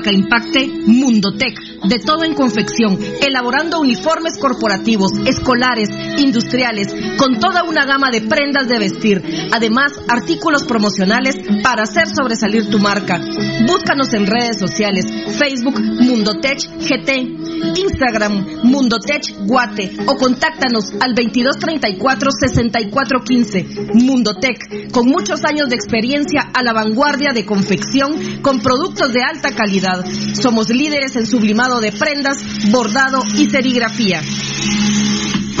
marca impacte, Mundotech, de todo en confección, elaborando uniformes corporativos, escolares, industriales, con toda una gama de prendas de vestir, además artículos promocionales para hacer sobresalir tu marca. Búscanos en redes sociales, Facebook Mundotech GT, Instagram Mundotech Guate o contáctanos al 2234 6415. Mundotech, con muchos años de experiencia a la vanguardia de confección con productos de alta calidad somos líderes en sublimado de prendas, bordado y serigrafía.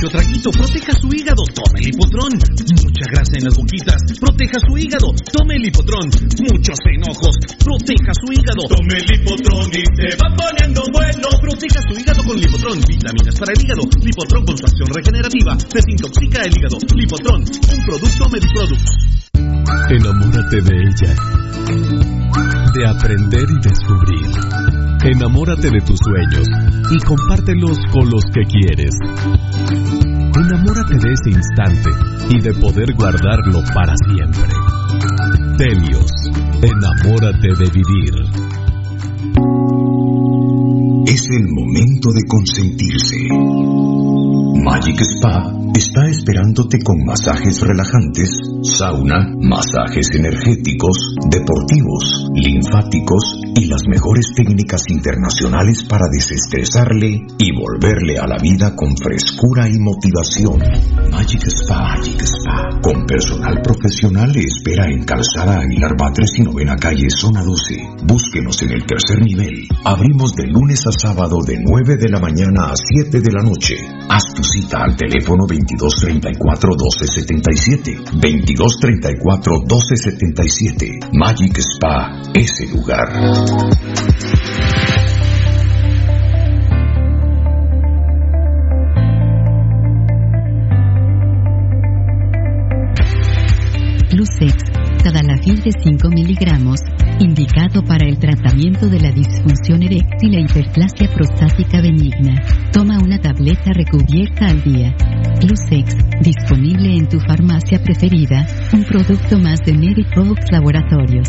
Mucho traguito, proteja su hígado. Tome el hipotrón. Mucha grasa en las boquitas. Proteja su hígado. Tome el hipotrón. Muchos enojos. Proteja su hígado. Tome el hipotrón y se va poniendo bueno. Proteja su hígado con lipotrón. Vitaminas para el hígado. Lipotrón con su acción regenerativa. Desintoxica el hígado. Lipotrón un producto Mediproduct. Enamórate de ella, de aprender y descubrir. Enamórate de tus sueños y compártelos con los que quieres. Enamórate de ese instante y de poder guardarlo para siempre. Telios, enamórate de vivir. Es el momento de consentirse. Magic Spa está esperándote con masajes relajantes, sauna, masajes energéticos, deportivos, linfáticos y las mejores técnicas internacionales para desestresarle y volverle a la vida con frescura y motivación. Magic Spa, Magic Spa, con personal profesional le espera en Calzada Aguilar Batres y Novena Calle, Zona 12. Búsquenos en el tercer nivel. Abrimos de lunes a sábado de 9 de la mañana a 7 de la noche. Haz tu cita al teléfono 2234 1277. 2234 1277. Magic Spa, ese lugar. Lucex, Tadalafil de 5 miligramos, indicado para el tratamiento de la disfunción eréctil e hiperplasia prostática benigna. Toma una tableta recubierta al día. Lucex, disponible en tu farmacia preferida, un producto más de Mediproducts Laboratorios.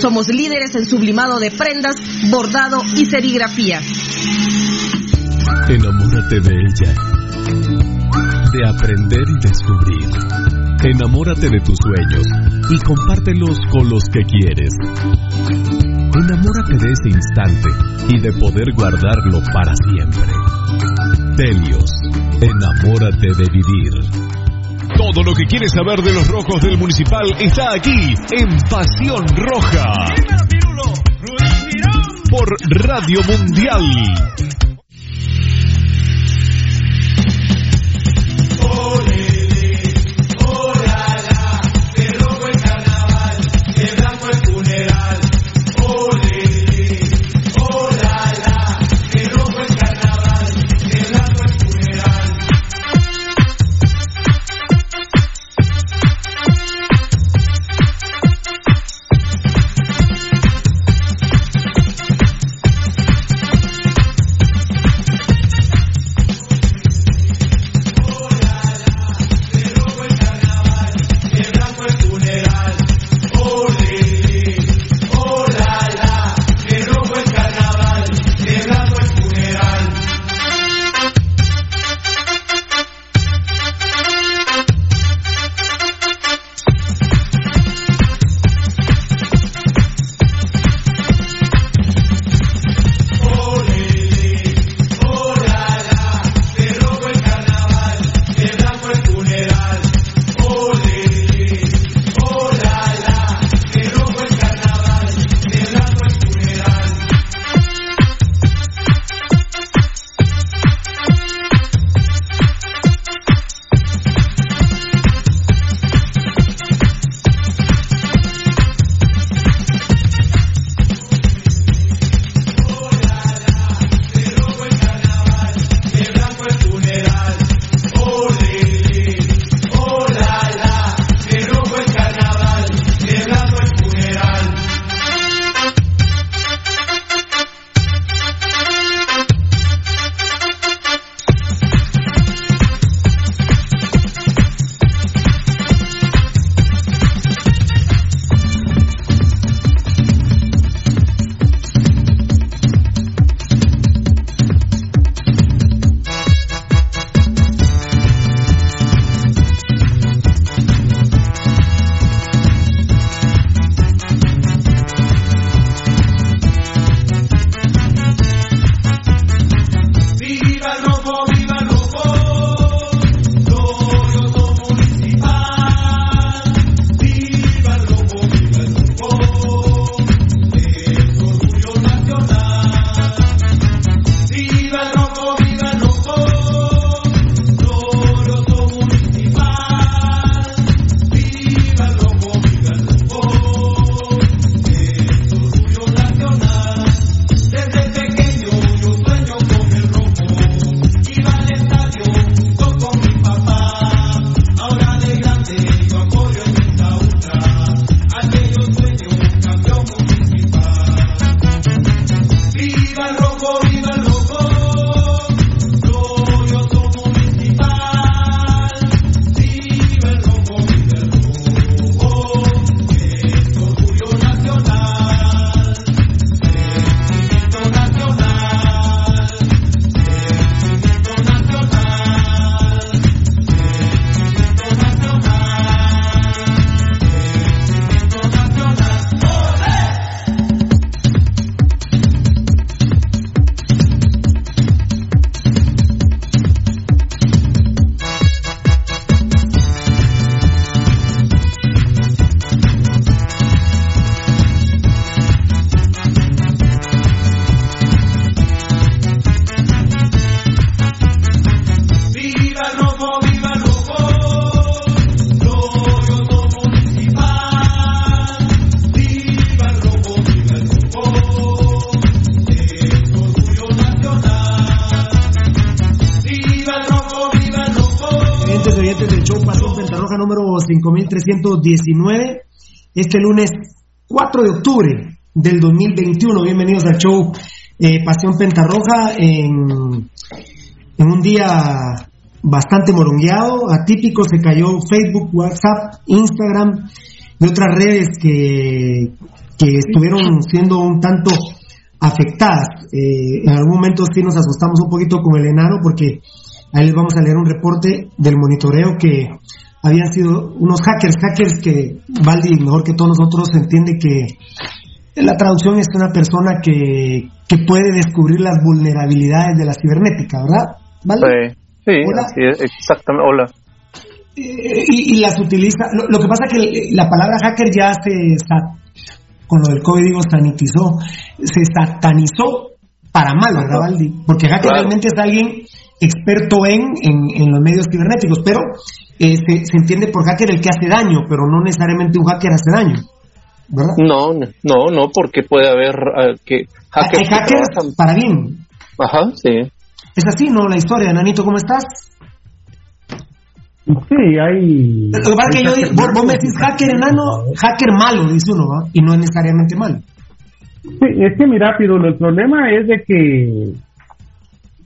somos líderes en sublimado de prendas, bordado y serigrafía. Enamórate de ella, de aprender y descubrir. Enamórate de tus sueños y compártelos con los que quieres. Enamórate de ese instante y de poder guardarlo para siempre. Telios, enamórate de vivir. Todo lo que quieres saber de los rojos del municipal está aquí en Pasión Roja. Por Radio Mundial. Este lunes 4 de octubre del 2021. Bienvenidos al show eh, Pasión Pentarroja en, en un día bastante morongueado, atípico, se cayó Facebook, WhatsApp, Instagram y otras redes que, que estuvieron siendo un tanto afectadas. Eh, en algún momento sí nos asustamos un poquito con el enano porque ahí les vamos a leer un reporte del monitoreo que habían sido unos hackers, hackers que Valdi, mejor que todos nosotros, entiende que la traducción es una persona que, que puede descubrir las vulnerabilidades de la cibernética, ¿verdad? ¿Vale? Sí, sí, exactamente. Hola. y, las utiliza. Lo, que pasa que la palabra hacker ya se, con lo del COVID, digo, sanitizó, se satanizó para mal, ¿verdad, Valdi? Porque hacker realmente es alguien experto en, en, los medios cibernéticos, pero eh, se, se, entiende por hacker el que hace daño, pero no necesariamente un hacker hace daño, ¿verdad? No, no, no, porque puede haber uh, que hackers, Hay hackers para bien. Ajá, sí. Es así, ¿no? La historia, Nanito, ¿cómo estás? Sí, hay. Lo que pasa es que yo, vos, vos, me decís hacker enano, hacker malo, dice uno, ¿va? Y no es necesariamente malo. Sí, es que mira, Pirulo, el problema es de que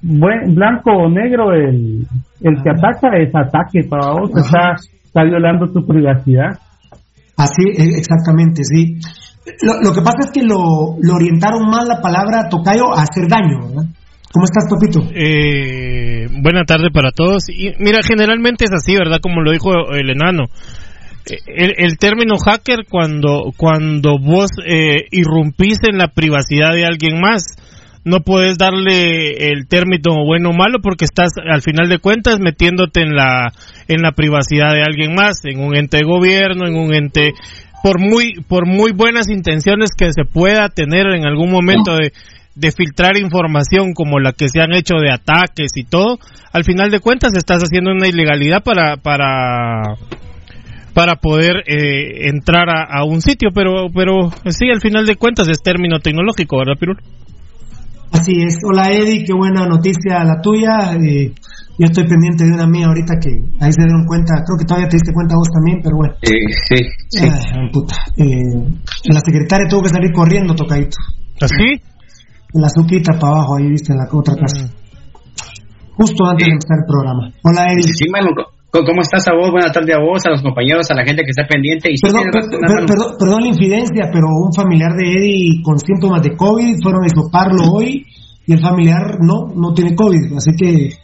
blanco o negro, el, el que ataca es ataque para vos, está, está violando tu privacidad. Así, e, exactamente, sí. Lo, lo que pasa es que lo, lo orientaron mal la palabra tocayo a hacer daño, ¿verdad? ¿Cómo estás, Topito? Eh, buena tarde para todos. Y mira, generalmente es así, ¿verdad? Como lo dijo el enano. Eh, el, término hacker cuando cuando vos eh, irrumpís en la privacidad de alguien más no puedes darle el término bueno o malo porque estás al final de cuentas metiéndote en la en la privacidad de alguien más en un ente de gobierno en un ente por muy por muy buenas intenciones que se pueda tener en algún momento de de filtrar información como la que se han hecho de ataques y todo, al final de cuentas estás haciendo una ilegalidad para para para poder eh, entrar a, un sitio, pero pero sí, al final de cuentas es término tecnológico, ¿verdad, Pirul? Así es. Hola, Eddie, qué buena noticia la tuya. Eh, yo estoy pendiente de una mía ahorita que ahí se dieron cuenta, creo que todavía te diste cuenta vos también, pero bueno. Sí, sí, sí. puta. Eh, la secretaria tuvo que salir corriendo, tocadito. ¿Así? la suquita para abajo, ahí viste, en la otra casa. Mm. Justo antes de empezar el programa. Hola, Eddie. Sí, ¿cómo estás a vos? Buenas tardes a vos, a los compañeros, a la gente que está pendiente. Y perdón, perdón, la infidencia, pero un familiar de Eddie con síntomas de COVID fueron a isoparlo hoy y el familiar no, no tiene COVID. Así que.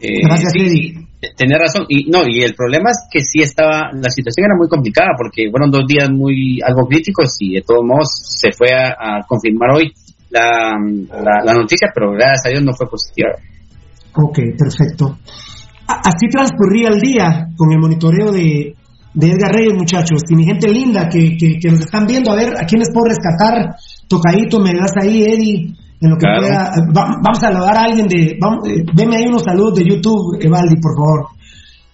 Eh, gracias, Eddie. Tener razón. Y no, y el problema es que sí estaba, la situación era muy complicada porque fueron dos días muy algo críticos y de todos modos se fue a confirmar hoy la, la, noticia, pero gracias a Dios no fue positiva. Ok, perfecto. Así transcurría el día con el monitoreo de, de Edgar Reyes, muchachos. Y mi gente linda que, que, nos están viendo, a ver, ¿a quiénes puedo rescatar? Tocadito, me das ahí, Eddie, en lo que pueda. vamos a saludar a alguien de. Vamos, eh, ahí unos saludos de YouTube, Evaldi, por favor.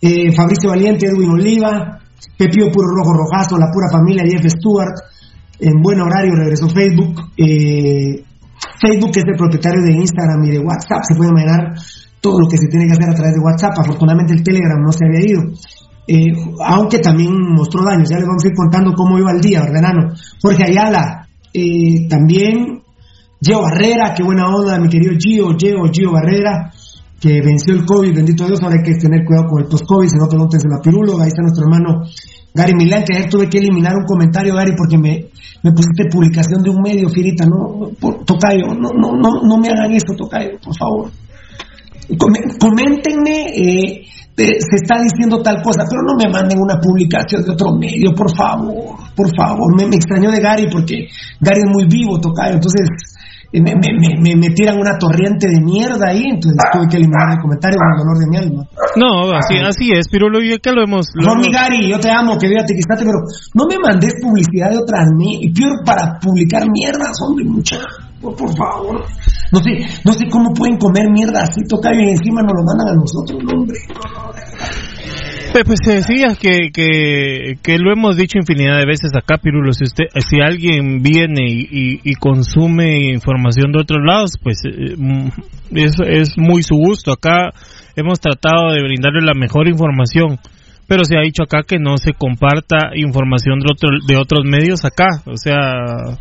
Eh, Fabricio Valiente, Edwin Oliva, Pepío Puro Rojo Rojazo, la pura familia, Jeff Stewart. En buen horario regresó Facebook. Eh, Facebook es el propietario de Instagram y de WhatsApp, se puede imaginar lo que se tiene que hacer a través de WhatsApp. Afortunadamente el Telegram no se había ido. Eh, aunque también mostró daños, ya les vamos a ir contando cómo iba el día, ¿verdad, Jorge Ayala, eh, también Gio Barrera, qué buena onda, mi querido Gio, Gio, Gio Barrera, que venció el COVID, bendito Dios, ahora hay que tener cuidado con el post-COVID, si no en la pirulo, ahí está nuestro hermano Gary Milán, que ayer tuve que eliminar un comentario, Gary, porque me, me pusiste publicación de un medio, Firita, no, por, Tocayo, no, no, no, no me hagan esto, Tocayo, por favor. Coméntenme, eh, se está diciendo tal cosa, pero no me manden una publicación de otro medio, por favor, por favor. Me, me extrañó de Gary porque Gary es muy vivo, Tocayo, entonces me, me, me, tiran una torriente de mierda ahí, entonces tuve que eliminar el comentario con el dolor de mi alma. No, así, así es, pero lo que lo hemos... no, mi Gary, yo te amo, que te quistate, pero no me mandes publicidad de otras y peor para publicar mierdas, hombre, mucha, por, favor. No sé, no sé cómo pueden comer mierda así, y encima nos lo mandan a nosotros, hombre. Pues se decía que, que, lo hemos dicho infinidad de veces acá, Pirulo. Si, usted, si alguien viene y, consume información de otros lados, pues eh, mm, es, es muy su gusto. Acá hemos tratado de brindarle la mejor información, pero se ha dicho acá que no se comparta información de, otro, de otros medios acá. O sea,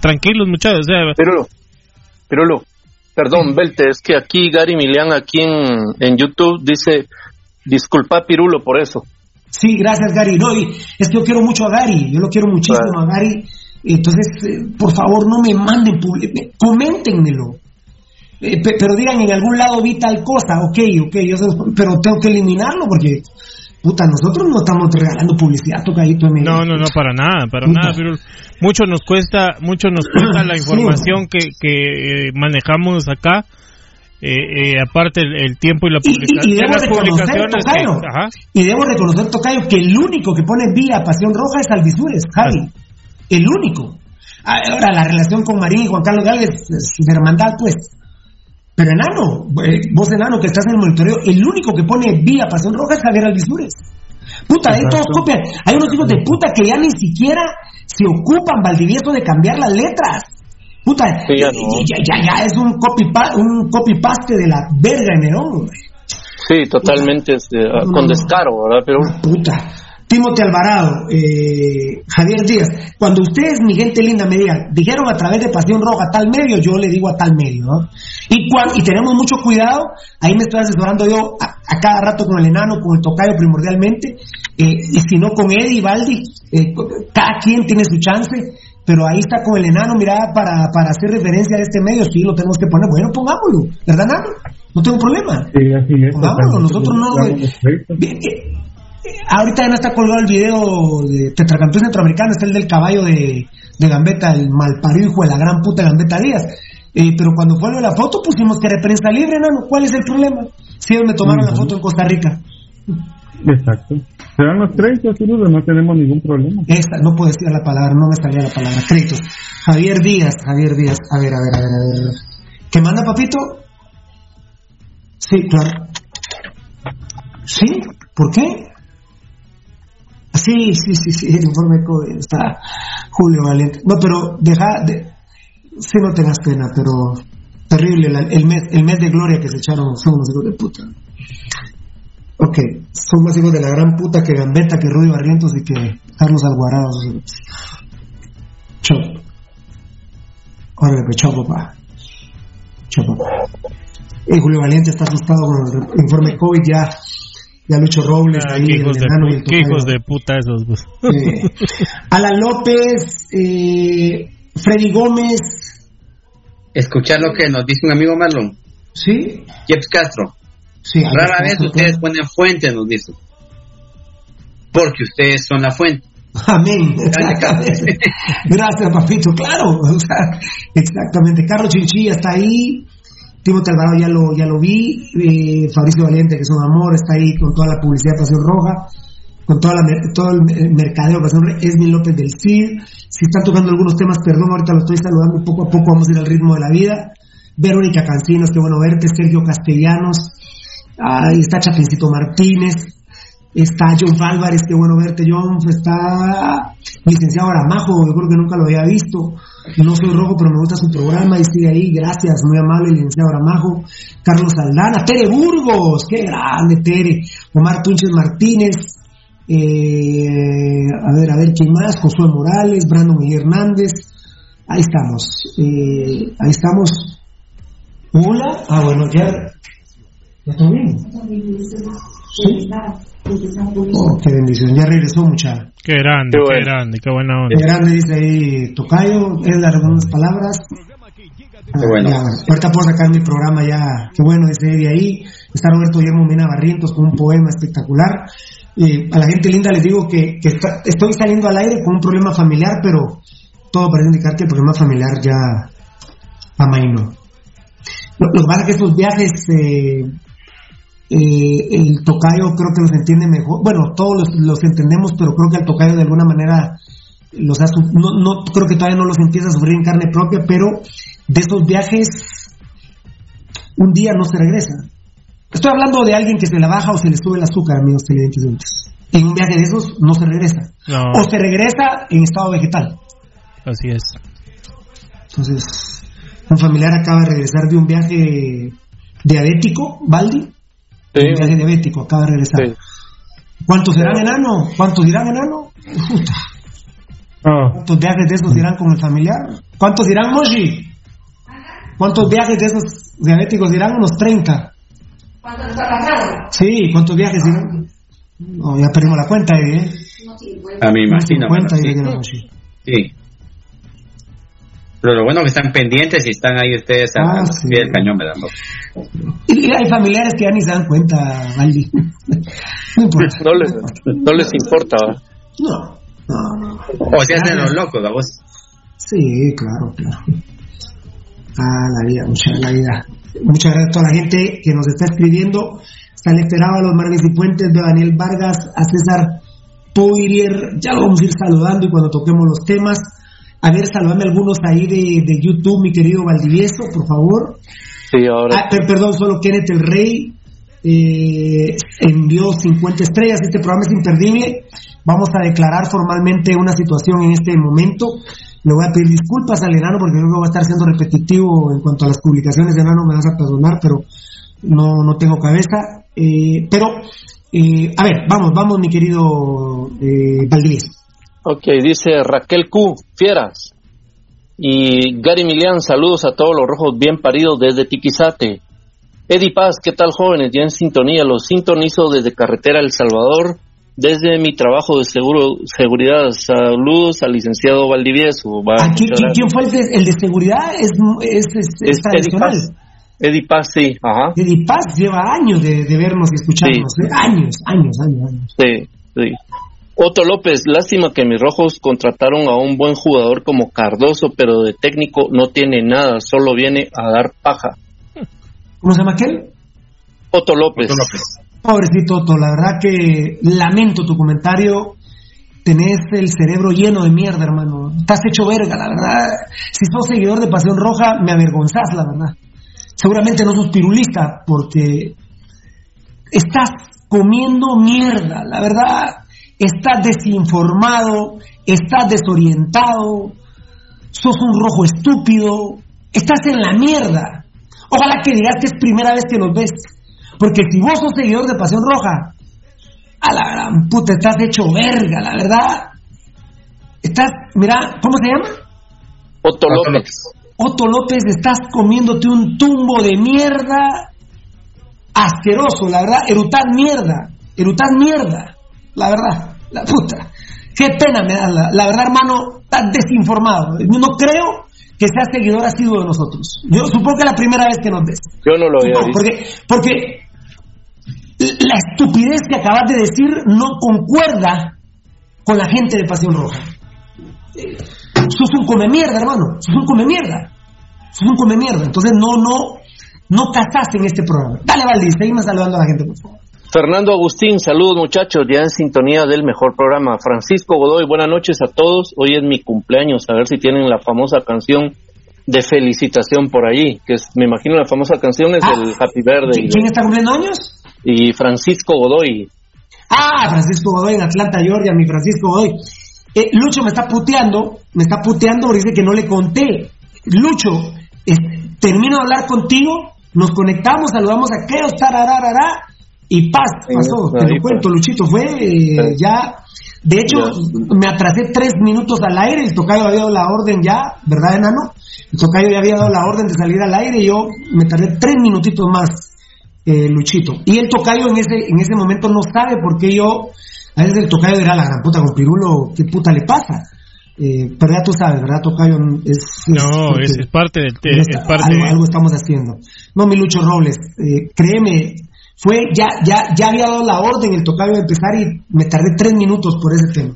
tranquilos, muchachos. O sea, Pirulo, Pirulo, perdón, Belte, es que aquí Gary Milian, aquí en, en YouTube, dice Disculpa, Pirulo, por eso. Sí, gracias, Gary. No, es que yo quiero mucho a Gary, yo lo quiero muchísimo a Gary. Entonces, eh, por favor, no me manden, coméntenmelo. Eh, pero digan, en algún lado vi tal cosa, ok, ok, yo pero tengo que eliminarlo porque, puta, nosotros no estamos regalando publicidad, tocadito. No, no, no, para nada, para nada, pero mucho nos cuesta, mucho nos cuesta la información que, que eh, manejamos acá eh, aparte el, tiempo y la publicación. Y, debo reconocer, Tocayo, y debo reconocer, Tocayo, que el único que pone vía Pasión Roja es Alvisures, Javi. El único. Ahora, la relación con Marín y Juan Carlos Gálvez es hermandad, pues. Pero enano, vos enano que estás en el monitoreo, el único que pone vía Pasión Roja es Javier Alvisures. Puta, ahí todos copian. Hay unos hijos de puta que ya ni siquiera se ocupan, Valdivieso, de cambiar las letras. Puta, ya, ya, es un copy, un copy paste de la verga en Nerón. Sí, totalmente con descaro, ¿verdad? Pero... Puta. Timothy Alvarado, eh, Javier Díaz, cuando ustedes, mi gente linda, me digan, dijeron a través de Pasión Roja tal medio, yo le digo a tal medio, ¿no? Y, y tenemos mucho cuidado, ahí me estoy asesorando yo a, cada rato con el enano, con el tocayo primordialmente, eh, y si no con Eddie y Baldi, eh, cada quien tiene su chance, pero ahí está con el enano, mira, para, para hacer referencia a este medio, sí lo tenemos que poner, bueno, pongámoslo, ¿verdad, enano? No tengo problema. Sí, así es. Pongámoslo, nosotros no... Bien, ahorita ya no está colgado el video de Tetracampeón Centroamericano, está el del caballo de, de Gambetta, el malparido hijo de la gran puta Gambetta Díaz. Eh, pero cuando fue la foto pusimos que era prensa libre, ¿no? ¿Cuál es el problema? Si ellos me tomaron la foto en Costa Rica. Exacto. dan los créditos, no tenemos ningún problema. Esta, no puedo decir la palabra, no me salía la palabra, créditos. Javier Díaz, Javier Díaz, a ver, a ver, a ver, a ver. ¿Qué manda, papito? Sí, claro. ¿Sí? ¿Por qué? Sí, sí, sí, sí, el informe COVID está Julio Valiente. No, pero deja, de, sí no tengas pena, pero terrible el, mes, el mes de gloria que se echaron son los hijos de puta. Ok, son más hijos de la gran puta que Gambetta, que Rudy Barrientos y que Carlos Alvarado. Chau. Órale, pues chao, papá. Chao, papá. Y Julio Valiente está asustado con el informe COVID ya ya Lucho Robles, ah, ahí, qué hijos, de, qué hijos de puta esos. Eh, Alan López, eh, Freddy Gómez. Escuchar lo que nos dice un amigo Marlon. Sí. Jeps Castro. Sí, Rara vez ustedes ponen fuente, nos dice. Porque ustedes son la fuente. Amén. Gracias, papito. Claro, exactamente. Carlos Chinchilla está ahí. Timothy Alvarado ya lo, ya lo vi, eh, Fabricio Valiente, que es un amor, está ahí con toda la publicidad de Pasión Roja, con toda todo el mercadeo de Pasión Roja, Esmi López del CID. Si están tocando algunos temas, perdón, ahorita lo estoy saludando poco a poco, vamos a ir al ritmo de la vida. Verónica Cancinos, qué bueno verte, Sergio Castellanos, ahí está Chapincito Martínez, está John Álvarez, qué bueno verte, John, está licenciado Aramajo, yo creo que nunca lo había visto, no soy rojo, pero me gusta su programa y sigue ahí, gracias, muy amable, licenciado Aramajo, Carlos Aldana, Tere Burgos, qué grande Tere, Omar Tunches Martínez, eh, a ver, a ver, ¿quién más? Josué Morales, Brandon Hernández, ahí estamos, eh, ahí estamos. Hola, ah bueno, ya, ¿ya está bien? ¿Sí? Oh, qué bendición, ya regresó mucha. Qué grande, qué, grande, qué buena onda. Qué grande dice ahí Tocayo, es dar algunas palabras. Qué bueno. ahorita puedo sacar mi programa ya, qué bueno dice Eddie ahí. Está Roberto Guillermo Mena Barrientos con un poema espectacular. a la gente linda les digo que, estoy saliendo al aire con un problema familiar, pero todo parece indicar que el problema familiar ya amainó. Lo, lo que pasa es que estos viajes eh, eh, el tocayo creo que los entiende mejor, bueno, todos los, entendemos, pero creo que el tocayo de alguna manera los ha, no, no, creo que todavía no los empieza a sufrir en carne propia, pero de esos viajes un día no se regresa. Estoy hablando de alguien que se le baja o se le sube el azúcar, amigos televidentes. En un viaje de esos no se regresa. O se regresa en estado vegetal. Así es. Entonces, un familiar acaba de regresar de un viaje diabético, Baldi, Sí. Un viaje diabético, acaba de regresar. ¿Cuántos serán enano? ¿Cuántos dirán enano? Oh. ¿Cuántos viajes de esos dirán con el familiar? ¿Cuántos dirán Moshi? ¿Cuántos viajes de esos diabéticos dirán? Unos 30. ¿Cuántos Sí, ¿cuántos viajes dirán? No, ya perdimos la cuenta, ¿eh? A mí imagino. Sí. Pero lo bueno es que están pendientes y están ahí ustedes a ah, pie del cañón, ¿verdad? Y hay familiares que ya ni se dan cuenta, Valdi. no, importa. no, les, no les importa. No, no, O se hacen los locos, ¿a vos? Sí, claro, claro. Ah, la vida, muchas la vida. Muchas gracias a toda la gente que nos está escribiendo. Está a los Marvis y Puentes, de Daniel Vargas, a César Poirier. Ya lo vamos a ir saludando y cuando toquemos los temas. A ver, saludame algunos ahí de, de YouTube, mi querido Valdivieso, por favor. Sí, ahora. Ah, perdón, solo Kenneth el Rey eh, envió 50 estrellas. Este programa es imperdible. Vamos a declarar formalmente una situación en este momento. Le voy a pedir disculpas al enano porque creo que va a estar siendo repetitivo en cuanto a las publicaciones de enano. Me vas a perdonar, pero no, no tengo cabeza. Eh, pero, eh, a ver, vamos, vamos, mi querido eh, Ok, dice Raquel Q, fieras. Y Gary Milian, saludos a todos los rojos bien paridos desde Tiquizate. Eddie Paz, ¿qué tal jóvenes? Ya en sintonía, los sintonizo desde Carretera El Salvador, desde mi trabajo de seguro, seguridad. Saludos al licenciado Valdivieso. Ah, ¿Quién, fue el de, seguridad? Es, es, tradicional. Eddie Paz, sí, ajá. Eddie Paz lleva años de, vernos y escucharnos, ¿eh? años, años, años, años. Sí, sí. Otto López, lástima que mis rojos contrataron a un buen jugador como Cardoso, pero de técnico no tiene nada, solo viene a dar paja. ¿Cómo se llama aquel? Otto López. Pobrecito Otto, la verdad que lamento tu comentario. Tenés el cerebro lleno de mierda, hermano. Estás hecho verga, la verdad. Si sos seguidor de Pasión Roja, me avergonzás, la verdad. Seguramente no sos pirulista, porque estás comiendo mierda, la verdad. Estás desinformado, estás desorientado, sos un rojo estúpido, estás en la mierda. Ojalá que digas que es primera vez que nos ves. Porque si vos sos seguidor de Pasión Roja, a la gran puta, estás hecho verga, la verdad. Estás, mira, ¿cómo se llama? Otto López. Otto López, estás comiéndote un tumbo de mierda asqueroso, la verdad. Erutar mierda, erutar mierda, la verdad, la puta. Qué pena me da, la, la verdad, hermano, estás desinformado. No creo que sea seguidor sido de nosotros. Yo supongo que es la primera vez que nos ves. Yo no lo había visto. Porque, porque la estupidez que acabas de decir no concuerda con la gente de Pasión Roja. Sos un come mierda, hermano. Sos un come mierda. Sos un come mierda. Entonces no, no, no casaste en este programa. Dale, Valdis, seguimos saludando a la gente, por favor. Fernando Agustín, saludos muchachos, ya en sintonía del mejor programa. Francisco Godoy, buenas noches a todos. Hoy es mi cumpleaños, a ver si tienen la famosa canción de felicitación por ahí, que es, me imagino la famosa canción es el ah, Happy Verde. ¿Quién está cumpliendo años? Y Francisco Godoy. Ah, Francisco Godoy en Atlanta, Georgia, mi Francisco Godoy. Eh, Lucho me está puteando, me está puteando porque dice que no le conté. Lucho, eh, termino de hablar contigo, nos conectamos, saludamos a aquellos, tarararara, y paz, pasó, te lo cuento, Luchito, fue eh, ya, de hecho, me atrasé tres minutos al aire, el tocayo había dado la orden ya, ¿verdad, enano? El tocayo ya había dado la orden de salir al aire y yo me tardé tres minutitos más, eh, Luchito. Y el tocayo en ese, en ese momento no sabe por qué yo, a veces el tocayo dirá, la gran puta con Pirulo, ¿qué puta le pasa? Eh, pero ya tú sabes, ¿verdad, Tocayo? Es, no, es, parte del tema. Algo, algo, estamos haciendo. No, mi Lucho Robles, eh, créeme, fue, ya, ya, ya había dado la orden el tocayo de empezar y me tardé tres minutos por ese tema.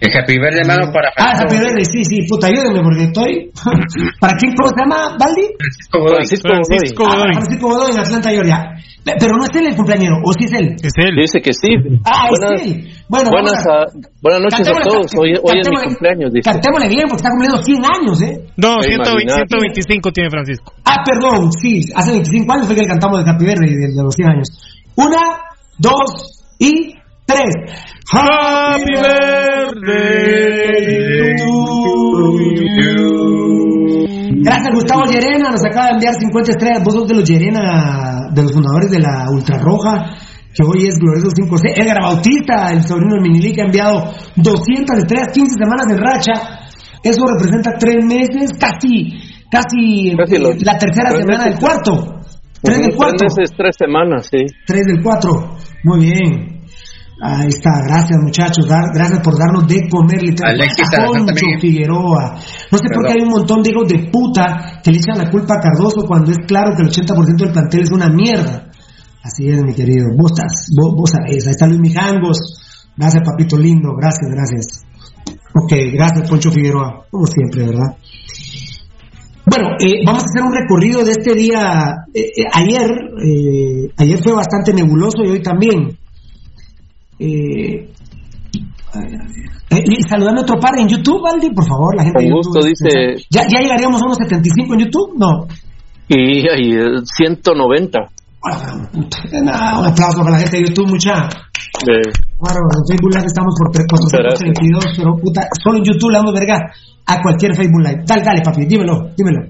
El Happy Verde, hermano, para Ah, Happy Verde, sí, sí, puta, ayúdenme porque estoy. ¿Para quién? ¿Cómo se llama, Baldi? Francisco Godoy. Francisco Godoy. Francisco Godoy. Ah, Francisco Godoy en Atlanta, Georgia. Pero no es él el cumpleañero, ¿o sí es él? Es él. Dice que sí. Ah, buenas, es él. Bueno, buenas, a, buenas noches a todos. Hoy, hoy es mi cumpleaños, dice. Cantémosle bien porque está cumpliendo 100 años, ¿eh? No, 125 tiene Francisco. Ah, perdón, sí, hace 25 años fue que le cantamos de Happy Verde de, de los 100 años. Una, dos y tres. Happy birthday to you. Gracias Gustavo Llerena, nos acaba de enviar 50 estrellas. Vos sos de los Llerena, de los fundadores de la Ultra Roja, que hoy es Glorioso 5C. Edgar Bautista, el sobrino del Minili, que ha enviado 200 estrellas, 15 semanas de racha. Eso representa 3 meses, casi, casi, la tercera semana del cuarto. 3 del 4. 3 meses, 3 semanas, sí. 3 del 4. Muy bien. Ahí está, gracias muchachos, gracias por darnos de comer literalmente. Poncho Figueroa. No sé por qué hay un montón de hijos de puta que le echan la culpa a Cardoso cuando es claro que el 80% del plantel es una mierda. Así es, mi querido. Vos estás, vos, vos sabés. Ahí está Luis Mijangos. Gracias, papito lindo. Gracias, gracias. Ok, gracias Poncho Figueroa, como siempre, ¿verdad? Bueno, eh, vamos a hacer un recorrido de este día. Eh, eh, ayer, ayer fue bastante nebuloso y hoy también. Y saludando a otro par en YouTube, Aldi, por favor, la gente. Con gusto, dice. ¿Ya, ¿Ya llegaríamos a unos 75 en YouTube? No. Y, y 190. un aplauso para la gente de YouTube, mucha. Claro, en Facebook Live estamos por 432, pero puta, solo en YouTube le damos verga a cualquier Facebook Live. Dale, dale, papi, dímelo, dímelo.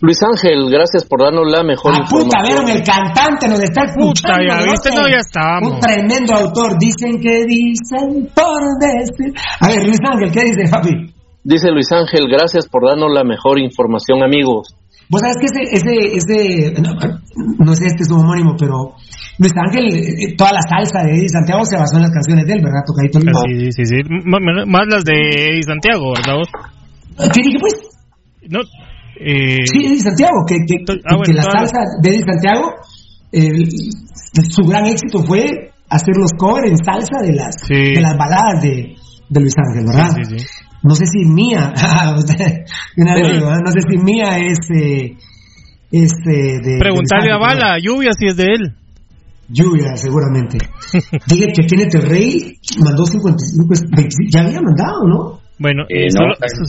Luis Ángel, gracias por darnos la mejor ah, puta, vieron el cantante nos está escuchando. Puta, ya viste, no, ya estamos. Un tremendo autor. Dicen que dicen por decir. A ver, Luis Ángel, ¿qué dice, papi? Dice Luis Ángel, gracias por darnos la mejor información, amigos. Vos sabés que ese, ese, ese, no, sé este es un homónimo, pero Luis Ángel, eh, toda la salsa de Eddie Santiago se basó en las canciones de él, ¿verdad? Tocadito Sí, sí, sí. más las de Eddie Santiago, ¿verdad ¿Qué dije, pues? No. Eh... Sí, Eddie Santiago, que, que, ah, que la salsa de Eddie Santiago, su gran éxito fue hacer los covers en salsa de las, de las baladas de, de Luis Ángel, ¿verdad? Sí, sí, sí no sé si mía, no sé si mía es eh, este de preguntarle a Bala, lluvia si es de él. Lluvia, seguramente. Dije que Kenneth Rey mandó 55, ya había mandado, ¿no? Bueno, eh,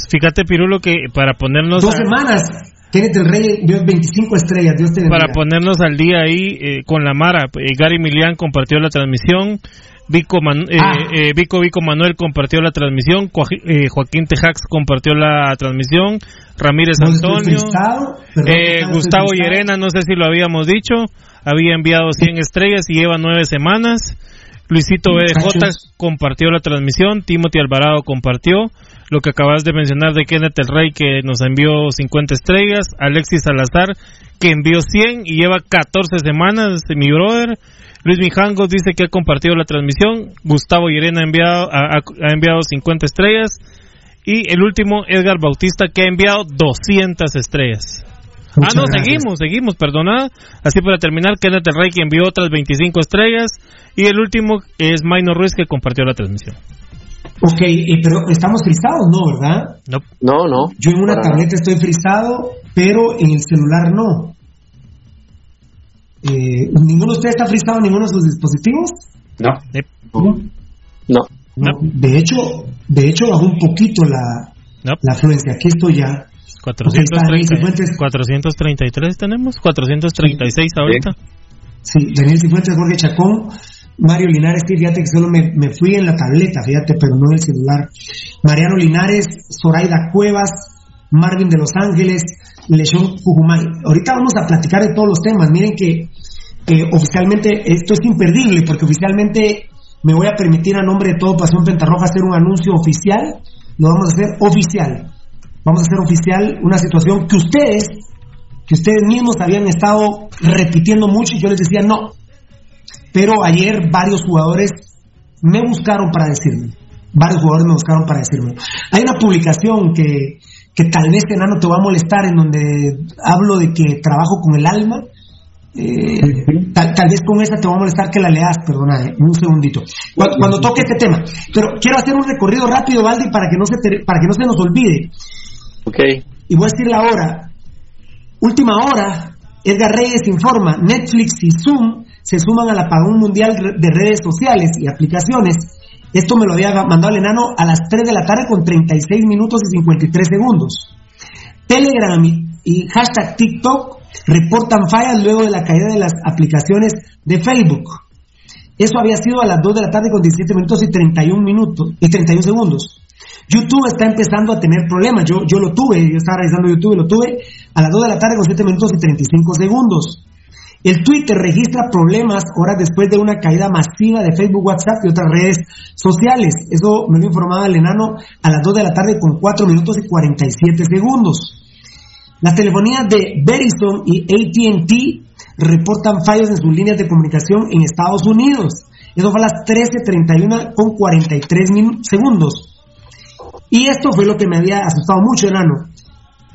fíjate, Pirulo, que para ponernos. Dos semanas. Kenneth el Rey dio 25 estrellas. Dios te Para ponernos al día ahí eh, con la Mara, Gary Milian compartió la transmisión. Vico, eh, ah. eh, Vico, Vico Manuel compartió la transmisión, eh, Joaquín Tejax compartió la transmisión, Ramírez Antonio, Gustavo Llerena, no sé si lo habíamos dicho, había enviado 100 estrellas y lleva 9 semanas, Luisito BJ compartió la transmisión, Timothy Alvarado compartió, lo que acabas de mencionar de Kenneth el Rey que nos envió 50 estrellas, Alexis Salazar que envió 100 y lleva 14 semanas, mi brother, Luis Mijangos dice que ha compartido la transmisión. Gustavo Irena ha enviado, ha, enviado 50 estrellas. Y el último, Edgar Bautista, que ha enviado 200 estrellas. Ah, no, seguimos, seguimos, perdona. Así para terminar, Kenneth el Rey que envió otras 25 estrellas. Y el último es Maino Ruiz que compartió la transmisión. Ok, pero estamos fristados, ¿no, verdad? No. No, no. Yo en una tableta estoy fristado, pero en el celular no. Eh, ¿Ninguno de ustedes está frisado en ninguno de sus dispositivos? No. No. no. De hecho, de hecho bajó un poquito la, la afluencia. Aquí estoy ya. 433 tenemos, 436 ahorita. Sí, Daniel Cifuentes, Jorge Chacón, Mario Linares, fíjate que solo me, me, fui en la tableta, fíjate, pero no en el celular. Mariano Linares, Zoraida Cuevas, Marvin de Los Ángeles, Lesión Pujumay. Ahorita vamos a platicar de todos los temas. Miren que oficialmente esto es imperdible porque oficialmente me voy a permitir a nombre de todo Pasión Pentarroja hacer un anuncio oficial. Lo vamos a hacer oficial. Vamos a hacer oficial una situación que ustedes, que ustedes mismos habían estado repitiendo mucho y yo les decía no. Pero ayer varios jugadores me buscaron para decirme. Varios jugadores me buscaron para decirme. Hay una publicación que que tal vez enano te va a molestar, en donde hablo de que trabajo con el alma. Eh, tal, vez con esa te va a molestar que la leas, perdona, eh, un segundito. Cuando, toque este tema. Pero quiero hacer un recorrido rápido, Valdi, para que no se, para que no se nos olvide. Y voy a decir la hora. Última hora, Edgar Reyes informa, Netflix y Zoom se suman al apagón mundial de redes sociales y aplicaciones esto me lo había mandado el enano a las 3 de la tarde con 36 minutos y 53 segundos. Telegram y hashtag TikTok reportan fallas luego de la caída de las aplicaciones de Facebook. Eso había sido a las 2 de la tarde con 17 minutos y 31 minutos y 31 segundos. YouTube está empezando a tener problemas. Yo, yo lo tuve, yo estaba revisando YouTube y lo tuve a las 2 de la tarde con 7 minutos y 35 segundos. El Twitter registra problemas horas después de una caída masiva de Facebook, WhatsApp y otras redes sociales. Eso me lo informaba el enano a las 2 de la tarde con 4 minutos y 47 segundos. Las telefonías de Verizon y ATT reportan fallos en sus líneas de comunicación en Estados Unidos. Eso fue a las 13.31 con 43 segundos. Y esto fue lo que me había asustado mucho, enano.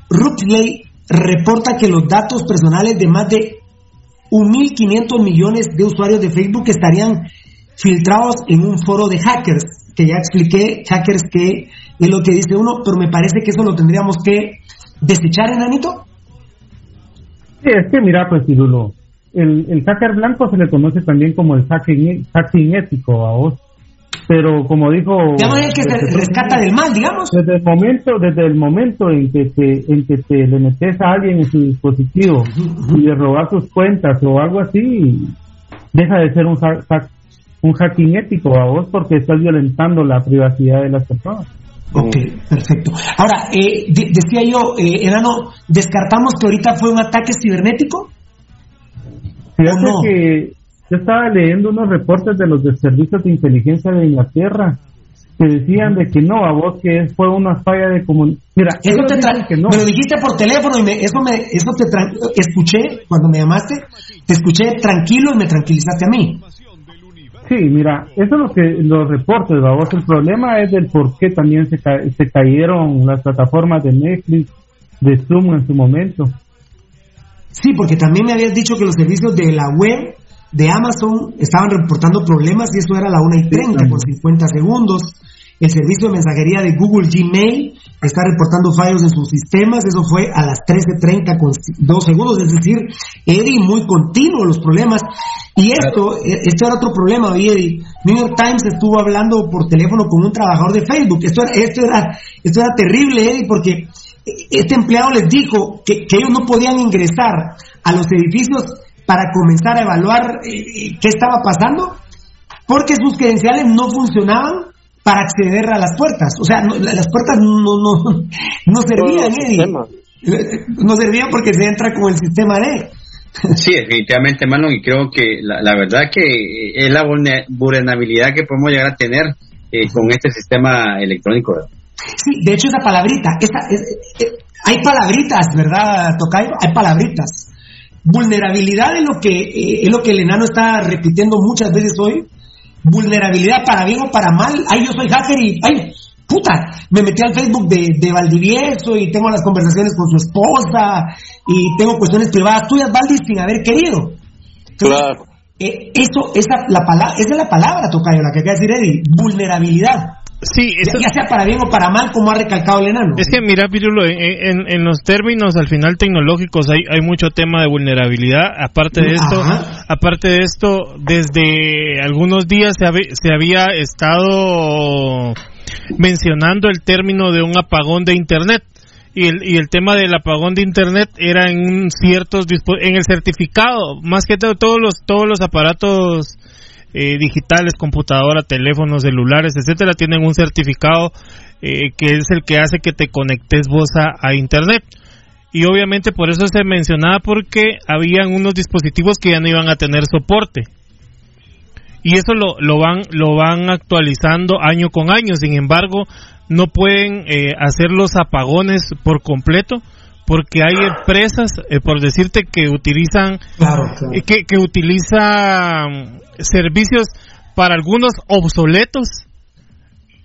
Rutley reporta que los datos personales de más de 1.500 millones de usuarios de Facebook estarían filtrados en un foro de hackers. que ya expliqué, hackers, que es lo que dice uno, pero me parece que eso lo tendríamos que desechar, enanito. Sí, es que mira, pues, Cirulo, el, el hacker blanco se le conoce también como el hacking, hacking ético a vos. Pero como dijo... Digamos el que se rescata del mal, digamos. Desde el momento, desde el momento en que te, en que te le metes a alguien en su dispositivo y le robas sus cuentas o algo así, deja de ser un, un hacking ético a vos porque estás violentando la privacidad de las personas. Ok, perfecto. Ahora, eh, decía yo, eh, Enano, ¿descartamos que ahorita fue un ataque cibernético? Fíjate que yo estaba leyendo unos reportes de los de servicios de inteligencia de Inglaterra que decían de que no, a vos que fue una falla de comunicación. Mira, eso te que no. me lo dijiste por teléfono y me, eso me, eso te escuché cuando me llamaste, te escuché tranquilo y me tranquilizaste a mí. Sí, mira, eso es lo que los reportes, vos. El problema es del por qué también se, se cayeron las plataformas de Netflix, de Zoom en su momento. Sí, porque también me habías dicho que los servicios de la web de Amazon estaban reportando problemas y eso era a la 1 y 30 con 50 segundos. El servicio de mensajería de Google Gmail está reportando fallos en sus sistemas, eso fue a las 13.30 con 2 segundos, es decir, Eddie, muy continuo los problemas. Y esto, esto era otro problema, Eddie. New York Times estuvo hablando por teléfono con un trabajador de Facebook. Esto era, esto era, esto era terrible, Eddie, porque este empleado les dijo que, que ellos no podían ingresar a los edificios para comenzar a evaluar eh, eh, qué estaba pasando, porque sus credenciales no funcionaban para acceder a las puertas. O sea, las puertas no, no, no servían, Eddie. No servían porque se entra con el sistema D. Sí, definitivamente, Manon, y creo que la, verdad que es la vulnerabilidad que podemos llegar a tener eh, con este sistema electrónico. Sí, de hecho esa palabrita, esa, hay palabritas, ¿verdad, Tocayo? Hay palabritas. Vulnerabilidad es lo que eh, es lo que el enano está repitiendo muchas veces hoy. Vulnerabilidad para bien o para mal. Ay, yo soy hacker y ay, puta, me metí al Facebook de, de Valdivieso y tengo las conversaciones con su esposa y tengo cuestiones privadas tuyas, Valdi, sin haber querido. claro. Eh, eso, esa, la palabra, esa es la palabra, Tocayo, la que acaba de decir Eddie, vulnerabilidad. Sí, ya, sea para bien o para mal, como ha recalcado el enano. Es que mira, Pirulo, en, en, los términos al final tecnológicos hay, hay mucho tema de vulnerabilidad. Aparte de esto, aparte de esto, desde algunos días se, se había estado mencionando el término de un apagón de Internet. Y el, tema del apagón de internet era en ciertos en el certificado más que todo todos los todos los aparatos eh, digitales, computadora, teléfonos, celulares, etcétera, tienen un certificado eh, que es el que hace que te conectes vos a, Internet. Y obviamente por eso se mencionaba porque habían unos dispositivos que ya no iban a tener soporte. Y eso lo, lo, van, lo van actualizando año con año. Sin embargo, no pueden eh, hacer los apagones por completo porque hay empresas, por decirte, que utilizan, que, que utilizan servicios para algunos obsoletos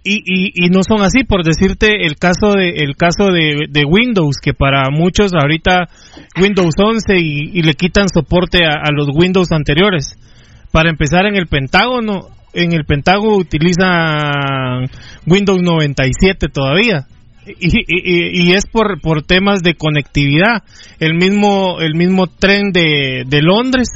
y, y, no son así. Por decirte el caso de el caso de, de Windows que para muchos ahorita Windows 11 y, le quitan soporte a, los Windows anteriores para empezar en el Pentágono en el Pentágono utilizan Windows 97 todavía. Y, y, es por, por temas de conectividad. El mismo el mismo tren de, de Londres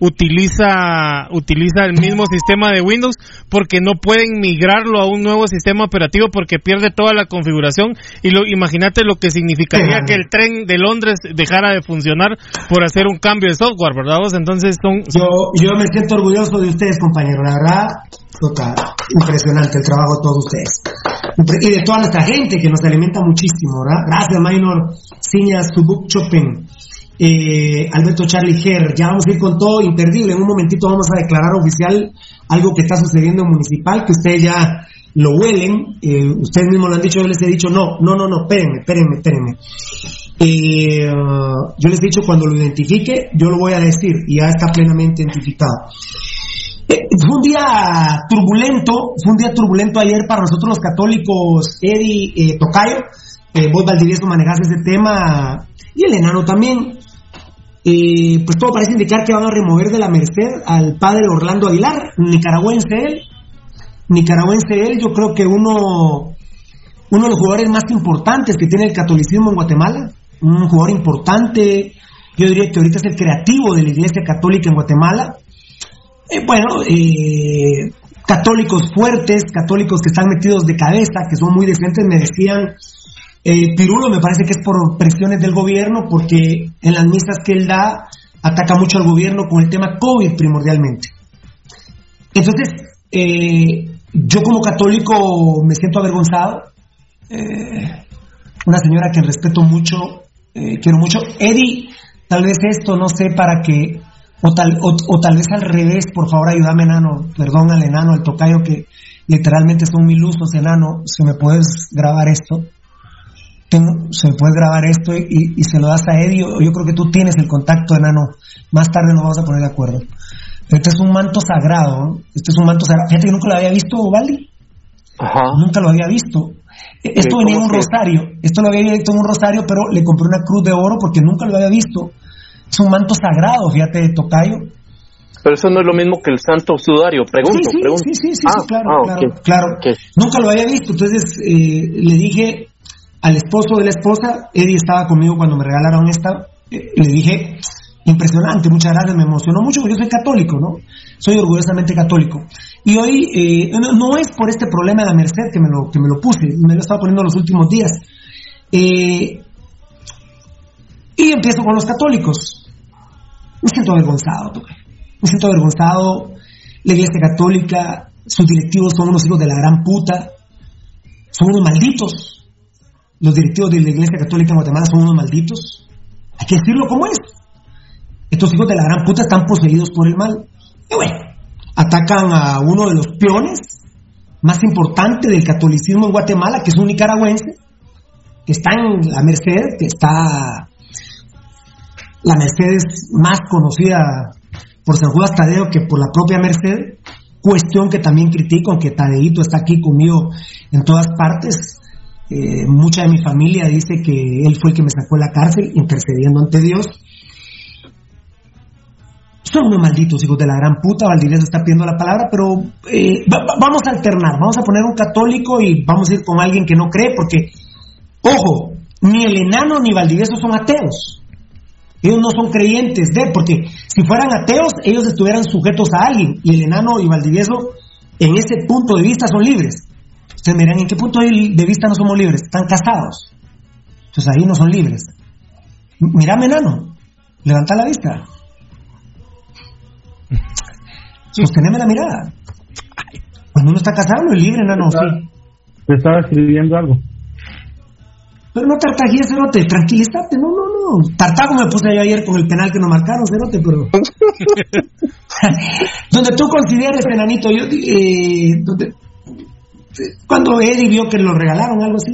utiliza, utiliza el mismo sistema de Windows porque no pueden migrarlo a un nuevo sistema operativo porque pierde toda la configuración y lo, imagínate lo que significaría que el tren de Londres dejara de funcionar por hacer un cambio de software, ¿verdad? Entonces son... Yo, yo me siento orgulloso de ustedes, compañeros, la verdad, total, impresionante el trabajo de todos ustedes. Y de toda nuestra gente que nos alimenta muchísimo, ¿verdad? Gracias, Minor, Ciñas, Tubuk Chopin eh, Alberto Charlie Ger, ya vamos a ir con todo imperdible. En un momentito vamos a declarar oficial algo que está sucediendo en municipal, que ustedes ya lo huelen, eh, ustedes mismos lo han dicho, yo les he dicho, no, no, no, no, espérenme, espérenme, espérenme. Eh, yo les he dicho, cuando lo identifique, yo lo voy a decir, y ya está plenamente identificado. Fue un día turbulento, fue un día turbulento ayer para nosotros los católicos, Eddie Tocayo, vos Valdivieso manejaste ese tema, y el enano también pues todo parece indicar que van a remover de la Merced al padre Orlando Aguilar, nicaragüense él. nicaragüense él, yo creo que uno, uno de los jugadores más importantes que tiene el catolicismo en Guatemala, un jugador importante, yo diría que ahorita es el creativo de la Iglesia Católica en Guatemala. Eh, bueno, eh, católicos fuertes, católicos que están metidos de cabeza, que son muy decentes, me decían, eh, Pirulo me parece que es por presiones del gobierno, porque en las misas que él da ataca mucho al gobierno con el tema COVID primordialmente. Entonces, yo como católico me siento avergonzado. una señora que respeto mucho, quiero mucho. Eddie Tal vez esto, no sé, para que, o tal, o, tal vez al revés, por favor ayúdame enano, perdón al enano, al tocayo que literalmente son mil usos enano, si me puedes grabar esto, tengo, se puede grabar esto y, se lo das a Eddie, yo creo que tú tienes el contacto enano, más tarde nos vamos a poner de acuerdo. Este es un manto sagrado, este es un manto sagrado, fíjate que nunca lo había visto, Valdi. Ajá. Nunca lo había visto. Esto venía en un rosario, esto lo había visto en un rosario, pero le compré una cruz de oro porque nunca lo había visto. Es un manto sagrado, fíjate, de tocayo. Pero eso no es lo mismo que el santo sudario, pregunto, sí, sí, pregunto. Sí, sí, sí, ah, claro, ah, claro, Nunca lo había visto, entonces eh, le dije al esposo de la esposa, Eddie estaba conmigo cuando me regalaron esta, eh, le dije, impresionante, muchas gracias, me emocionó mucho porque yo soy católico, ¿no? Soy orgullosamente católico. Y hoy eh, no, es por este problema de la Merced que me lo, que me lo puse, me lo estaba poniendo los últimos días. y empiezo con los católicos me siento avergonzado, me siento avergonzado. La iglesia católica, sus directivos son unos hijos de la gran puta, son unos malditos. Los directivos de la iglesia católica en Guatemala son unos malditos. Hay que decirlo como es. Estos hijos de la gran puta están poseídos por el mal. Y bueno, atacan a uno de los peones más importantes del catolicismo en Guatemala, que es un nicaragüense, que está en la Merced, que está la Mercedes más conocida por San Judas Tadeo que por la propia Merced, cuestión que también critico, aunque Tadeito está aquí conmigo en todas partes. Eh, mucha de mi familia dice que él fue el que me sacó la cárcel, intercediendo ante Dios. Son unos malditos hijos de la gran puta, Valdivieso está pidiendo la palabra, pero eh, vamos a alternar, vamos a poner un católico y vamos a ir con alguien que no cree, porque, ojo, ni el enano ni Valdivieso son ateos. Ellos no son creyentes de, porque si fueran ateos, ellos estuvieran sujetos a alguien. Y el enano y Valdivieso, en ese punto de vista, son libres. Ustedes me dirán, ¿en qué punto de vista no somos libres? Están casados. Entonces ahí no son libres. Mírame, enano. Levanta la vista. Sosteneme la mirada. Cuando uno está casado, no es libre, enano. Sí. Te estaba escribiendo algo. Pero no tartajías, cerote, tranquilízate, no, no, no. Tartago me puse yo ayer con el penal que nos marcaron, cerote, pero. donde tú consideres, enanito, yo, eh, donde, cuando Eddie vio que lo regalaron, algo así,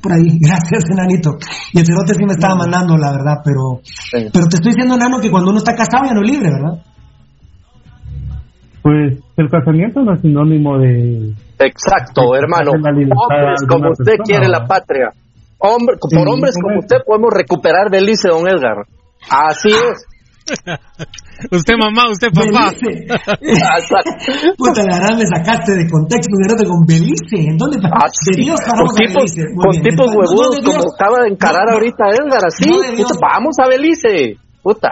por ahí, gracias, enanito. Y el cerote sí me estaba mandando, la verdad, pero. Pero te estoy diciendo, enano, que cuando uno está casado ya no es libre, ¿verdad? Pues el casamiento no es sinónimo de. Exacto, hermano. como usted quiere la patria. Hombre, por hombres como usted podemos recuperar Belice, don Edgar. Así es. usted mamá, usted papá. Puta, la verdad me sacaste de contexto, de con Belice. ¿En dónde ah, de Dios con tipos, con tipos huevudos como acaba de encarar ahorita Edgar, así. vamos a Belice. Puta.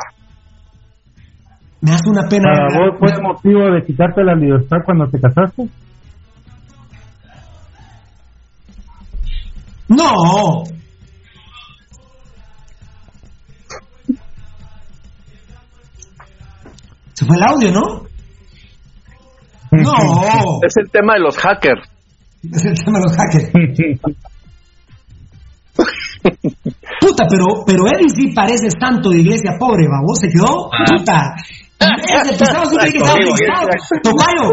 Me hace una pena. ¿Para vos fue el motivo de quitarte la libertad cuando te casaste? No. Se fue el audio, ¿no? No. Es el tema de los hackers. Es el tema de los hackers. Puta, pero, pero Eddie sí parece santo de iglesia pobre, vos se quedó. Ah. Puta. Es el pisado sí que quedó frisado. Tocayo,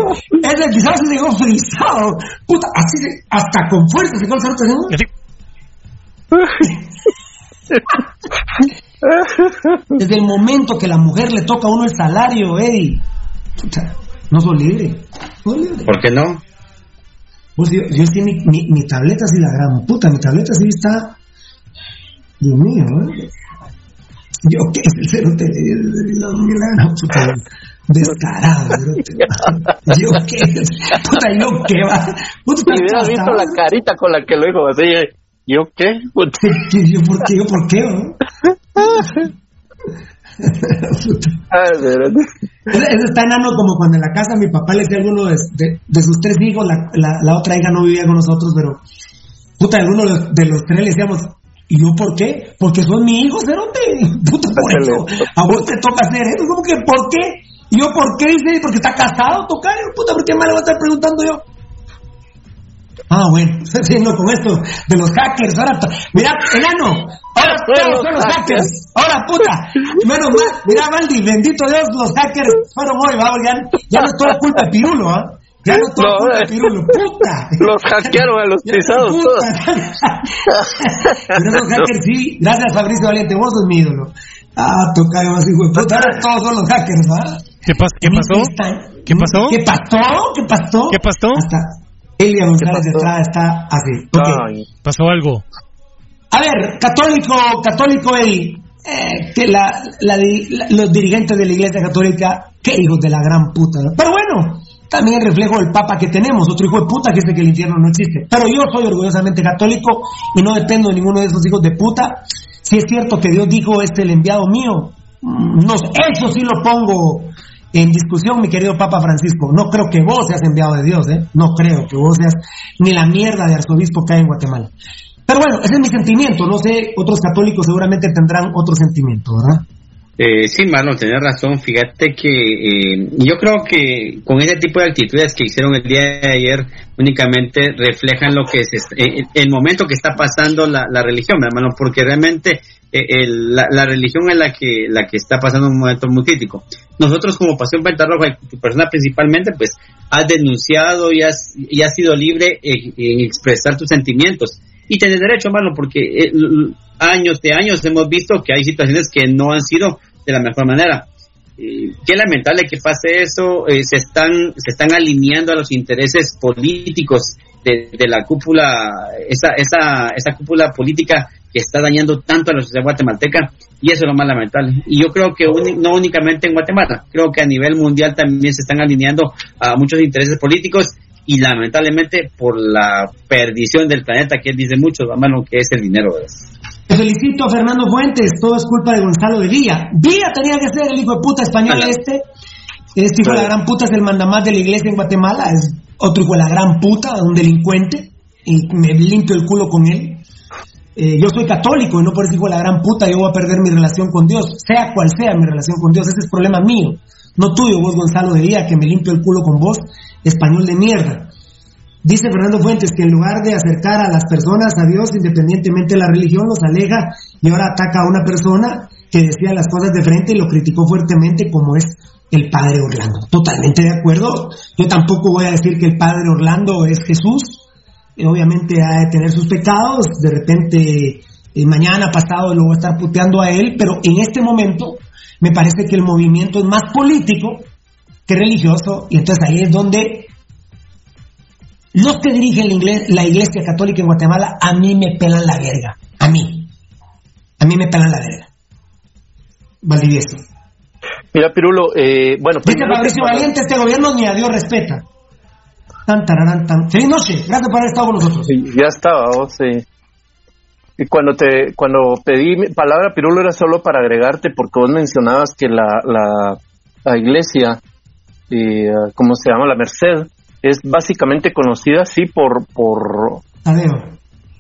es el pisado se quedó frisado. Puta, así hasta con fuerza se quedó el santo. Desde el momento que la mujer le toca a uno el salario, Eddie, no soy libre. ¿Por qué no? Pues yo, yo mi, mi, tableta así la gran puta, mi tableta sí está. Dios mío, ¿eh? Yo qué es el cero Descarado, yo qué, puta, yo qué va. Puta, si hubieras visto la carita con la que lo dijo así, ¿yo qué? ¿Yo por qué? ¿Yo por qué? Eso está enano como cuando en la casa mi papá le decía a alguno de, de, sus tres hijos, la, la, otra hija no vivía con nosotros, pero puta, alguno de los tres le decíamos, ¿y yo por qué? Porque son mi hijo, cerote, puta, por eso, a vos te toca hacer eso, como que ¿por qué? ¿Y yo por qué? Dice, porque está casado, tocayo, puta, ¿por qué más le voy a estar preguntando yo? Ah, bueno, siguiendo con esto de los hackers. Ahora, mira, enano, ahora todos son los hackers. Ahora, puta, menos mal, mira, Valdi, bendito Dios, los hackers fueron hoy, va, ya, ya no es toda culpa de Pirulo, ¿ah? Ya no es toda culpa de Pirulo, puta. Los hackearon a los pisados todos. Pero los hackers sí, gracias Fabricio Valiente, vos sos mi ídolo. Ah, más hijo de puta, ahora todos son los hackers, ¿va? ¿Qué, pas ¿Qué pasó? ¿Qué pasó? ¿Qué pasó? ¿Qué pasó? ¿Qué pasó? Hasta Elia González detrás está así. Okay. ¿Pasó algo? A ver, católico, católico Eli, eh, que la, la, los dirigentes de la Iglesia Católica, qué hijos de la gran puta. Pero bueno, también el reflejo del Papa que tenemos, otro hijo de puta que dice que el infierno no existe. Pero yo soy orgullosamente católico y no dependo de ninguno de esos hijos de puta. Si es cierto que Dios dijo, este el enviado mío, mm, no, eso sí lo pongo en discusión, mi querido Papa Francisco. No creo que vos seas enviado de Dios, ¿eh? No creo que vos seas ni la mierda de arzobispo que hay en Guatemala. Pero bueno, ese es mi sentimiento. No sé, otros católicos seguramente tendrán otro sentimiento, ¿verdad? Eh, sí, Marlon, tenés razón. Fíjate que eh, yo creo que con ese tipo de actitudes que hicieron el día de ayer únicamente reflejan lo que es eh, el momento que está pasando la, la religión, hermano, porque realmente eh, la, religión es la que, la que está pasando un momento muy crítico. Nosotros como Pasión Pentarroja tu persona principalmente, pues has denunciado y has, y has sido libre en, expresar tus sentimientos. Y tenés derecho, hermano, porque eh, años de años hemos visto que hay situaciones que no han sido de la mejor manera. Eh, qué lamentable que pase eso, se, están, se están alineando a los intereses políticos de, de la cúpula, esa, esa, esa cúpula política que está dañando tanto a la sociedad guatemalteca y eso es lo más lamentable. Y yo creo que no únicamente en Guatemala, creo que a nivel mundial también se están alineando a muchos intereses políticos y lamentablemente por la perdición del planeta que él dice mucho, mano que es el dinero. Te felicito, Fernando Fuentes, todo es culpa de Gonzalo de Villa. Villa tenía que ser el hijo de puta español este. Este hijo de la gran puta es el mandamás de la iglesia en Guatemala, es otro hijo de la gran puta, un delincuente, y me limpio el culo con él. Eh, yo soy católico y no por eso digo la gran puta, yo voy a perder mi relación con Dios, sea cual sea mi relación con Dios, ese es problema mío, no tuyo, vos Gonzalo de Día, que me limpio el culo con vos, español de mierda. Dice Fernando Fuentes que en lugar de acercar a las personas a Dios, independientemente de la religión, los aleja y ahora ataca a una persona que decía las cosas de frente y lo criticó fuertemente como es el padre Orlando. Totalmente de acuerdo. Yo tampoco voy a decir que el padre Orlando es Jesús, obviamente ha de tener sus pecados, de repente eh, mañana pasado lo voy a estar puteando a él, pero en este momento me parece que el movimiento es más político que religioso, y entonces ahí es donde los que dirigen la iglesia, católica en Guatemala a mí me pelan la verga, a mí, a mí me pelan la verga. Valdivieso. Mira, Pirulo, eh, bueno... Dice Fabricio Valiente, este gobierno ni a Dios respeta. Tan, tararán, tan. Feliz noche, gracias por haber estado con nosotros. ya estaba, vos, sí. Y cuando te cuando pedí palabra pirulo era solo para agregarte porque vos mencionabas que la, la, la iglesia, y, eh, ¿cómo se llama? La Merced, es básicamente conocida, sí, por... por Tadeo.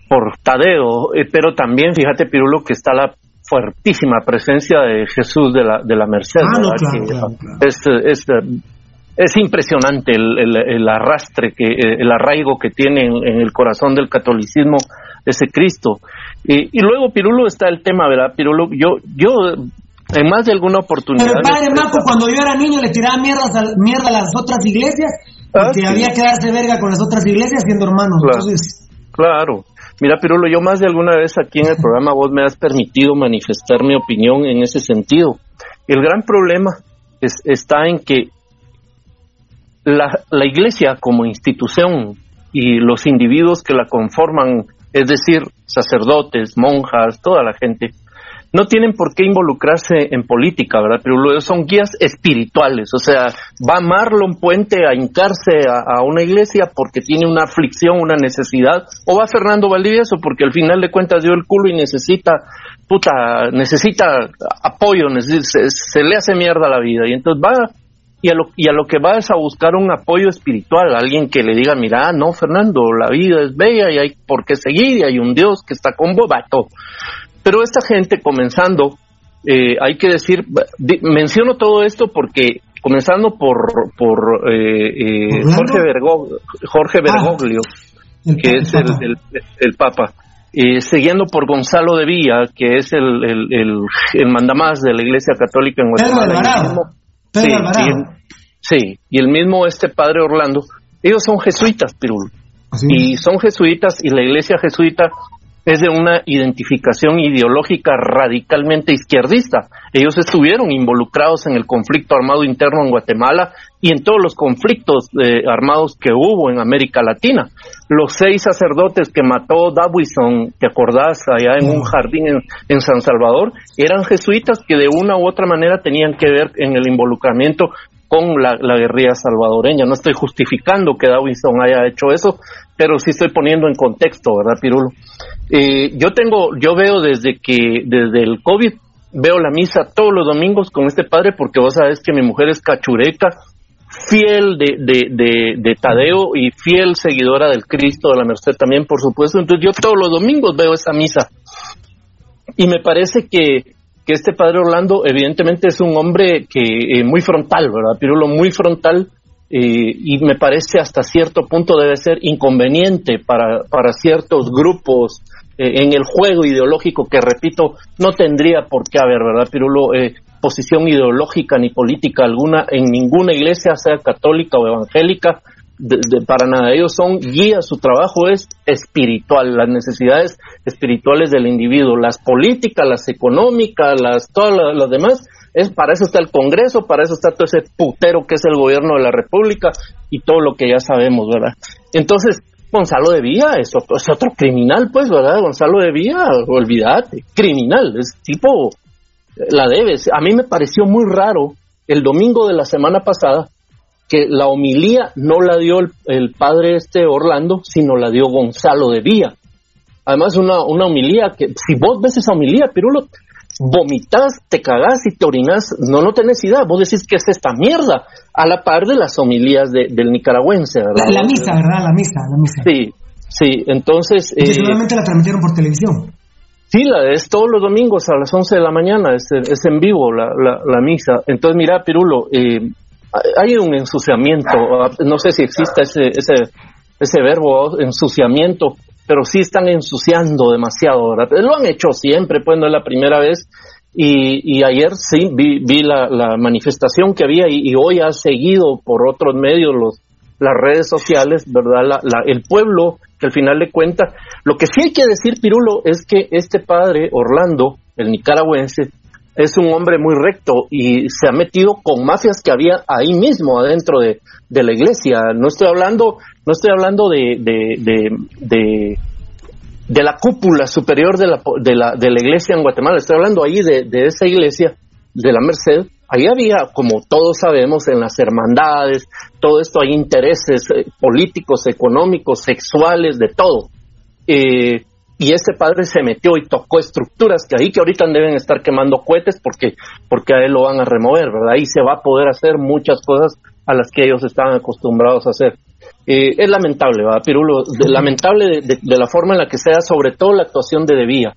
Por Tadeo, eh, pero también, fíjate, Pirulo, que está la fuertísima presencia de Jesús de la, de la Merced. Ah, no, claro, Es, es es impresionante el, arrastre, que, eh, el arraigo que tiene en, el corazón del catolicismo ese Cristo. Y, luego, Pirulo, está el tema, ¿verdad? Pirulo, yo, yo en más de alguna oportunidad... Pero padre Marco, cuando yo era niño le tiraba mierda a, mierda a las otras iglesias, ah, porque había que darse verga con las otras iglesias siendo hermanos. Claro, claro. Mira, Pirulo, yo más de alguna vez aquí en el programa vos me has permitido manifestar mi opinión en ese sentido. El gran problema es, está en que la, la iglesia como institución y los individuos que la conforman, es decir, sacerdotes, monjas, toda la gente, no tienen por qué involucrarse en política, ¿verdad? Pero son guías espirituales, o sea, va Marlon Puente a hincarse a, una iglesia porque tiene una aflicción, una necesidad, o va Fernando Valdivieso porque al final de cuentas dio el culo y necesita, puta, necesita apoyo, se, le hace mierda la vida, y entonces va y a, lo, y a lo que va es a buscar un apoyo espiritual, alguien que le diga, mira, no, Fernando, la vida es bella y hay por qué seguir y hay un Dios que está con vos, vato. Pero esta gente, comenzando, eh, hay que decir, menciono todo esto porque comenzando por, por eh, eh, Jorge, Jorge ah, Bergoglio, que es el, el, Papa, siguiendo por Gonzalo de Villa, que es el, el, mandamás de la Iglesia Católica en Guatemala. Sí, y el mismo este padre Orlando, ellos son jesuitas, Pirul. y son jesuitas y la iglesia jesuita es de una identificación ideológica radicalmente izquierdista. Ellos estuvieron involucrados en el conflicto armado interno en Guatemala y en todos los conflictos eh, armados que hubo en América Latina. Los seis sacerdotes que mató Dawison, ¿te acordás? Allá en un jardín en, San Salvador, eran jesuitas que de una u otra manera tenían que ver en el involucramiento con la, la guerrilla salvadoreña. No estoy justificando que Dawison haya hecho eso, pero sí estoy poniendo en contexto, ¿verdad, Pirulo? Eh, yo tengo, yo veo desde que, desde el COVID, veo la misa todos los domingos con este padre porque vos sabés que mi mujer es cachureca, fiel de, de, de, Tadeo y fiel seguidora del Cristo de la Merced también, por supuesto. Entonces yo todos los domingos veo esa misa. Y me parece que, que este padre Orlando evidentemente es un hombre que eh, muy frontal, ¿verdad? Pirulo, muy frontal. Eh, y me parece hasta cierto punto debe ser inconveniente para, para ciertos grupos eh, en el juego ideológico que, repito, no tendría por qué haber, ¿verdad, Pirulo? Eh, posición ideológica ni política alguna en ninguna iglesia, sea católica o evangélica, para nada. Ellos son guías, su trabajo es espiritual, las necesidades espirituales del individuo, las políticas, las económicas, las todas las, demás. Es, para eso está el Congreso, para eso está todo ese putero que es el gobierno de la República y todo lo que ya sabemos, ¿verdad? Entonces, Gonzalo de Vía es otro, es otro criminal, pues, ¿verdad? Gonzalo de Vía, olvídate, criminal, es tipo, la debes. A mí me pareció muy raro el domingo de la semana pasada que la homilía no la dio el, padre este Orlando, sino la dio Gonzalo de Vía. Además, una, una homilía que, si vos ves esa homilía, Pirulo, vomitas, te cagás y te orinas, no, no tenés idea, vos decís que es esta mierda, a la par de las homilías del nicaragüense, ¿verdad? La, misa, ¿verdad? La misa, la misa. Sí, sí, entonces... Eh, seguramente la transmitieron por televisión. Sí, la es todos los domingos a las 11 de la mañana, es, es en vivo la, la, misa. Entonces, mira, Pirulo, eh, hay un ensuciamiento, no sé si existe ese, ese, ese verbo, ensuciamiento, pero sí están ensuciando demasiado, ¿verdad? Lo han hecho siempre, pues no es la primera vez. Y, ayer sí vi, vi la, manifestación que había y, hoy ha seguido por otros medios los, las redes sociales, ¿verdad? La, el pueblo, que al final de cuentas, lo que sí hay que decir, Pirulo, es que este padre, Orlando, el nicaragüense, es un hombre muy recto y se ha metido con mafias que había ahí mismo adentro de, la iglesia. No estoy hablando, no estoy hablando de, de, de, la cúpula superior de la, de, la, de la iglesia en Guatemala, estoy hablando ahí de, de esa iglesia de la Merced. Ahí había, como todos sabemos, en las hermandades, todo esto hay intereses eh, políticos, económicos, sexuales, de todo. Eh, y este padre se metió y tocó estructuras que ahí que ahorita deben estar quemando cohetes porque porque a él lo van a remover, ¿verdad? Ahí se va a poder hacer muchas cosas a las que ellos estaban acostumbrados a hacer. Eh, es lamentable, ¿verdad, Pirulo? lamentable de, la forma en la que sea, sobre todo la actuación de Devía.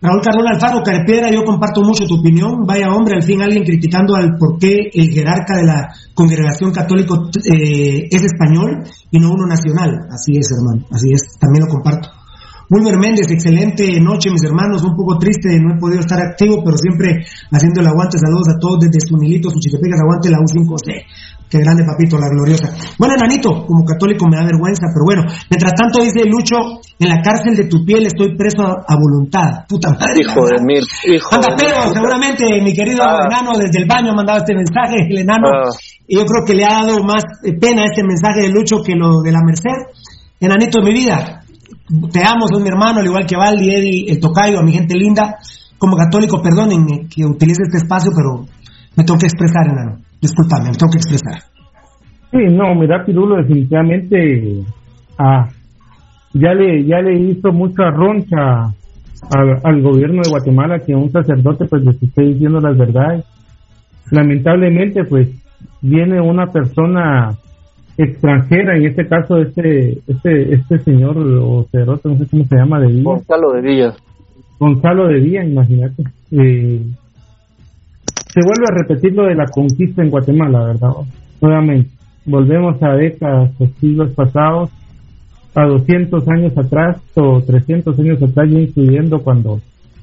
Raúl Carlos Alfaro, Carepiedra, yo comparto mucho tu opinión. Vaya hombre, al fin alguien criticando al por qué el jerarca de la congregación católica eh, es español y no uno nacional. Así es, hermano, así es, también lo comparto. Wilmer Méndez, excelente noche, mis hermanos. Un poco triste, no he podido estar activo, pero siempre haciendo el aguante. Saludos a todos desde Sunilito, Suchitepegas, aguante la U5C. Qué grande, papito, la gloriosa. Bueno, Nanito, como católico me da vergüenza, pero bueno. Mientras tanto, dice Lucho, en la cárcel de tu piel estoy preso a, voluntad. Puta madre. Hijo de mil, hijo Anda, pero seguramente mi querido ah. enano desde el baño ha mandado este mensaje, el enano. Ah. Y yo creo que le ha dado más pena este mensaje de Lucho que lo de la Merced. Enanito de mi vida, te amo, sos mi hermano, al igual que Valdi, Eddie, el tocayo, a mi gente linda. como católico, perdonen que utilice este espacio, pero me tengo que expresar, enano. Disculpame, me tengo que expresar. Sí, no, mira, Pirulo, definitivamente ah, ya le ya le hizo mucha roncha al, gobierno de Guatemala que un sacerdote pues les esté diciendo las verdades. Lamentablemente, pues viene una persona extranjera, en este caso este este este señor o sacerdote, no sé cómo se llama, de Villa. Gonzalo de Villa. Gonzalo de Villa, imagínate. Eh, se vuelve a repetir lo de la conquista en Guatemala, ¿verdad? Nuevamente, volvemos a décadas siglos pasados, a 200 años atrás o 300 años atrás, incluyendo cuando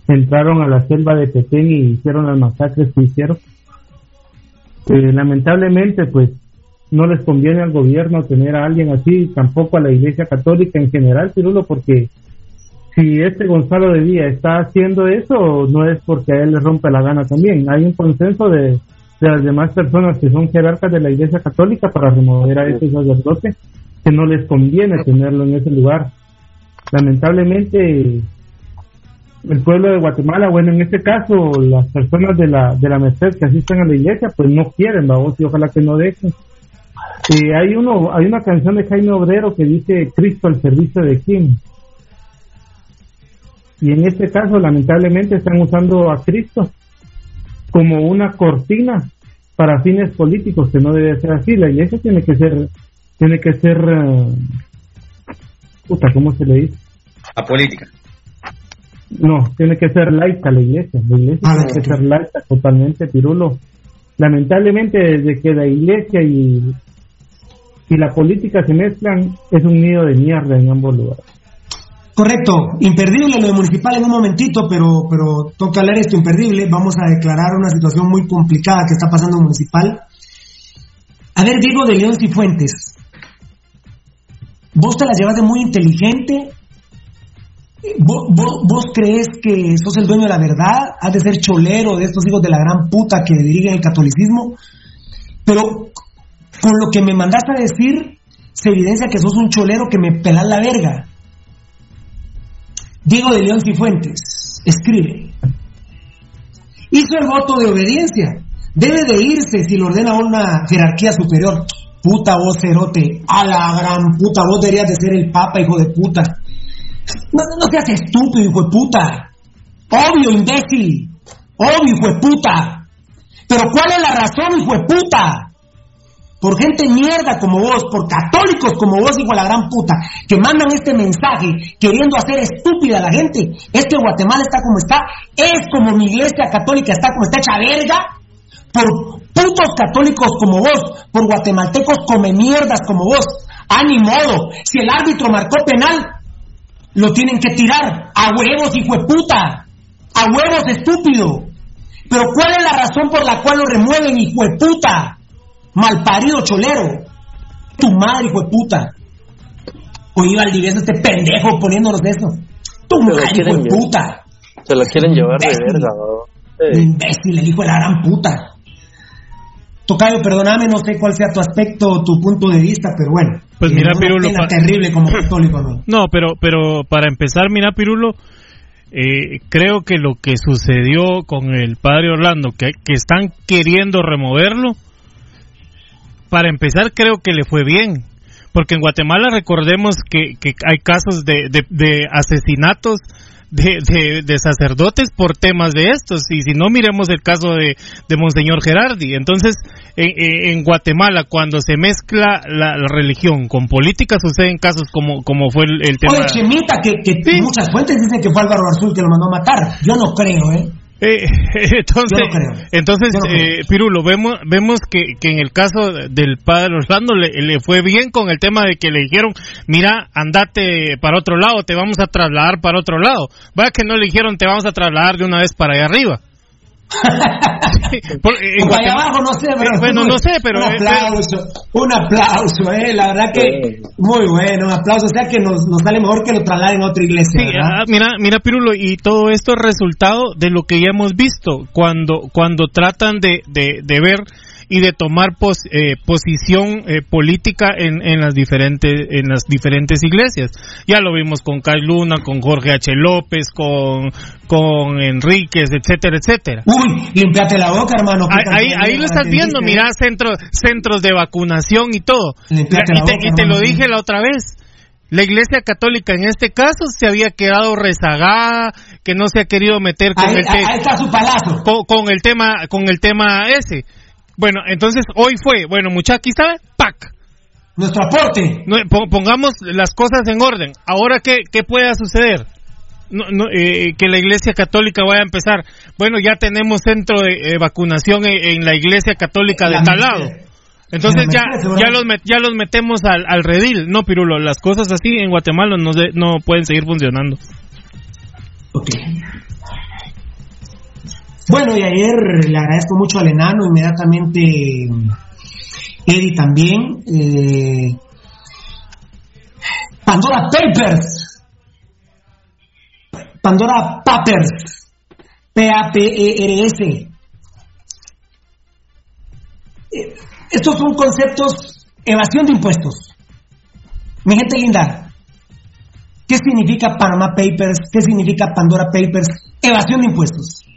entraron a la selva de Petén y hicieron las masacres que hicieron. Eh, lamentablemente, pues no les conviene al gobierno tener a alguien así, tampoco a la Iglesia Católica en general, Pirulo, porque si este Gonzalo de Vía está haciendo eso, no es porque a él le rompe la gana también. Hay un consenso de, las demás personas que son jerarcas de la Iglesia Católica para remover a ese sacerdote que no les conviene tenerlo en ese lugar. Lamentablemente, el pueblo de Guatemala, bueno, en este caso, las personas de la, de la Merced que asisten a la iglesia, pues no quieren, vamos, y ojalá que no dejen. Eh, hay uno, hay una canción de Jaime Obrero que dice Cristo al servicio de quién. Y en este caso, lamentablemente, están usando a Cristo como una cortina para fines políticos, que no debe ser así. La iglesia tiene que ser, tiene que ser, uh, puta, ¿cómo se le dice? A política. No, tiene que ser laica la iglesia. La iglesia ah, tiene que ser laica totalmente, Pirulo. Lamentablemente, desde que la iglesia y, y la política se mezclan, es un nido de mierda en ambos lugares. Correcto, imperdible lo de municipal en un momentito, pero, pero toca hablar esto imperdible. Vamos a declarar una situación muy complicada que está pasando en municipal. A ver, Diego de León Cifuentes, vos te la llevas de muy inteligente. ¿Vos, vos, crees que sos el dueño de la verdad? Has de ser cholero de estos hijos de la gran puta que dirigen el catolicismo. Pero con lo que me mandaste a decir, se evidencia que sos un cholero que me pelas la verga. Diego de León Cifuentes escribe, hizo el voto de obediencia, debe de irse si lo ordena una jerarquía superior. Puta voz cerote, a la gran puta, vos deberías de ser el papa, hijo de puta. No, no seas estúpido, hijo de puta. Obvio, imbécil. Obvio, hijo de puta. Pero ¿cuál es la razón, hijo de puta? Por gente mierda como vos, por católicos como vos, hijo de la gran puta, que mandan este mensaje queriendo hacer estúpida a la gente, es que Guatemala está como está, es como mi iglesia católica está como está hecha verga, por putos católicos como vos, por guatemaltecos come mierdas como vos. A ni modo, si el árbitro marcó penal, lo tienen que tirar. A huevos, hijo de puta. A huevos, estúpido. Pero ¿cuál es la razón por la cual lo remueven, hijo de puta? Malparido cholero. Tu madre, hijo de puta. Oye, Valdivieso, este pendejo poniéndonos de eso. Tu madre, hijo de puta. Se la quieren llevar de verga, ¿no? Imbécil, el hijo de la gran puta. Tocayo, perdóname, no sé cuál sea tu aspecto, tu punto de vista, pero bueno. Pues mira, Pirulo. terrible como católico, ¿no? No, pero, pero para empezar, mira, Pirulo, eh, creo que lo que sucedió con el padre Orlando, que, que están queriendo removerlo, para empezar creo que le fue bien, porque en Guatemala recordemos que, que hay casos de, de, asesinatos de, de, sacerdotes por temas de estos. Y si no, miremos el caso de, de Monseñor Gerardi. Entonces, en, Guatemala, cuando se mezcla la, religión con política, suceden casos como, como fue el, tema. Oye, Chemita, que, que muchas fuentes dicen que fue Álvaro Arzul que lo mandó a matar. Yo no creo, ¿eh? Eh, entonces, entonces eh, Pirulo, vemos, vemos que, que, en el caso del padre Orlando le, le, fue bien con el tema de que le dijeron, mira, andate para otro lado, te vamos a trasladar para otro lado. Vaya que no le dijeron, te vamos a trasladar de una vez para allá arriba. en abajo no sé, pero bueno, no sé, pero un aplauso, un aplauso, eh, la verdad que muy bueno, un aplauso, o sea que nos, nos sale mejor que lo trasladen a otra iglesia. Ah, mira, mira Pirulo, y todo esto es resultado de lo que ya hemos visto cuando cuando tratan de, de, de ver y de tomar eh, posición eh, política en, en, las diferentes en las diferentes iglesias. Ya lo vimos con Kai Luna, con Jorge H. López, con con Enríquez, etcétera, etcétera. Uy, limpiate la boca, hermano. Ahí, ahí, lo estás viendo, mira, centros centros de vacunación y todo. y te, lo dije la otra vez. La Iglesia Católica en este caso se había quedado rezagada, que no se ha querido meter con el tema con, el tema con el tema ese. Bueno, entonces hoy fue, bueno, muchachos, aquí está, pack. Nuestro aporte. pongamos las cosas en orden. Ahora qué qué pueda suceder? Eh, que la Iglesia Católica vaya a empezar. Bueno, ya tenemos centro de eh, vacunación en, la Iglesia Católica de tal lado. Entonces ya, ya, los ya los metemos al, al redil. No, Pirulo, las cosas así en Guatemala no, no pueden seguir funcionando. Ok. Bueno, y ayer le agradezco mucho al enano, inmediatamente Eddie también. Eh, Pandora Papers. Pandora Papers. P-A-P-E-R-S. Eh, estos son conceptos, evasión de impuestos. Mi gente linda, ¿qué significa Panama Papers? ¿Qué significa Pandora Papers? Evasión de impuestos.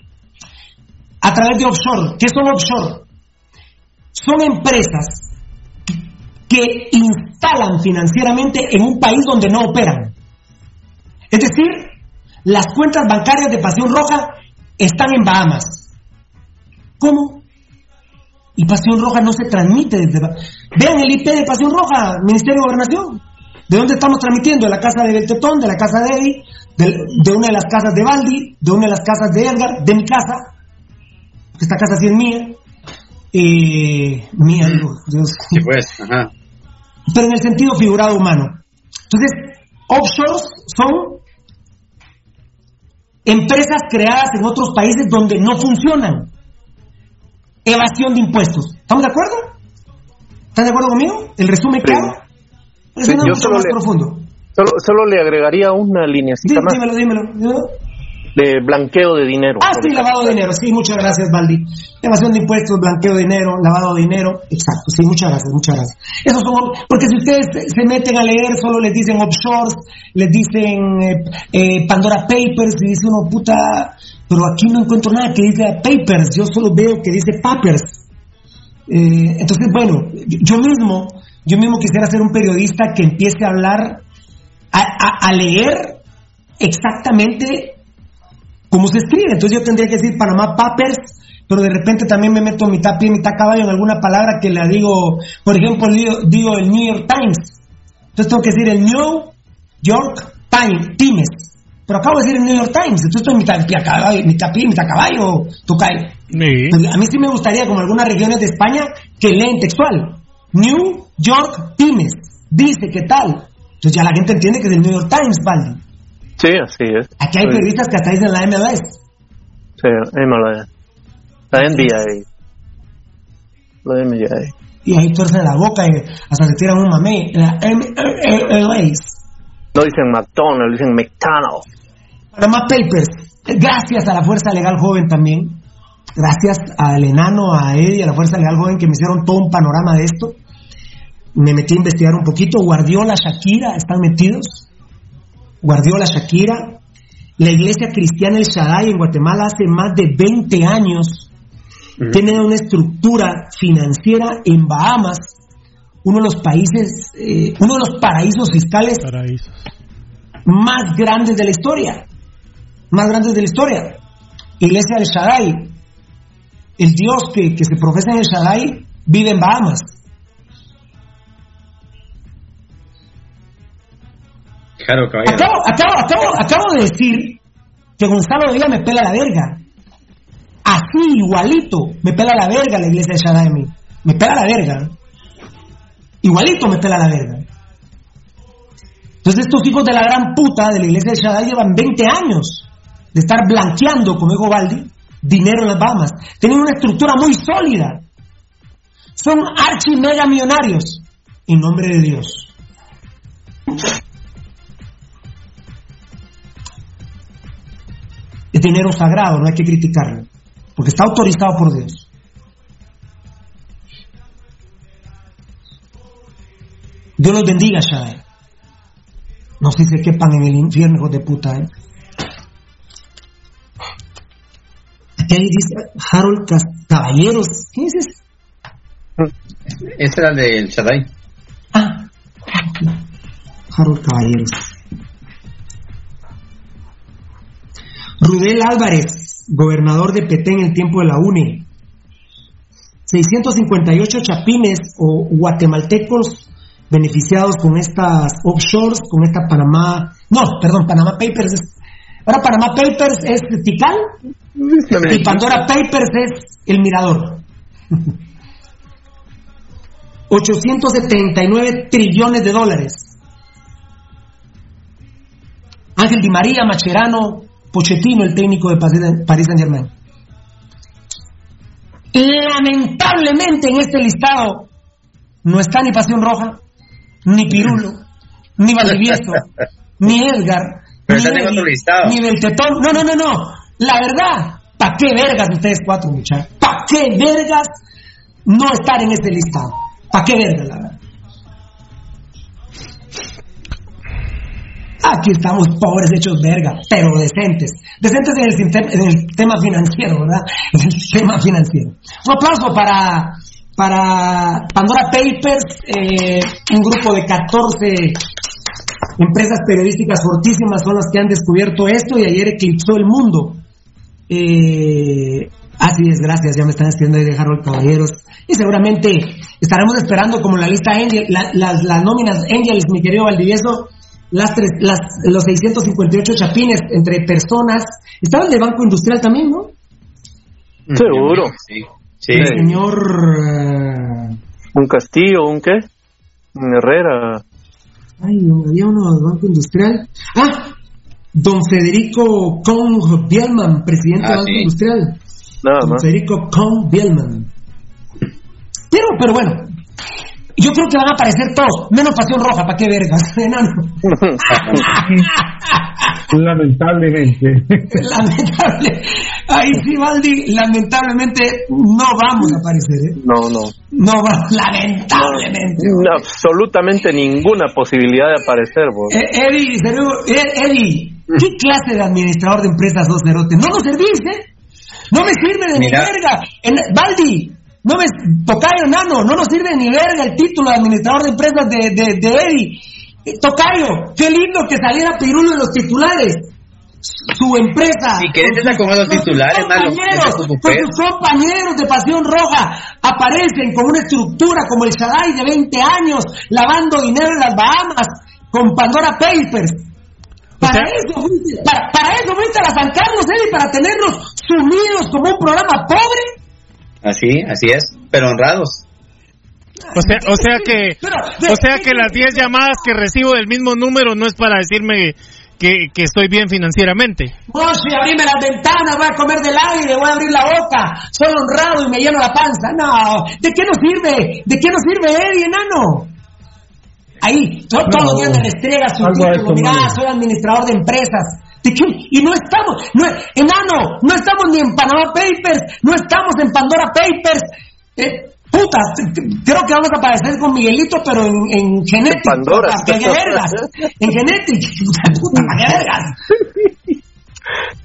A través de offshore. ¿Qué son offshore? Son empresas que instalan financieramente en un país donde no operan. Es decir, las cuentas bancarias de Pasión Roja están en Bahamas. ¿Cómo? Y Pasión Roja no se transmite desde... Vean el IP de Pasión Roja, Ministerio de Gobernación. ¿De dónde estamos transmitiendo? De la casa de Beltetón, de la casa de Eddie, de, una de las casas de Baldi, de una de las casas de Edgar, de mi casa. Esta casa sí es mía. Eh, mía, digo, Dios. Sí, pues, ajá. Pero en el sentido figurado humano. Entonces, offshores son empresas creadas en otros países donde no funcionan evasión de impuestos. ¿Estamos de acuerdo? ¿Están de acuerdo conmigo? ¿El resumen que hago? Es yo solo más le, profundo. Solo, solo le agregaría una línea. más. Dímelo, dímelo. De blanqueo de dinero. Ah, sí, lavado de dinero. Sí, muchas gracias, Baldi. Evasión de impuestos, blanqueo de dinero, lavado de dinero. Exacto, sí, muchas gracias, muchas gracias. Esos son, porque si ustedes se meten a leer, solo les dicen offshores, les dicen eh, eh, Pandora Papers, y dice uno, puta, pero aquí no encuentro nada que diga papers, yo solo veo que dice papers. Eh, entonces, bueno, yo mismo, yo mismo quisiera ser un periodista que empiece a hablar, a, leer exactamente cómo se escribe. Entonces yo tendría que decir Panamá Papers, pero de repente también me meto mitad pie, mitad caballo en alguna palabra que la digo, por ejemplo, digo, el New York Times. Entonces tengo que decir el New York Times, Times. Pero acabo de decir en New York Times, entonces estoy mitad pie, caballo, mitad pie, mitad caballo, tocayo. Pues a mí sí me gustaría, como algunas regiones de España, que leen textual. New York Times dice que tal. Entonces ya la gente entiende que es el New York Times, Valdi. Sí, así es. Aquí hay periodistas que hasta dicen la MLS. Sí, MLS. La NBA. La NBA. Y ahí tuercen la boca y hasta se tiran un mamey. La MLS. No dicen McDonald's, dicen McDonald's. Panama Papers, gracias a la Fuerza Legal Joven también, gracias al enano, a Eddie, a la Fuerza Legal Joven que me hicieron todo un panorama de esto. Me metí a investigar un poquito. Guardiola, Shakira, están metidos. Guardiola, Shakira. La iglesia cristiana El Shaddai en Guatemala hace más de 20 años tiene una estructura financiera en Bahamas, uno de los países, eh, uno de los paraísos fiscales más grandes de la historia más grandes de la historia. Iglesia del Shaddai. El Dios que, se profesa en el Shaddai vive en Bahamas. Claro, acabo, acabo, de decir que Gonzalo Díaz me pela la verga. Así, igualito, me pela la verga la iglesia del Shaddai. Me pela la verga. Igualito me pela la verga. Entonces estos hijos de la gran puta de la iglesia de Shaddai llevan 20 años de estar blanqueando, como dijo Baldi, dinero en las Bahamas. Tienen una estructura muy sólida. Son archi mega millonarios. En nombre de Dios. Es dinero sagrado, no hay que criticarlo, porque está autorizado por Dios. Dios los bendiga, Shai. No sé si quepan en el infierno, hijos de puta. ¿eh? Aquí dice Harold Caballeros. ¿Quién es ese? Este era el del Shaddai. Ah, Harold Caballeros. Rudel Álvarez, gobernador de PT en el tiempo de la UNE. 658 chapines o guatemaltecos beneficiados con estas offshores, con esta Panamá, no, perdón, Panamá Papers. Es, ahora Panamá Papers es Tical y Pandora Papers es el Mirador. 879 trillones de dólares. Ángel Di María, Macherano, Pochettino, el técnico de París Saint Germain. Lamentablemente en este listado no está ni Pasión Roja, ni Pirulo, ni Valdivieso, ni Edgar, Pero ni, otro listado. ni Beltetón. No, no, no, no. La verdad, ¿para qué vergas ustedes cuatro, muchachos? ¿Para qué vergas no estar en este listado? ¿Para qué vergas, la verdad? Aquí estamos pobres hechos verga, pero decentes. Decentes en el, en el tema financiero, ¿verdad? En el tema financiero. Un aplauso para, para Pandora Papers, eh, un grupo de 14 empresas periodísticas fortísimas son las que han descubierto esto y ayer eclipsó el mundo. Eh, así es, gracias, ya me están haciendo de Harold Caballeros. Y seguramente estaremos esperando como la lista Angel, la- las, las nóminas Angels, mi querido Valdivieso, las, tres, las los 658 chapines entre personas. Estaba el de Banco Industrial también, ¿no? Seguro. Sí. Sí. El señor... eh, ¿Un Castillo? ¿Un qué? Un Herrera. Ay, no, había uno del Banco Industrial. Ah, don Federico Kong Bielman, presidente Ah, del Banco sí. Industrial. Nada Don más. Federico Kong Bielman. Pero, pero bueno, yo creo que van a aparecer todos, menos Pasión Roja, ¿para qué vergas? Enano. Lamentablemente. Lamentable. Ahí sí, Valdi, lamentablemente no vamos a aparecer, ¿eh? No, no. No vamos, lamentablemente. No, absolutamente ninguna posibilidad de aparecer, vos. Eh, Eddie, eh, Eddie, ¿qué clase de administrador de empresas sos, Cerote? No nos servís, ¿eh? No me sirve de Mira. ni verga. En, Baldi, no me tocayo nano, no nos sirve ni verga el título de administrador de empresas de, de, de Eddie. Eh, Tocayo, qué lindo que saliera Pirulo en los titulares. Su empresa. Si querés estar con sus titulares, compañeros, papel. sus compañeros de Pasión Roja aparecen con una estructura como el Shaddai de 20 años, lavando dinero en las Bahamas, con Pandora Papers. Para sea- eso, fuiste- para, para eso fuiste a la San Carlos, Eddie, para tenernos sumidos como un programa pobre. Así, así es. Pero honrados. O sea, o sea que, o sea que las 10 llamadas que recibo del mismo número no es para decirme que, que estoy bien financieramente. Moshi, abrime las ventanas, voy a comer del aire, voy a abrir la boca, soy honrado y me lleno la panza. No, ¿de qué nos sirve? ¿De qué nos sirve Eddie, enano? Ahí, to- todos los días me restrega su título, mirá, soy administrador de empresas. ¿De qué? Y no estamos, no, enano, no estamos ni en Panama Papers, no estamos en Pandora Papers. Eh, putas, creo que vamos a aparecer con Miguelito, pero en, en Genetic. Pandora. puta, ¿Qué vergas? En Genetic. Puta, ¿qué vergas?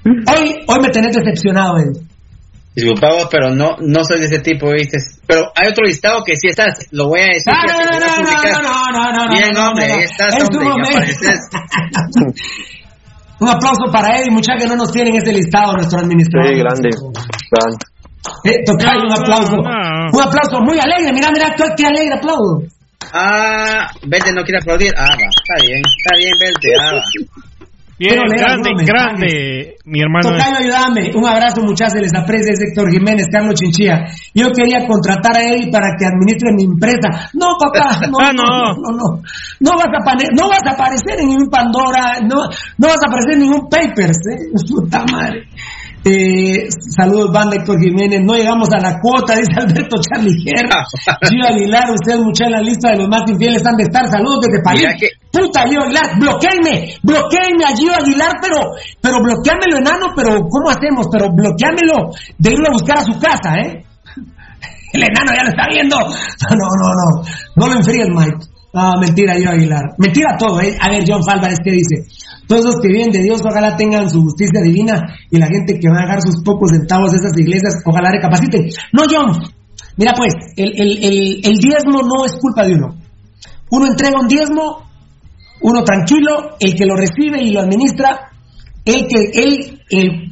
Hoy, hoy me tenés decepcionado, Eddie. Disculpa vos, pero no, no soy de ese tipo, ¿viste? Pero hay otro listado que sí estás. Lo voy a decir. No, no, no, no, no, no, no, no, Bien, no, no, hombre, no, no. ahí estás, Es hombre. Un aplauso para Eddie, muchachos que no nos tienen ese listado, nuestro administrador. Sí, grande. Grande. Eh, tocayo, un aplauso. No. Un aplauso muy alegre, mira, mira, qué, qué alegre aplauso. Ah, Belte no quiere aplaudir. Ah, va, está bien, está bien, Belte. Ah, va. Bien, Pero grande, grande, mi hermano. Tocayo, ayúdame. Un abrazo, muchachos, les aprecia, es Héctor Jiménez, Carlos Chinchilla. Yo quería contratar a Eddie para que administre mi empresa. No, papá, no, Ah, no, no. no, no, no. No vas a, no vas a aparecer en ningún Pandora, no, no vas a aparecer en ningún Papers, ¿eh? Puta madre. Eh, saludos, banda Héctor Jiménez. No llegamos a la cuota, dice Alberto Charliger. Gio Aguilar, ustedes, muchachos, en la lista de los más infieles han de estar. Saludos desde París. Que- Puta, Gio Aguilar, bloqueenme, bloqueenme a Gio Aguilar, pero, pero bloqueámelo, enano, pero ¿cómo hacemos? Pero bloqueámelo de irlo a buscar a su casa, ¿eh? El enano ya lo está viendo. No, no, no, no. No lo enfríes, Mike. No, mentira, yo Aguilar. Mentira todo, ¿eh? A ver, John Álvarez, ¿qué dice? Todos los que viven de Dios, ojalá tengan su justicia divina y la gente que va a dejar sus pocos centavos de esas iglesias, ojalá recapaciten. No, John. Mira, pues, el, el, el diezmo no es culpa de uno. Uno entrega un diezmo, uno tranquilo, el que lo recibe y lo administra, el que, el,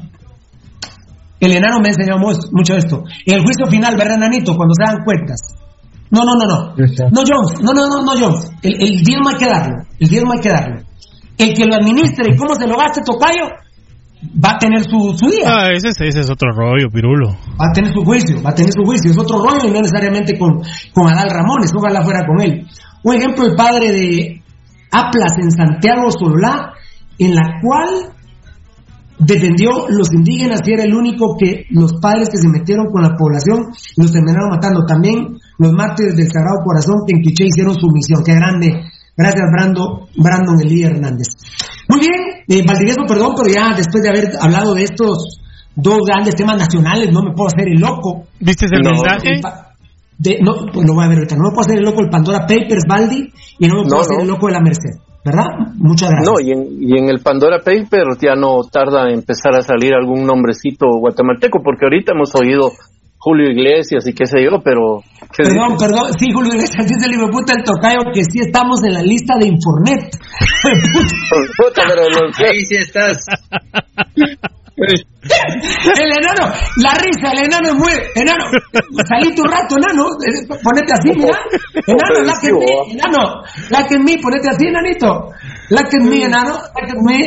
el enano me enseñó mucho esto. El juicio final, ¿verdad, enanito? Cuando se dan cuentas. No, no, no, no. No, Jones, no, no, no, no, Jones. El, el diezmo hay que darlo. El diezmo hay que darlo. El que lo administre y cómo se lo gaste, tocayo, va a tener su, su día. Ah, ese, ese, es otro rollo, Pirulo. Va a tener su juicio, va a tener su juicio. Es otro rollo y no necesariamente con, con Adal Ramones, ojalá fuera con él. Un ejemplo, el padre de Aplas en Santiago Sololá, en la cual defendió los indígenas y era el único que los padres que se metieron con la población los terminaron matando. También los mártires del Sagrado Corazón que en Quiché hicieron su misión. Qué grande. Gracias, Brando, Brandon Elías Hernández. Muy bien, eh, Valdivieso, perdón, pero ya después de haber hablado de estos dos grandes temas nacionales, no me puedo hacer el loco. ¿Viste el mensaje? no, pues lo voy a ver ahorita. No me puedo hacer el loco el Pandora Papers, Baldi, y no me puedo hacer el loco de la Merced. ¿Verdad? Muchas gracias. No, y en, y en el Pandora Papers ya no tarda en empezar a salir algún nombrecito guatemalteco, porque ahorita hemos oído Julio Iglesias y qué sé yo, pero... Perdón, perdón, sí, Julio Iglesias dice el puta el tocayo que sí estamos en la lista de Infornet. puta, pero Ahí sí estás. el enano, la risa, el enano es muy. Enano, salí tu rato, enano. Ponete así, mira. Enano, la que me, enano, la que me, ponete así, enanito. La que me, enano, la que me.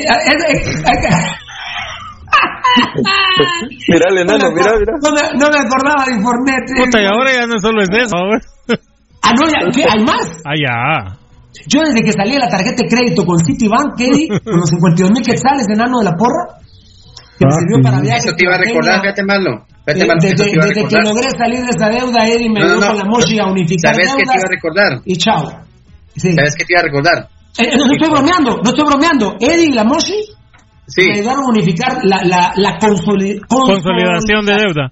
mira el enano, mira, mira. No me, no me acordaba de Infornet. Puta, y ahora ya no solo es eso, Ah, no, ya, ¿qué? ¿Hay más? Ah, ya. Yo desde que salí de la tarjeta de crédito con Citibank, Eddie, con los 52 mil quetzales, enano de la porra, que me ah, sirvió para viajes. Eso te iba a recordar, fíjate malo. Fíjate malo desde, desde que logré salir de esa deuda, Eddie me dio con la mochi a unificar ¿Sabes qué te iba a recordar? Y chao. ¿Sabes qué te iba a recordar? Eh, no estoy bromeando, no estoy bromeando. Eddie y la mochi sí. me ayudaron a unificar la, la, la consolidación de deuda.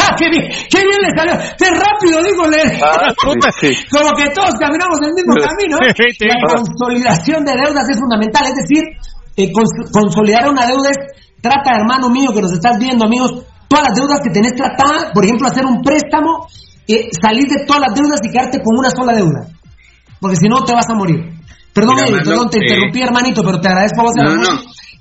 ¡Ah, qué bien! ¡Qué bien le salió! ¡Qué rápido, dígole! Ah, Como que todos caminamos el mismo camino. ¿eh? La consolidación de deudas es fundamental, es decir, eh, consolidar una deuda es trata, hermano mío, que nos estás viendo, amigos, todas las deudas que tenés tratadas, por ejemplo, hacer un préstamo, eh, salir de todas las deudas y quedarte con una sola deuda. Porque si no, te vas a morir. Perdón, perdón, te interrumpí, hermanito, pero te agradezco a vos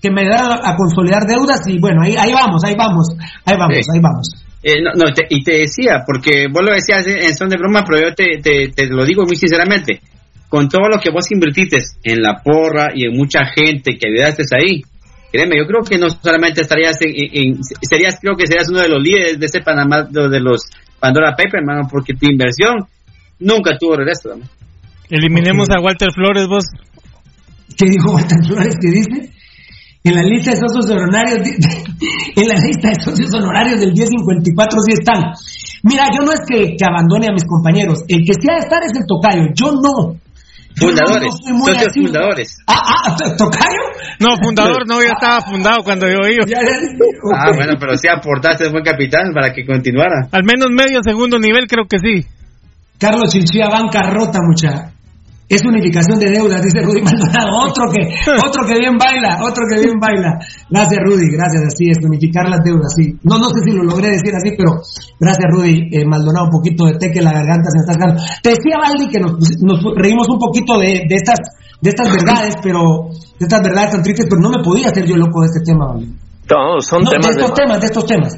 que me ayudaron a, consolidar deudas y bueno, ahí, ahí vamos, ahí vamos, ahí vamos, ahí vamos. Eh, no, y te decía, porque vos lo decías en son de broma, pero yo te, te, te, lo digo muy sinceramente, con todo lo que vos invertiste en la porra y en mucha gente que ayudaste ahí, créeme, yo creo que no solamente estarías en, serías, creo que serías uno de los líderes de ese Panamá, de los Pandora Paper, hermano, porque tu inversión nunca tuvo regreso, Eliminemos a Walter Flores, vos. ¿Qué dijo Walter Flores? ¿Qué dice? En la lista de socios honorarios, en la lista de socios honorarios del 1054 sí están. Mira, yo no es que, que abandone a mis compañeros, el que sí ha de estar es el tocayo, yo no. Fundadores, socios fundadores. Ah, ah, ¿tocayo? No, fundador no, ya estaba fundado cuando yo iba. Ah, bueno, pero sí aportaste buen capitán para que continuara. Al menos medio segundo nivel creo que sí. Carlos Chinchilla, bancarrota, mucha. Es unificación de deudas, dice Rudy Maldonado. Otro que, otro que bien baila, otro que bien baila. Gracias, Rudy, gracias, así es, unificar las deudas, sí. No, no sé si lo logré decir así, pero gracias, Rudy eh, Maldonado, un poquito de té que la garganta se me está sacando. Te decía, Valdi, que nos, nos reímos un poquito de, de, estas, de estas verdades, pero, de estas verdades tan tristes, pero no me podía hacer yo loco de este tema, Valdi. No, son temas. De estos temas, de estos temas.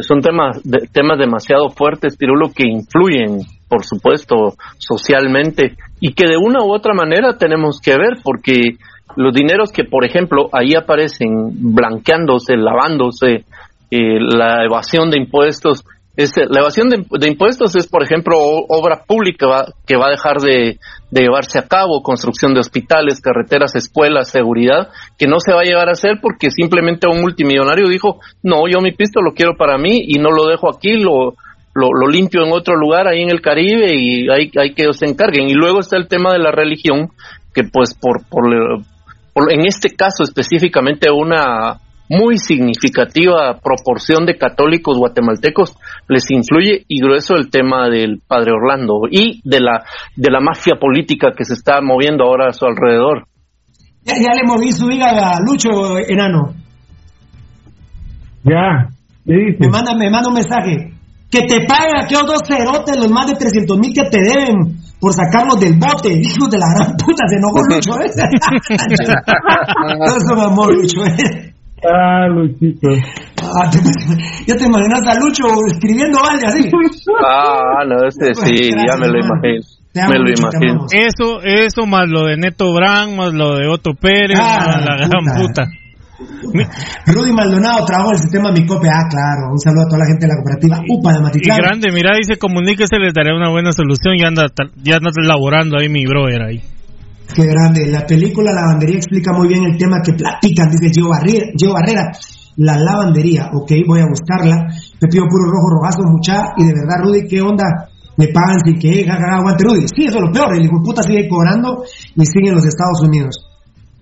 Son temas, de, temas demasiado fuertes, Pirulo, que influyen por supuesto, socialmente, y que de una u otra manera tenemos que ver, porque los dineros que, por ejemplo, ahí aparecen blanqueándose, lavándose, la evasión de impuestos, es, la evasión de, impuestos es, por ejemplo, obra pública que va a dejar de, de, llevarse a cabo, construcción de hospitales, carreteras, escuelas, seguridad, que no se va a llegar a hacer porque simplemente un multimillonario dijo, no, yo mi pisto lo quiero para mí y no lo dejo aquí, lo, lo, limpio en otro lugar, ahí en el Caribe, y hay, hay que ellos se encarguen. Y luego está el tema de la religión, que pues por, por, en este caso específicamente una, muy significativa proporción de católicos guatemaltecos les influye y grueso el tema del padre Orlando y de la de la mafia política que se está moviendo ahora a su alrededor. Ya, le moví su hígado a Lucho Enano. Ya, me manda, me manda un mensaje. Que te paguen aquellos dos cerotes los más de 300 mil que te deben por sacarlos del bote. Hijos de la gran puta, se enojó Lucho, ¿eh? Eso me amor, Lucho, ¿eh? Ah, Luchito. Ah, ya te imaginas a Lucho escribiendo algo así. Ah, no, este sí, ya me lo imagino. Me lo imagino. Eso, eso más lo de Neto Brand, más lo de Otto Pérez, ah, más la gran puta. Rudy Maldonado trabajó el sistema Micope. Ah, claro. Un saludo a toda la gente de la cooperativa UPA de Matitlán. Y grande, mira, dice comuníquese, les daré una buena solución. Y anda, ya anda elaborando ahí mi brother ahí. Qué grande. La película Lavandería explica muy bien el tema que platican, dice Gio Barrera. Barrera. La lavandería, ok, voy a buscarla. Pido puro rojo rogazo, mucha. Y de verdad, Rudy, ¿qué onda? Me pagan sin que aguante Rudy. Sí, eso es lo peor. El hijo puta sigue cobrando y sigue en los Estados Unidos.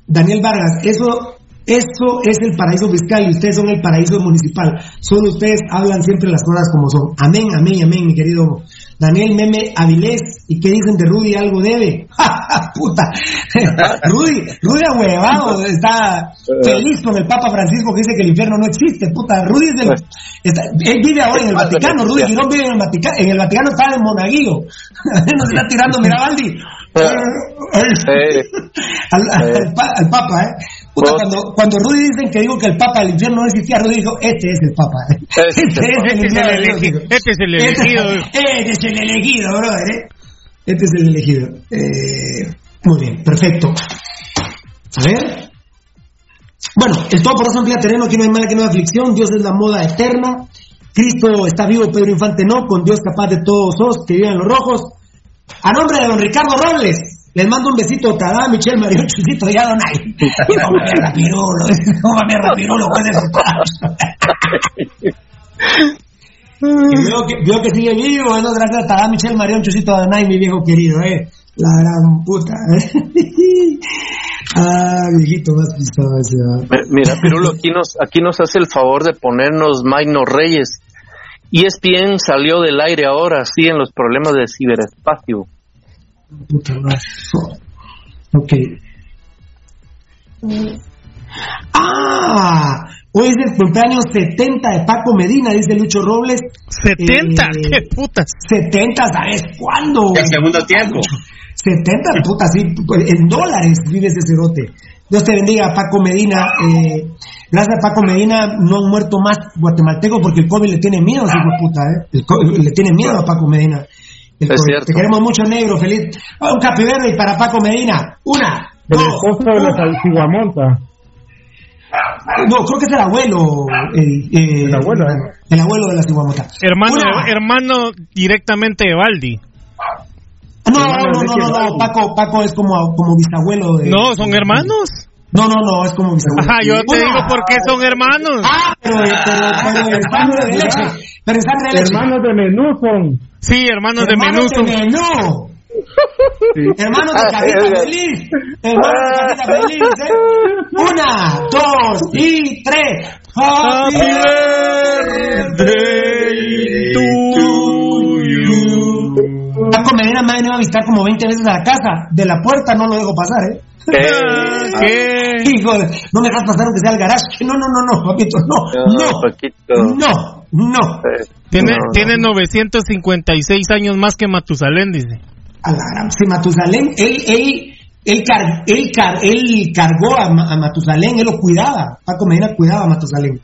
Daniel Vargas, eso eso es el paraíso fiscal y ustedes son el paraíso municipal. Solo ustedes hablan siempre las cosas como son. Amén, amén, amén, mi querido Daniel Meme Avilés. ¿Y qué dicen de Rudy? Algo debe. Puta. Rudy, Rudy ahuevado, está feliz con el Papa Francisco que dice que el infierno no existe. Puta, Rudy es del, él vive ahora en el Vaticano. Rudy Girón vive en el Vaticano. En el Vaticano está en Monaguillo. Nos está tirando Mirabaldi. al, al, Papa, ¿eh? Cuando, cuando Rudy dicen que digo que el Papa del infierno no existía, Rudy dijo, este es el Papa. Este, este, es, el elegido. Este es el elegido. Este, es el elegido, brother. ¿eh? Este es el elegido. Eh, muy bien, perfecto. A ver. Bueno, el todo por eso amplía terreno, aquí no hay mala que no hay aflicción, Dios es la moda eterna, Cristo está vivo, Pedro Infante no, con Dios capaz de todos os que vivan los rojos. A nombre de don Ricardo Robles, les mando un besito, Tadá, Michelle, Mario Chusito, ya don Ay. No me rapirulo, no me rapirulo, puede y veo que, veo que sigue vivo, bueno, gracias a Tadá, Michelle, Marión, Chusito, Adonai, mi viejo querido, eh. La gran puta, eh. Ah, viejito más pisado ese. Mira, Pirulo, aquí nos, aquí nos hace el favor de ponernos Magno Reyes. Y ESPN salió del aire ahora, sí, en los problemas de ciberespacio. Puta Ok. Ah, hoy es el cumpleaños 70 de Paco Medina, dice Lucho Robles. ¿70? Eh, ¿Qué putas? 70, ¿sabes cuándo? El segundo tiempo. 70 putas, sí, pues, en dólares vive ese cerote. Dios te bendiga, Paco Medina. Eh, gracias a Paco Medina no han muerto más guatemaltecos porque el COVID le tiene miedo, hijo puta, ¿eh? le tiene miedo a Paco Medina. Te queremos mucho, negro, feliz. Ah, un capi verde para Paco Medina. Una, el dos, esposo de la Salsiguamonta. No, creo que es el abuelo. El, eh, el abuelo, ¿eh? El abuelo de la Ciguamota. Hermano, hermano directamente de Baldi. No, no, no, no, no, Paco, Paco es como, como bisabuelo de. No, son hermanos. No, no, no, es como bisabuelo. Ajá, yo te digo por qué son hermanos. Ah, pero, pero, pero, pero sangre de leche. Pero sangre de leche. Hermanos de menú son. Sí, hermanos, de menú. Hermanos de menú. Hermanos de Cajita Feliz. Hermanos de Cajita Feliz. ¿eh? Una, dos y tres. Happy birthday to you. Paco Medina me ha venido a visitar como 20 veces a la casa. De la puerta no lo dejo pasar, ¿eh? ¿Qué? Hijo, no me dejas pasar aunque sea al garage. No, no, no, no, papito, no. No, no, no. Tiene, tiene 956 años más que Matusalén, dice. A la sí, Matusalén, él, él, él, él, él cargó a, a, Matusalén, él lo cuidaba. Paco Medina cuidaba a Matusalén.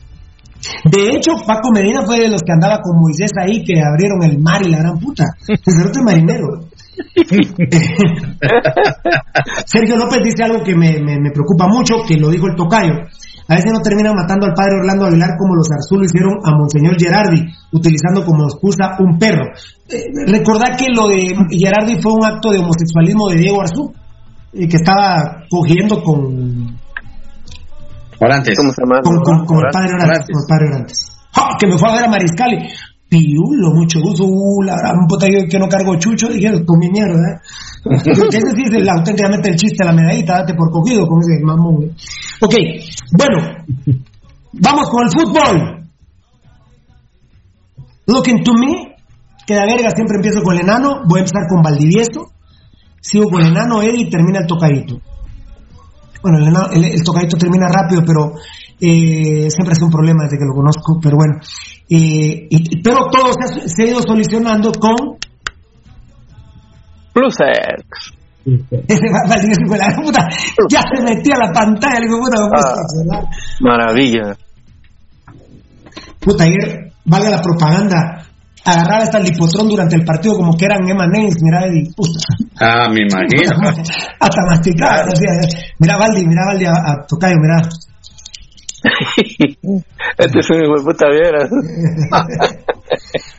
De hecho, Paco Medina fue de los que andaba con Moisés ahí, que abrieron el mar y la gran puta. El otro marinero. Sergio López dice algo que me, me, preocupa mucho, que lo dijo el tocayo. A veces no terminan matando al padre Orlando Aguilar como los Arzú hicieron a Monseñor Gerardi, utilizando como excusa un perro. Eh, recordad que lo de Gerardi fue un acto de homosexualismo de Diego Arzú, eh, que estaba cogiendo con. Orantes. Con, con, el padre Orantes. Con el padre Orantes. Que me fue a ver a Mariscali. Pirulo, mucho gusto, uh, la gran puta que no cargo chucho, dije, con mi mierda, ¿eh? es auténticamente el chiste, la medallita, date por cogido con ese mamón. Ok, bueno, Vamos con el fútbol. Looking to me, que de verga siempre empiezo con el enano, voy a empezar con Valdivieso, sigo con el enano, Eddie y termina el tocadito. Bueno, el, tocadito termina rápido, pero eh, siempre es un problema desde que lo conozco, pero bueno. Eh, pero todo se ha, ido solucionando con Plusex. Ese la puta, ya se metía la pantalla, le digo, puta, ah, Maravilla. Puta, ayer, valga la propaganda, agarraba hasta el lipotrón durante el partido como que eran M&M's, mira, Eddie, puta. Ah, me imagino. hasta masticaba, mira Valdi, mira Valdi a, a Tocayo, mira. este es un hijo de puta viera.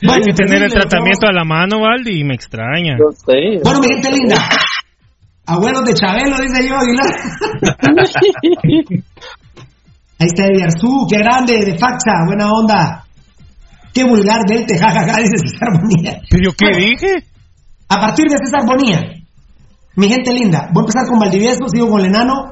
bueno, y tener el tratamiento a la mano, Valdi, y me extraña. Bueno, mi gente linda. Abuelos de Chabelo, dice yo, Aguilar. Ahí está Eddie Arzú, qué grande, de Faxa, buena onda. Qué vulgar verte, jajaja, dice César Bonilla. ¿Pero qué dije? A partir de César Bonilla, mi gente linda, voy a empezar con Valdivieso, sigo con el enano.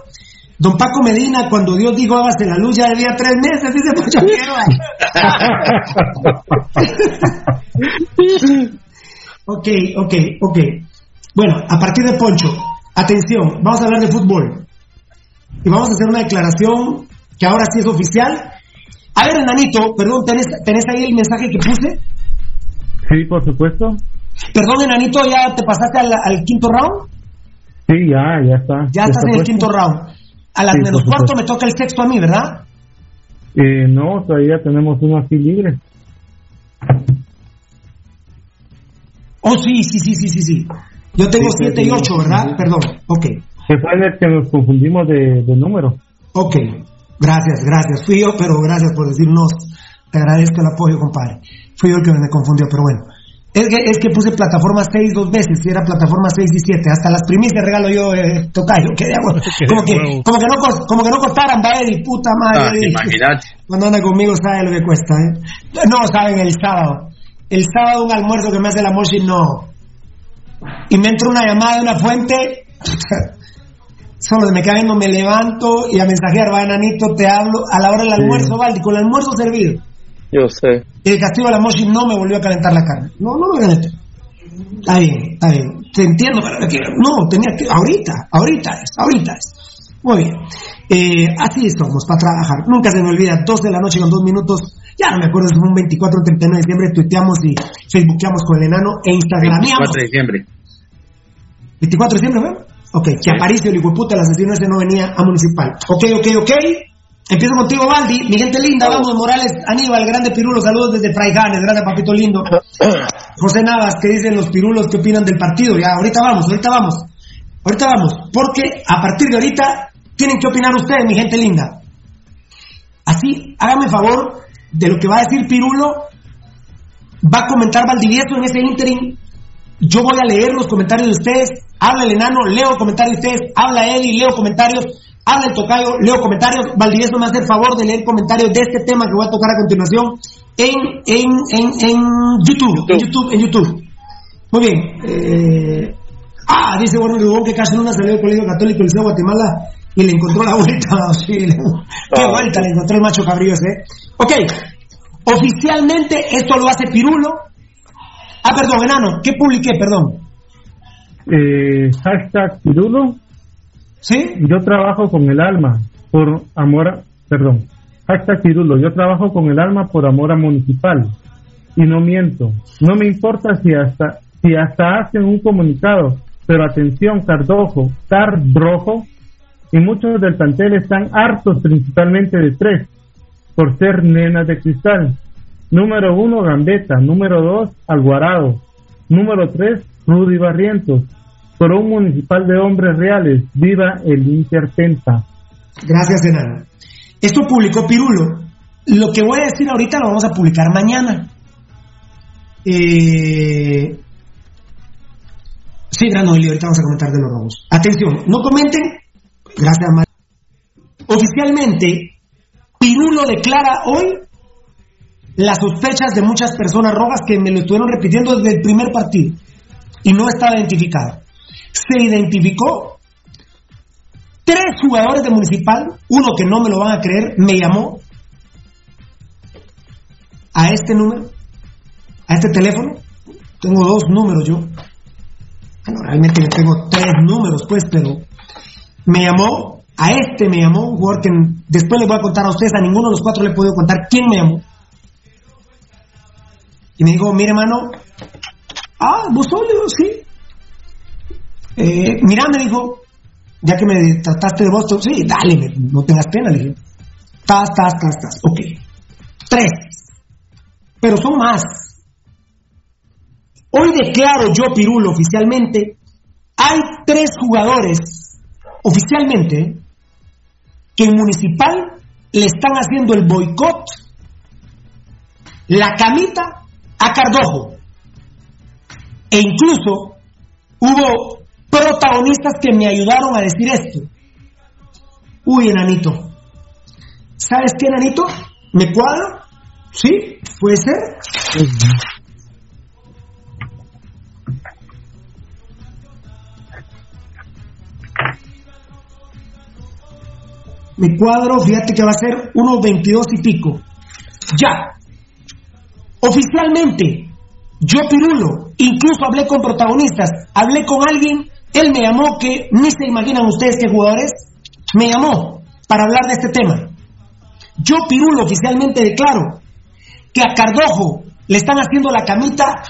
Don Paco Medina, cuando Dios dijo hágase la luz, ya debía tres meses, dice Pocho ok, ok, ok. Bueno, a partir de Poncho, atención, vamos a hablar de fútbol. Y vamos a hacer una declaración que ahora sí es oficial a ver, enanito, perdón, ¿tenés, ahí el mensaje que puse? Sí, por supuesto. Perdón, enanito, ¿ya te pasaste al, quinto round? Sí, ya, ya está. Ya estás en el quinto round. A las menos cuarto me toca el sexto a mí, ¿verdad? Eh, no, todavía tenemos uno así libre. Oh, sí, sí, sí, sí, sí, sí. Yo tengo siete y ocho, ¿verdad? Perdón, ok. Se fue el que nos confundimos de, de número. Ok, Gracias, gracias. Fui yo, pero gracias por decirnos. Te agradezco el apoyo, compadre. Fui yo el que me confundió, pero bueno. Es que, es que puse plataforma 6 dos veces, y era plataforma 6 y 7. Hasta las primicias regalo yo, eh, tocayo. Que, como, que, como, que no, como que no costaran, y puta madre. Ah, imagínate. Cuando anda conmigo sabe lo que cuesta. ¿eh? No saben el sábado. El sábado un almuerzo que me hace la Moshi, no. Y me entra una llamada de una fuente. Solo me cae, no me levanto y a mensajear, va enanito, te hablo a la hora del almuerzo, Valdi, con el almuerzo servido. Yo sé. El castigo de la Moshi no me volvió a calentar la carne. No, no me calenté. Está bien, está bien. Te entiendo, pero no, tenía que. Ahorita, ahorita es, ahorita es. Muy bien. Eh, así somos para trabajar. Nunca se me olvida, 2 de la noche con 2 minutos. Ya no me acuerdo si fue un 24 o 39 de diciembre. Tuiteamos y facebookeamos con el enano e instagramiamos. 24 de diciembre. 24 de diciembre, ¿verdad? Ok, que Aparicio, el hijo de puta, el asesino ese no venía a municipal. Ok, ok, ok. Empiezo contigo, Baldi. Mi gente linda, vamos, Morales, Aníbal, grande Pirulo, saludos desde Fraijanes, grande papito lindo. José Navas, ¿qué dicen los pirulos? ¿Qué opinan del partido? Ya, ahorita vamos, ahorita vamos. Ahorita vamos, porque a partir de ahorita tienen que opinar ustedes, mi gente linda. Así, háganme favor de lo que va a decir Pirulo. Va a comentar Valdivieso en ese interim yo voy a leer los comentarios de ustedes. Habla el enano, leo comentarios de ustedes. Habla Eddie, leo comentarios. Habla el tocayo, leo comentarios. Valdivieso me hace el favor de leer comentarios de este tema que voy a tocar a continuación en, en, en, en YouTube, En YouTube, en YouTube. Muy bien. Eh, ah, dice bueno Lugón que casi en una salió del Colegio Católico Liceo de Guatemala y le encontró la vuelta. Sí, qué vuelta le encontró el macho cabrío ese. Ok. Oficialmente esto lo hace Pirulo Ah, perdón, enano, ¿qué publiqué, perdón? Eh, hashtag Pirulo. ¿Sí? Yo trabajo con el alma por amor a, perdón, hashtag Pirulo, yo trabajo con el alma por amor a municipal. Y no miento, no me importa si hasta, si hasta hacen un comunicado, pero atención, Cardojo, Cardrojo, y muchos del plantel están hartos principalmente de tres, por ser nenas de cristal. Número uno, Gambetta. Número dos, Alguarado. Número tres, Rudy Barrientos. Un municipal de hombres reales. Viva el Interpenta. Gracias, enano. Esto publicó Pirulo. Lo que voy a decir ahorita lo vamos a publicar mañana. Eh... Sí, Grano ahorita vamos a comentar de los robos. Atención, no comenten. Gracias, Oficialmente, Pirulo declara hoy las sospechas de muchas personas rojas que me lo estuvieron repitiendo desde el primer partido y no estaba identificado. Se identificó tres jugadores de Municipal, uno que no me lo van a creer, me llamó a este número, a este teléfono. Tengo dos números yo. Bueno, realmente tengo tres números, pues, pero me llamó, a este me llamó, un jugador que después les voy a contar a ustedes, a ninguno de los cuatro le he podido contar quién me llamó. Y me dijo, mire, hermano, ah, vos sos, sí. Eh, mira, me dijo, ya que me trataste de vos, sí, dale, no tengas pena, le dije. Tas, tas, tas, tas, ok. Tres. Pero son más. Hoy declaro yo, Pirulo, oficialmente, hay tres jugadores, oficialmente, que en Municipal le están haciendo el boicot, la camita a Cardojo. E incluso hubo protagonistas que me ayudaron a decir esto. Uy, enanito. ¿Sabes qué, enanito? ¿Me cuadro? ¿Sí? ¿Puede ser? Mi cuadro, fíjate que va a ser unos 22 y pico. Ya. Oficialmente, yo Pirulo, incluso hablé con protagonistas, hablé con alguien, él me llamó que ni se imaginan ustedes qué jugadores, me llamó para hablar de este tema. Yo Pirulo oficialmente declaro que a Cardojo le están haciendo la camita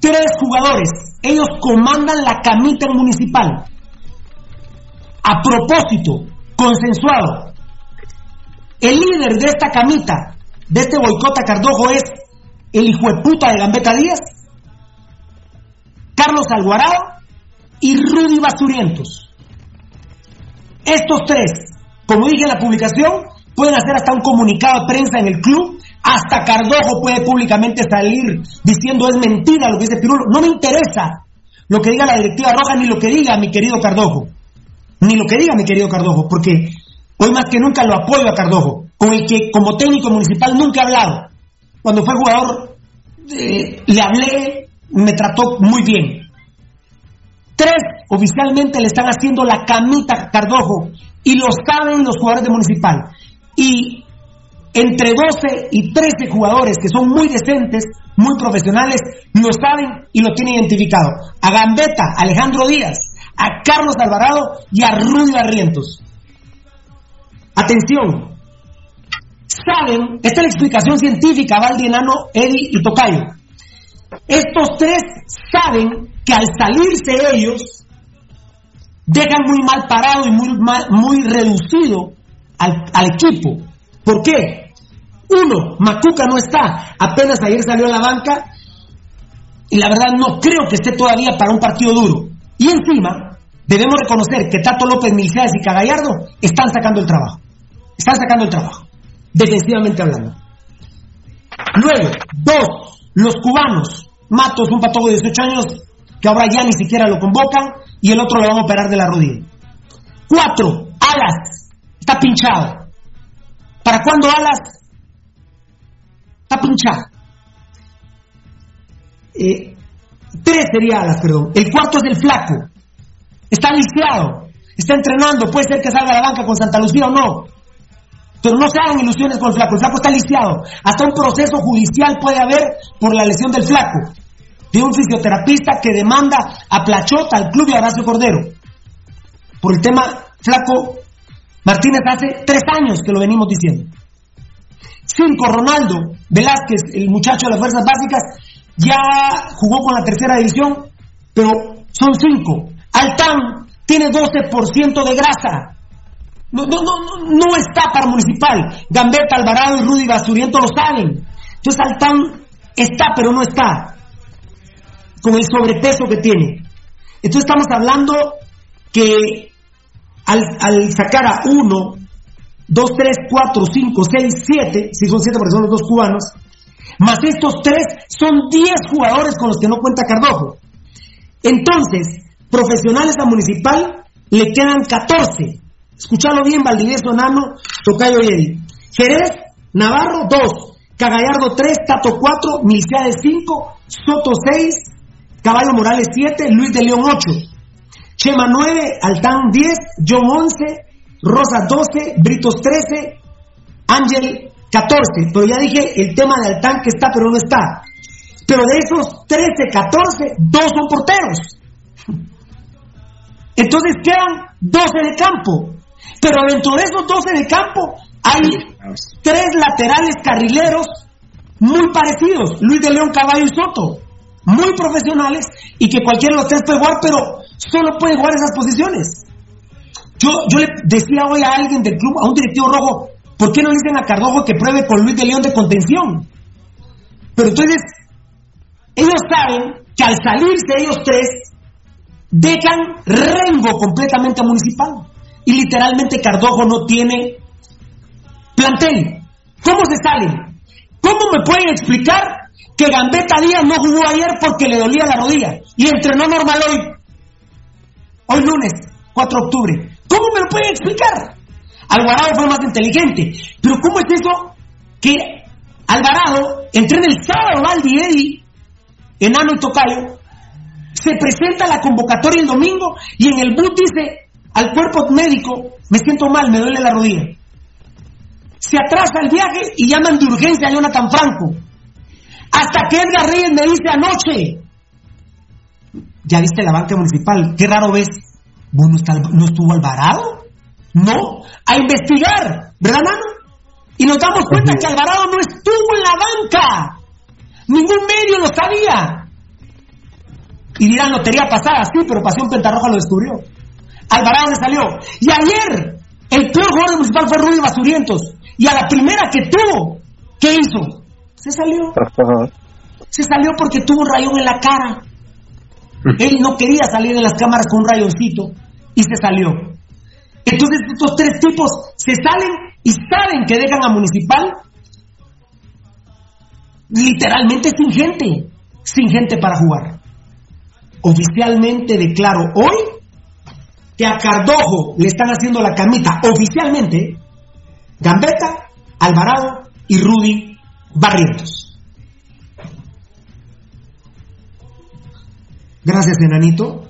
tres jugadores, ellos comandan la camita municipal. A propósito, consensuado. El líder de esta camita, de este boicota Cardojo es el hijo de puta de Gambetta Díaz, Carlos Alvarado y Rudy Basurientos. Estos tres, como dije en la publicación, pueden hacer hasta un comunicado de prensa en el club, hasta Cardojo puede públicamente salir diciendo es mentira lo que dice Pirulo. No me interesa lo que diga la directiva roja ni lo que diga mi querido Cardojo, ni lo que diga mi querido Cardojo, porque hoy más que nunca lo apoyo a Cardojo, con el que como técnico municipal nunca he hablado cuando fue jugador, eh, le hablé, me trató muy bien. Tres oficialmente le están haciendo la camita a Cardojo y lo saben los jugadores de Municipal. Y entre 12 y 13 jugadores que son muy decentes, muy profesionales, lo saben y lo tienen identificado. A Gambetta, Alejandro Díaz, a Carlos Alvarado y a Rudy Barrientos. Atención, saben, esta es la explicación científica, Valdi Enano, Eddie y Tocayo. Estos tres saben que al salirse ellos, dejan muy mal parado y muy, muy reducido al, equipo. ¿Por qué? Uno, Macuca no está, apenas ayer salió a la banca y la verdad no creo que esté todavía para un partido duro. Y encima, debemos reconocer que Tato López, Milceas y Cagallardo están sacando el trabajo. Están sacando el trabajo defensivamente hablando. Luego, dos, los cubanos. Matos, un patojo de 18 años, que ahora ya ni siquiera lo convocan, y el otro lo van a operar de la rodilla. Cuatro, Alas, está pinchado. ¿Para cuándo Alas? Está pinchado. Eh, tres sería Alas, perdón. El cuarto es el flaco. Está lisiado. Está entrenando. Puede ser que salga a la banca con Santa Lucía o no. Pero no se hagan ilusiones con el flaco. El flaco está lisiado. Hasta un proceso judicial puede haber por la lesión del flaco. De un fisioterapista que demanda a Plachota, al club y a Horacio Cordero. Por el tema flaco Martínez hace tres años que lo venimos diciendo. Cinco, Ronaldo Velázquez, el muchacho de las fuerzas básicas, ya jugó con la tercera división, pero son cinco. Altán tiene 12% de grasa. No, no, no, no está para Municipal. Gambetta, Alvarado y Rudy Basturiento lo saben. Entonces Altán está, pero no está. Con el sobrepeso que tiene. Entonces estamos hablando que al, al sacar a uno, dos, tres, cuatro, cinco, seis, siete, si son siete porque son los dos cubanos, más estos tres son diez jugadores con los que no cuenta Cardojo. Entonces, profesionales a Municipal le quedan 14. Escuchalo bien, Valdivieso, Nano, Tocayo y Eddie. Jerez, Navarro, 2. Cagallardo, 3. Tato, 4. Milciades, 5. Soto, 6. Caballo Morales, 7. Luis de León, 8. Chema, 9. Altán, 10. John, 11. Rosa, 12. Britos, 13. Ángel, 14, pero ya dije el tema del tanque está, pero no está. Pero de esos 13, 14, dos son porteros. Entonces quedan 12 de campo. Pero dentro de esos 12 de campo hay tres laterales carrileros muy parecidos, Luis de León, Caballo y Soto, muy profesionales y que cualquiera de los tres puede jugar, pero solo puede jugar esas posiciones. Yo, yo le decía hoy a alguien del club, a un directivo rojo, ¿por qué no dicen a Cardojo que pruebe con Luis de León de contención? Pero entonces, ellos saben que al salirse ellos tres, dejan Rengo completamente a Municipal. Y literalmente Cardojo no tiene plantel. ¿Cómo se salen? ¿Cómo me pueden explicar que Gambetta Díaz no jugó ayer porque le dolía la rodilla y entrenó normal hoy? Hoy lunes, 4 de octubre. ¿Cómo me lo pueden explicar? Alvarado fue más inteligente. Pero ¿cómo es eso que Alvarado entrena el sábado Valdi Eddy, enano y tocayo, se presenta la convocatoria el domingo y en el bus dice al cuerpo médico, me siento mal, me duele la rodilla. Se atrasa el viaje y llaman de urgencia a Jonathan Franco. Hasta que Edgar Reyes me dice anoche, ya viste la banca municipal, qué raro ves ¿no, estuvo Alvarado? No, a investigar, ¿verdad, Nano? Y nos damos cuenta que Alvarado no estuvo en la banca. Ningún medio lo sabía. Y dirán, lotería pasada, sí, pero Pasión Pentarroja lo descubrió. Alvarado le salió. Y ayer, el peor jugador municipal fue Rudy Basurientos. Y a la primera que tuvo, ¿qué hizo? Se salió. Se salió porque tuvo un rayón en la cara. Él no quería salir en las cámaras con un rayoncito y se salió. Entonces estos tres tipos se salen y saben que dejan a Municipal literalmente sin gente, sin gente para jugar. Oficialmente declaro hoy que a Cardojo le están haciendo la camita oficialmente Gambetta, Alvarado y Rudy Barrientos. Gracias, enanito.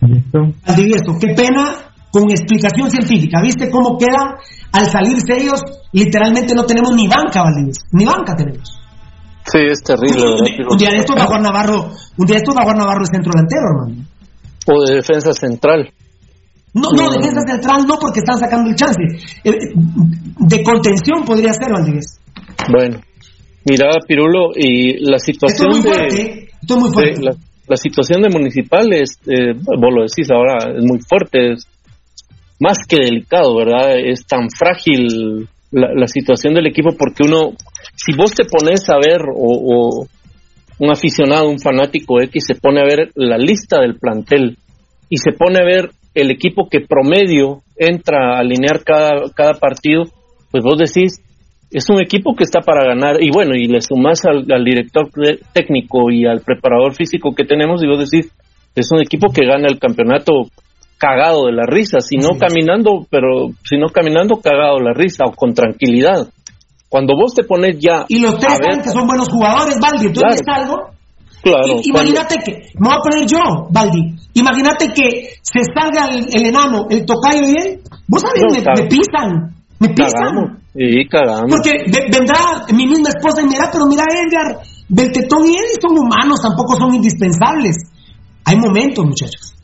Listo. qué pena con explicación científica. ¿Viste cómo queda al salirse ellos? Literalmente no tenemos ni banca, Valdivieso. Ni banca tenemos. Sí, es terrible. Un, día de estos va a Navarro, un día de estos va a Navarro de centro delantero, hermano. O de defensa central. No, no, defensa central no, porque están sacando el chance. Eh, de contención podría ser, Valdivieso. Bueno, mira, Pirulo, y la situación de la, situación de municipales, eh, vos lo decís ahora, es muy fuerte, es más que delicado, ¿verdad? Es tan frágil la, situación del equipo porque uno, si vos te pones a ver o, un aficionado, un fanático X se pone a ver la lista del plantel y se pone a ver el equipo que promedio entra a alinear cada, cada partido, pues vos decís, es un equipo que está para ganar y bueno, y le sumas al, director técnico y al preparador físico que tenemos y vos decís, es un equipo que gana el campeonato cagado de la risa, si no caminando, pero si no caminando cagado la risa o con tranquilidad. Cuando vos te pones ya... Y los tres saben que son buenos jugadores, Valdi, entonces algo... Claro. imagínate que, me voy a poner yo, Valdi, imagínate que se salga el, enano, el tocayo y él, vos sabés, me, pisan, me pisan. Sí, cagamos. Porque vendrá mi misma esposa y me dirá, pero mira, Edgar, Beltetón y Eddie son humanos, tampoco son indispensables. Hay momentos, muchachos.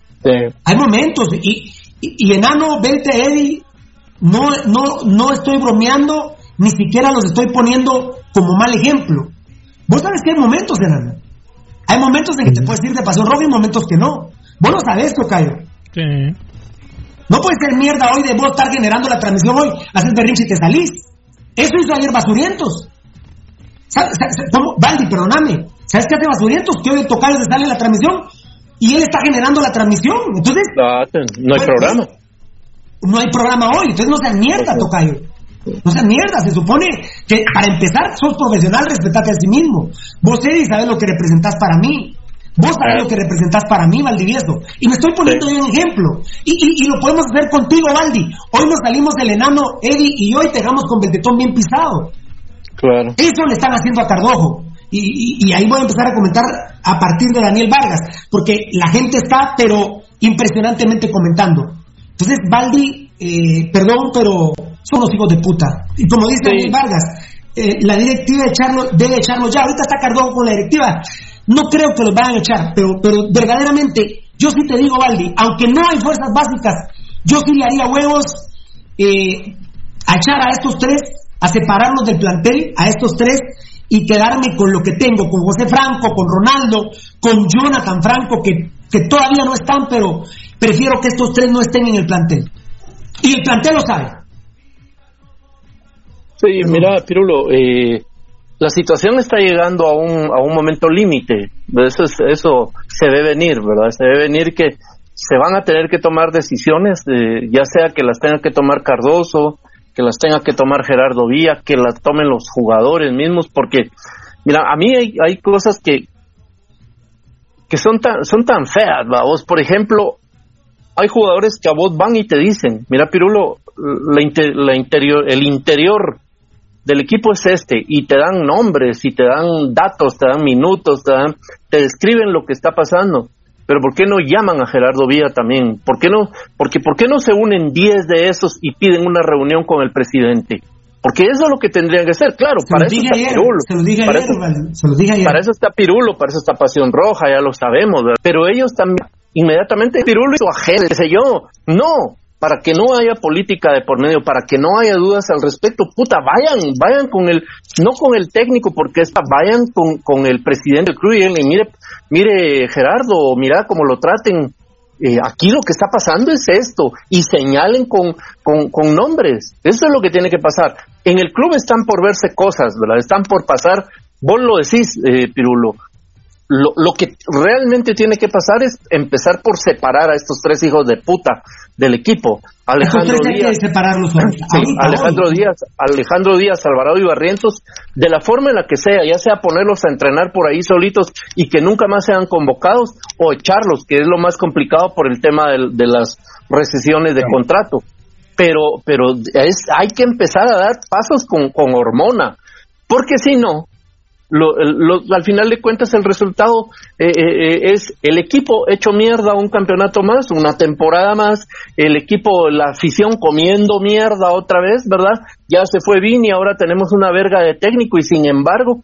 Hay momentos. Y, y, enano, Belte, Eddie, no, no, no estoy bromeando, ni siquiera los estoy poniendo como mal ejemplo. Vos sabes que hay momentos, enano. Hay momentos en que te puedes ir de pasión roja y momentos que no. Vos lo sabes, Tocayo. Sí. No puede ser mierda hoy de vos estar generando la transmisión hoy, haces berrinche y te salís. Eso hizo ayer Basurientos. ¿Cómo? Valdi, perdóname. ¿Sabes qué hace Basurientos? Que hoy el tocayo se sale la transmisión y él está generando la transmisión. Entonces. no hay programa. No hay programa hoy. Entonces no seas mierda, tocayo. No seas mierda. Se supone que para empezar sos profesional, respetate a sí mismo. Vos, Eddie, sabes lo que representás para mí. Vos sabés lo que representás para mí, Valdivieso. Y me estoy poniendo un ejemplo. Y, lo podemos hacer contigo, Valdi. Hoy nos salimos del enano, Eddie, y hoy pegamos con Beltetón bien pisado. Claro. Eso le están haciendo a Cardojo. Y, ahí voy a empezar a comentar a partir de Daniel Vargas, porque la gente está, pero impresionantemente comentando. Entonces, Valdi, eh, perdón, pero son los hijos de puta. Y como dice Daniel Vargas, eh, la directiva de echarlo, debe echarlo ya. Ahorita está Cardoso con la directiva. No creo que los vayan a echar, pero, pero verdaderamente, yo sí te digo, Valdi, aunque no hay fuerzas básicas, yo sí le haría huevos eh, a echar a estos tres, a separarlos del plantel, a estos tres, y quedarme con lo que tengo, con José Franco, con Ronaldo, con Jonathan Franco, que, que todavía no están, pero prefiero que estos tres no estén en el plantel. Y el plantel lo sabe. Sí, mira, Pirulo, eh, la situación está llegando a un, a un momento límite. Eso, eso se ve venir, ¿verdad? Se ve venir que se van a tener que tomar decisiones, ya sea que las tenga que tomar Cardoso, que las tenga que tomar Gerardo Vía, que las tomen los jugadores mismos, porque, mira, a mí hay, hay cosas que, que son tan, son tan feas, vos, por ejemplo, hay jugadores que a vos van y te dicen, mira Pirulo, la, la interior, el interior del equipo es este y te dan nombres y te dan datos, te dan minutos, te, dan, te describen lo que está pasando. Pero ¿por qué no llaman a Gerardo Villa también? ¿Por qué no, porque, ¿por qué no se unen 10 de esos y piden una reunión con el presidente? Porque eso es lo que tendrían que hacer, claro, para eso está Pirulo. para, eso, para eso está Pirulo, para eso está Pasión Roja, ya lo sabemos, pero ellos también, inmediatamente Pirulo y su agente, sé yo, no, para que no haya política de por medio, para que no haya dudas al respecto, puta, vayan, vayan con el, no con el técnico, porque esta, vayan con, con el presidente del club y mire, mire Gerardo, mira cómo lo traten, eh, aquí lo que está pasando es esto, y señalen con, nombres, eso es lo que tiene que pasar. En el club están por verse cosas, ¿verdad? Están por pasar, vos lo decís, eh, Pirulo, lo, lo, que realmente tiene que pasar es empezar por separar a estos tres hijos de puta del equipo. Alejandro Díaz, Alejandro Díaz, Alejandro Díaz, Alvarado y Barrientos, de la forma en la que sea, ya sea ponerlos a entrenar por ahí solitos y que nunca más sean convocados o echarlos, que es lo más complicado por el tema de, las recesiones de contrato. Pero, pero es, hay que empezar a dar pasos con, con hormona, porque si no, lo, al final de cuentas el resultado eh, eh, eh, es el equipo hecho mierda un campeonato más, una temporada más, el equipo, la afición comiendo mierda otra vez, ¿verdad? Ya se fue Vini, ahora tenemos una verga de técnico y sin embargo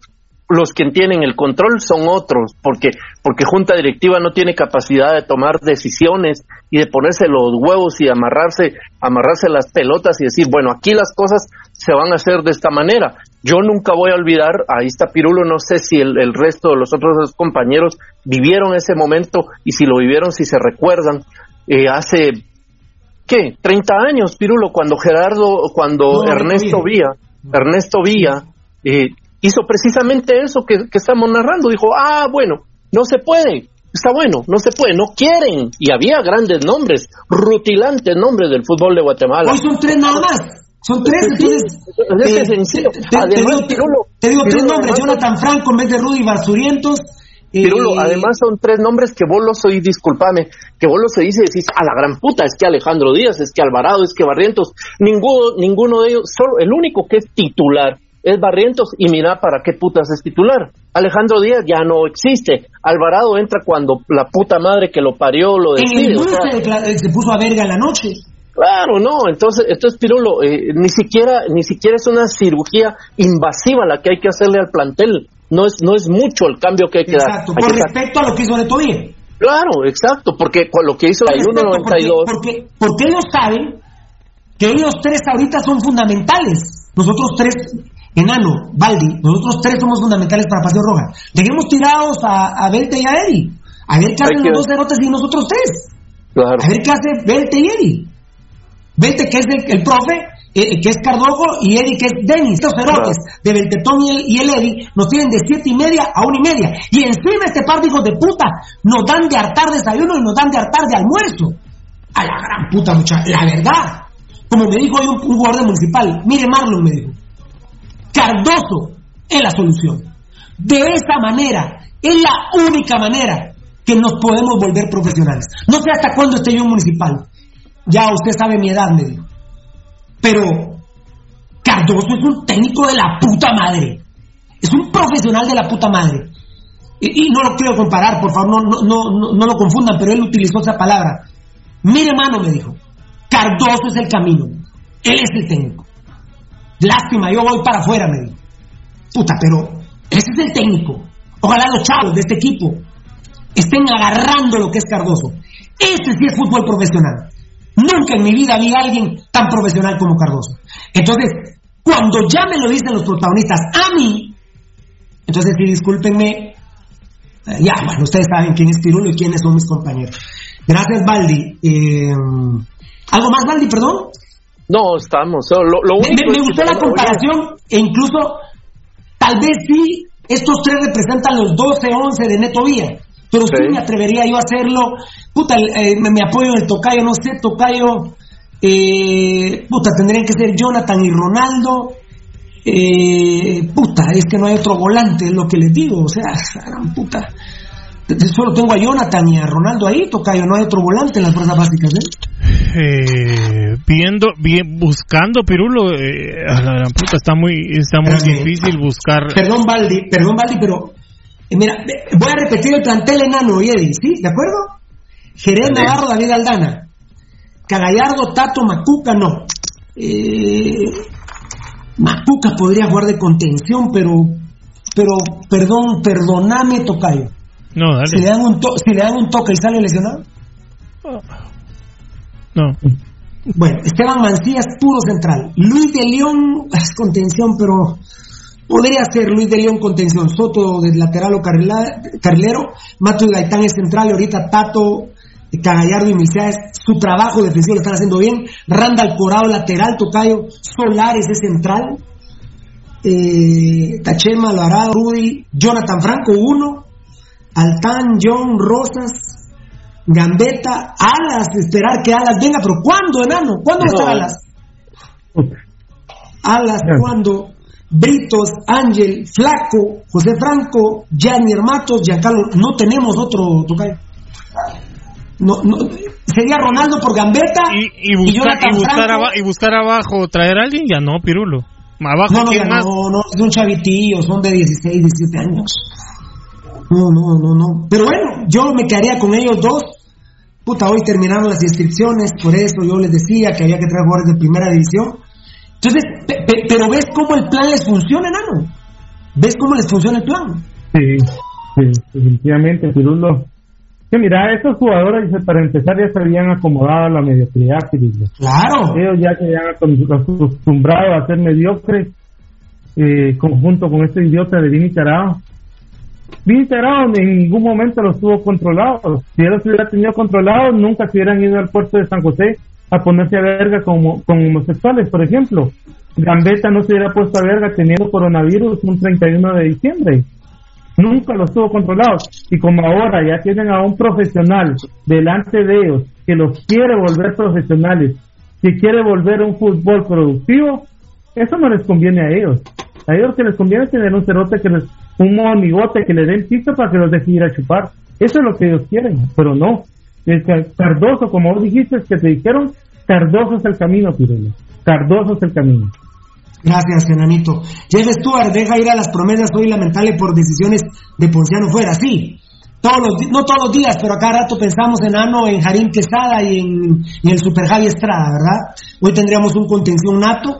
los que tienen el control son otros, porque, porque junta directiva no tiene capacidad de tomar decisiones y de ponerse los huevos y amarrarse, amarrarse las pelotas y decir, bueno, aquí las cosas se van a hacer de esta manera. Yo nunca voy a olvidar, ahí está Pirulo, no sé si el, resto de los otros compañeros vivieron ese momento y si lo vivieron, si se recuerdan, eh, hace, ¿qué? 30 años, Pirulo, cuando Gerardo, cuando Ernesto Vía, Ernesto Vía, eh, hizo precisamente eso que, estamos narrando. Dijo, ah, bueno, no se puede, está bueno, no se puede, no quieren. Y había grandes nombres, rutilantes nombres del fútbol de Guatemala. Hoy son tres nada más. Son tres, entonces. Es eh, sencillo. Te, digo, tres nombres: Jonathan Franco en vez de Rudy Basurientos. Pirulo, además son tres nombres que vos los oís, discúlpame, que vos los oís y decís, a la gran puta, es que Alejandro Díaz, es que Alvarado, es que Barrientos, ninguno, ninguno de ellos, solo el único que es titular es Barrientos y mira para qué putas es titular. Alejandro Díaz ya no existe. Alvarado entra cuando la puta madre que lo parió lo decide. En se, puso a verga en la noche. Claro, no, entonces, entonces Pirulo, eh, ni siquiera, ni siquiera es una cirugía invasiva la que hay que hacerle al plantel. No es, no es mucho el cambio que hay que dar. Exacto, con respecto a lo que hizo Neto bien. Claro, exacto, porque con lo que hizo el 91-92. Porque, porque ellos saben que ellos tres ahorita son fundamentales. Nosotros tres Enano, Baldi, nosotros tres somos fundamentales para Pasión Roja. Dejemos tirados a, a Belte y a Eddie. A ver qué hacen los dos cerotes y nosotros tres. A ver qué hace Belte y Eddie. Belte que es el, profe, eh, que es Cardojo, y Eddie que es Denis. Estos cerotes de Beltetón y el, y el Eddie nos tienen de siete y media a una y media. Y encima este par de hijos de puta nos dan de hartar desayuno y nos dan de hartar de almuerzo. A la gran puta muchacha. La verdad. Como me dijo hoy un, un guardia municipal, mire Marlon me dijo. Cardoso es la solución. De esa manera, es la única manera que nos podemos volver profesionales. No sé hasta cuándo esté yo en municipal. Ya usted sabe mi edad, me dijo. Pero Cardoso es un técnico de la puta madre. Es un profesional de la puta madre. Y, no lo quiero comparar, por favor, no, no, no, no lo confundan, pero él utilizó esa palabra. Mire, hermano, me dijo, Cardoso es el camino. Él es el técnico. lástima, yo voy para afuera, me dijo. Puta, pero ese es el técnico. Ojalá los chavos de este equipo estén agarrando lo que es Cardoso. Ese sí es fútbol profesional. Nunca en mi vida vi a alguien tan profesional como Cardoso. Entonces, cuando ya me lo dicen los protagonistas a mí, entonces sí, discúlpenme, eh, ya, bueno, ustedes saben quién es Pirulo y quiénes son mis compañeros. Gracias, Baldi. Eh, ¿Algo más, Baldi, perdón? No, estamos. Lo, me, gustó la comparación e incluso, tal vez sí, estos tres representan los 12, 11 de Neto Vía. Pero sí. me atrevería yo a hacerlo. Puta, eh, me, apoyo en el tocayo, no sé, tocayo. Eh, puta, tendrían que ser Jonathan y Ronaldo. Eh, puta, es que no hay otro volante, es lo que les digo. O sea, puta. Solo tengo a Jonathan y a Ronaldo ahí, tocayo, no hay otro volante en las fuerzas básicas, ¿eh? eh viendo, bien, buscando Pirulo, eh, a la gran puta, está muy, está muy difícil buscar. Perdón, Baldi, perdón, Baldi, pero mira, voy a repetir el plantel enano, Eddie, ¿sí? ¿De acuerdo? Jerez Navarro, David Aldana. Cagallardo, Tato, Macuca, no. Eh, Macuca podría jugar de contención, pero, pero, perdón, perdóname, Tocayo. No, dale. Si le dan un, si le dan un toque y sale lesionado. No. Bueno, Esteban Mancías, puro central. Luis de León es contención, pero podría ser Luis de León contención. Soto de lateral o carrilero. Mato y Gaitán es central. Y ahorita Tato, Cagallardo y Milciades, su trabajo defensivo lo están haciendo bien. Randall Corado, lateral, Tocayo. Solares es central. Eh, Tachema, Alvarado, Rudy, Jonathan Franco, uno. Altán, John, Rosas, Gambetta, Alas, esperar que Alas venga, pero ¿cuándo, enano? ¿Cuándo va a estar Alas? Alas, ¿cuándo? Britos, Ángel, Flaco, José Franco, Gianni Hermatos, Giancarlo, no tenemos otro tocayo. No, no, sería Ronaldo por Gambetta y, buscar, y, buscar abajo, traer a alguien, ya no, Pirulo. Abajo, no, no, más? no, no, un chavitillo, son de 16, 17 años. No, no, no, no. Pero bueno, yo me quedaría con ellos dos. Puta, hoy terminaron las inscripciones, por eso yo les decía que había que traer jugadores de primera división. Entonces, pero ves cómo el plan les funciona, Nano. ¿Ves cómo les funciona el plan? Sí, sí, definitivamente, Pirulo. Que mira, estos jugadores, para empezar, ya se habían acomodado a la mediocridad, Pirulo. Claro. Ellos ya se habían acostumbrado a ser mediocres, eh, conjunto con este idiota de Vini Carao Tarao en ningún momento los tuvo controlados. Si él los hubiera tenido controlados, nunca se hubieran ido al puerto de San José a ponerse a verga como, con homosexuales, por ejemplo. Gambetta no se hubiera puesto a verga teniendo coronavirus un 31 de diciembre. Nunca los tuvo controlados. Y como ahora ya tienen a un profesional delante de ellos que los quiere volver profesionales, que quiere volver un fútbol productivo, eso no les conviene a ellos. A ellos que les conviene tener un cerote que les un monigote que le den pito para que los deje ir a chupar. Eso es lo que ellos quieren, pero no. Es Cardoso, como vos dijiste, que te dijeron, Cardoso es el camino, Pirelo. Cardoso es el camino. Gracias, Fernanito. Jeff Stuart deja ir a las promesas hoy lamentable por decisiones de Ponciano fuera. Sí, todos los, no todos los días, pero a cada rato pensamos en Ano, en Jarín Quesada y en, el Super Javi Estrada, ¿verdad? Hoy tendríamos un contención nato,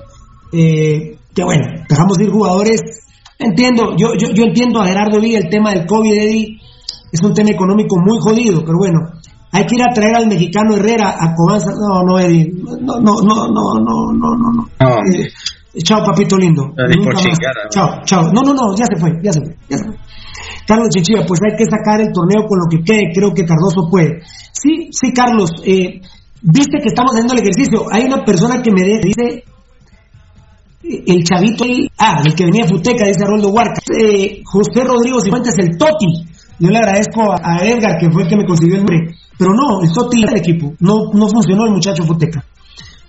eh, que bueno, dejamos ir jugadores Entiendo, yo, yo, yo entiendo a Gerardo Villa el tema del COVID, Eddie, es un tema económico muy jodido, pero bueno, hay que ir a traer al mexicano Herrera a Cobanza. No, no, Eddie, no, no, no, no, no, no, no. Eh, chao, papito lindo. Chao, chao. No, no, no, ya se fue, ya se fue, ya se fue. Carlos Chichilla, pues hay que sacar el torneo con lo que quede, creo que Cardoso puede. Sí, sí, Carlos, eh, viste que estamos haciendo el ejercicio. Hay una persona que me dice el chavito, ah, el que venía de Futeca, dice Roldo Huarca, eh, José Rodrigo Cifuentes, el Toti. Yo le agradezco a, Edgar, que fue el que me consiguió el nombre. Pero no, el Toti era el equipo. No, no funcionó el muchacho Futeca.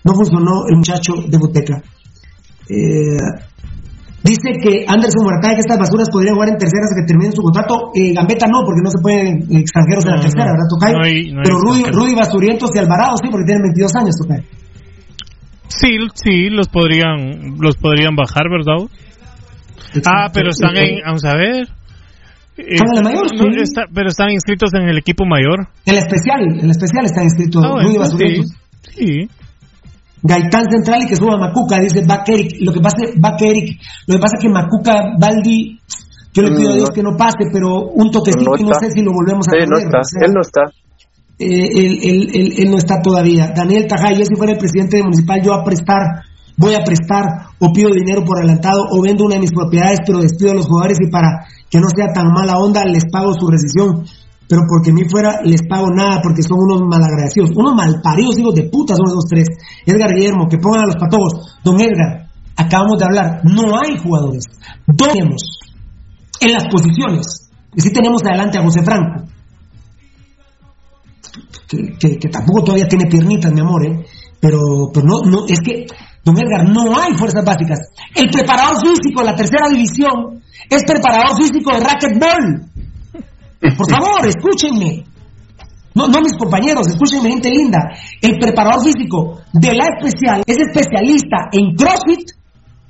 No funcionó el muchacho de Futeca. Eh, dice que Anderson Huarca que estas basuras podrían jugar en tercera hasta que terminen su contrato. Eh, Gambetta no, porque no se pueden extranjeros en la tercera, ¿verdad, Tocay? Pero Rudy, Rudy, Basurientos y Alvarado sí, porque tienen 22 años, Tocay. Sí, sí, los podrían, los podrían bajar, ¿verdad? Ah, pero están en, vamos a ver. ¿Están en la mayor? pero están inscritos en el equipo mayor. En el especial, en el especial están inscritos ah, sí, sí. Gaitán Central y que suba Macuca, dice Eric. Lo que pasa, Eric, lo que pasa es que Macuca, Baldi, yo le pido a Dios que no pase, pero un toquecito no, no sé si lo volvemos a sí, no está, él no está. Eh, él, él, él, no está todavía. Daniel Tajay, yo si fuera el presidente municipal, yo a prestar, voy a prestar o pido dinero por adelantado o vendo una de mis propiedades, pero despido a los jugadores y para que no sea tan mala onda les pago su rescisión pero porque a mí fuera les pago nada porque son unos malagradecidos, unos malparidos hijos de puta son esos tres. Edgar Guillermo, que pongan a los patojos. Don Edgar, acabamos de hablar, no hay jugadores. Tenemos en las posiciones. Y sí tenemos adelante a José Franco, que, tampoco todavía tiene piernitas, mi amor, ¿eh? pero, pero no, no, es que, don Edgar, no hay fuerzas básicas. El preparador físico de la tercera división es preparador físico de racquetball. Por favor, escúchenme. No, no mis compañeros, escúchenme, gente linda. El preparador físico de la especial es especialista en CrossFit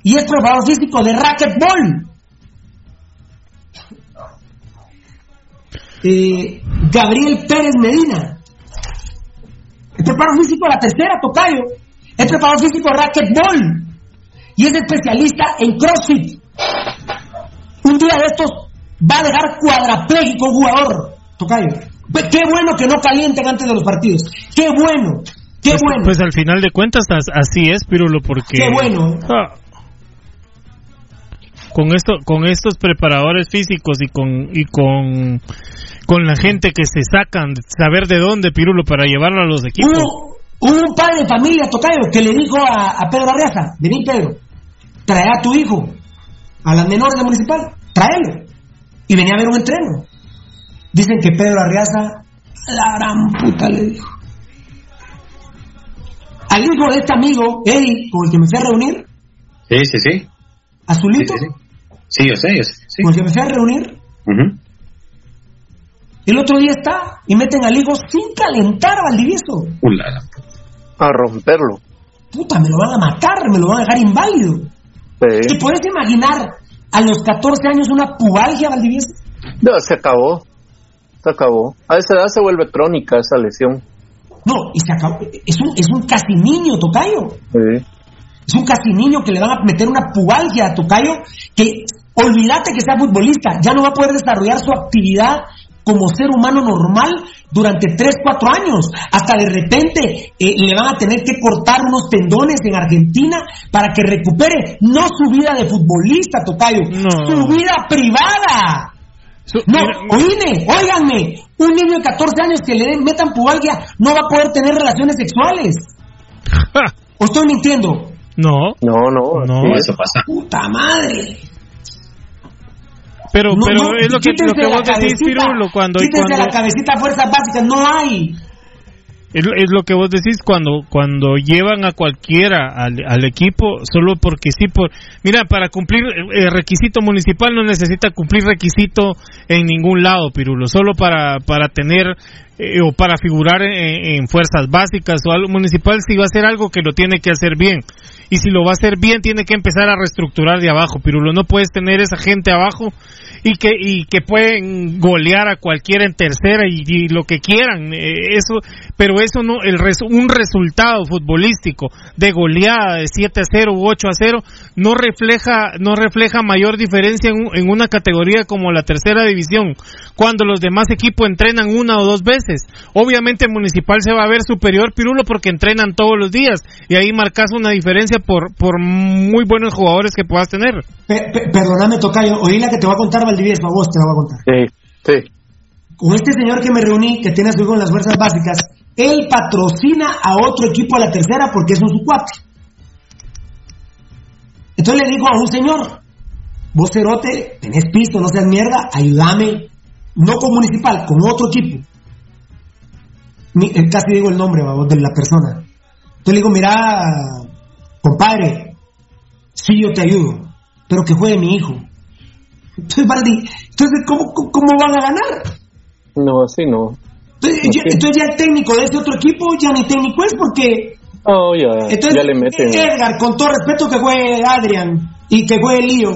y es preparador físico de racquetball. Eh, Gabriel Pérez Medina, el preparador físico de la tercera, Tocayo, es preparador físico de racquetball y es especialista en CrossFit. Un día de estos va a dejar cuadraplégico un jugador, Tocayo. Qué bueno que no calienten antes de los partidos. Qué bueno. Qué pues, bueno. Pues al final de cuentas así es, Pirulo, porque... Qué bueno. Ah, con esto, con estos preparadores físicos y con y con con la gente que se sacan, saber de dónde, Pirulo, para llevarlo a los equipos. Hubo, un padre de familia, Tocayo, que le dijo a, Pedro Arriaza, vení Pedro, trae a tu hijo a las menores de municipal, tráelo y venía a ver un entreno. Dicen que Pedro Arriaza, la gran puta le dijo. Al hijo de este amigo, Eddie, con el que me fui a reunir. Sí, sí, sí. ¿Azulito? Sí, yo sé, yo sé. Con el que me fui a reunir. El otro día está y meten al hijo sin calentar a Valdivieso. A romperlo. Puta, me lo van a matar, me lo van a dejar inválido. ¿Te puedes imaginar a los 14 años una pubalgia, Valdivieso? No, se acabó. Se acabó. A esa edad se vuelve crónica esa lesión. No, y se acabó. Es un, es un casi niño, Tocayo. Sí. Es un casi niño que le van a meter una pubalgia a Tocayo que olvídate que sea futbolista, ya no va a poder desarrollar su actividad como ser humano normal durante 3, 4 años. Hasta de repente eh, le van a tener que cortar unos tendones en Argentina para que recupere no su vida de futbolista, Tocayo, su vida privada. no, oíme, óiganme, un niño de 14 años que le den, metan pubalgia no va a poder tener relaciones sexuales. ¿O estoy mintiendo? No. No, no, no. eso pasa. Puta madre. Pero, pero es lo que, lo que vos decís, Pirulo, cuando... Quítense la cabecita fuerzas básicas, no hay. Es, es, lo que vos decís cuando cuando llevan a cualquiera al, al equipo solo porque sí por mira para cumplir el requisito municipal no necesita cumplir requisito en ningún lado pirulo solo para para tener eh, o para figurar en, en, fuerzas básicas o algo municipal si va a hacer algo que lo tiene que hacer bien y si lo va a hacer bien tiene que empezar a reestructurar de abajo pirulo no puedes tener esa gente abajo y que y que pueden golear a cualquiera en tercera y, lo que quieran eh, eso pero eso no el un resultado futbolístico de goleada de 7 a 0 u 8 a 0 no refleja no refleja mayor diferencia en, en una categoría como la tercera división cuando los demás equipos entrenan una o dos veces. Obviamente municipal se va a ver superior Pirulo porque entrenan todos los días y ahí marcas una diferencia por por muy buenos jugadores que puedas tener. Perdóname Tocayo oí la que te va a contar Valdivieso, a vos te la voy a contar. Sí, sí. Con este señor que me reuní, que tiene a su hijo en las fuerzas básicas, él patrocina a otro equipo a la tercera porque es un su cuate. Entonces le digo a un señor, vos cerote, tenés pisto, no seas mierda, ayúdame, no con municipal, con otro equipo. Eh, casi digo el nombre de la persona. Entonces le digo, mira, compadre, sí yo te ayudo, pero que juegue mi hijo. Entonces, entonces ¿cómo, ¿cómo van a ganar? No, así no. Entonces, ya, el técnico de ese otro equipo ya ni técnico es porque... Oh, ya, entonces, ya le meten. Edgar, con todo respeto que juegue Adrian y que juegue Lío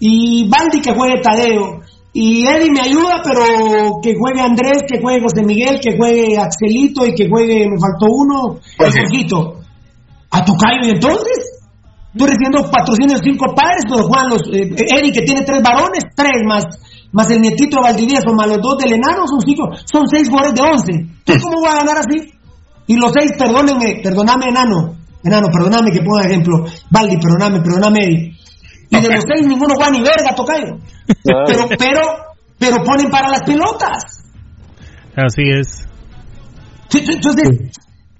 y Baldi que juegue Tadeo y Eddie me ayuda, pero que juegue Andrés, que juegue José Miguel, que juegue Axelito y que juegue, me faltó uno, el Jorgito. A Tocayo, y entonces, estoy recibiendo patrocinio de cinco padres, pero Juan, los, eh, Eddie que tiene tres varones, tres más, más el nietito de Valdivieso, más los dos del enano, son cinco, son seis jugadores de once. Entonces, ¿cómo voy a ganar así? Y los seis, perdónenme, perdóname, enano, enano, perdóname que ponga ejemplo, Valdi, perdóname, perdóname, Eddie. Y de los seis ninguno juega ni verga, Tocayo. Pero, pero, pero ponen para las pelotas. Así es. Entonces,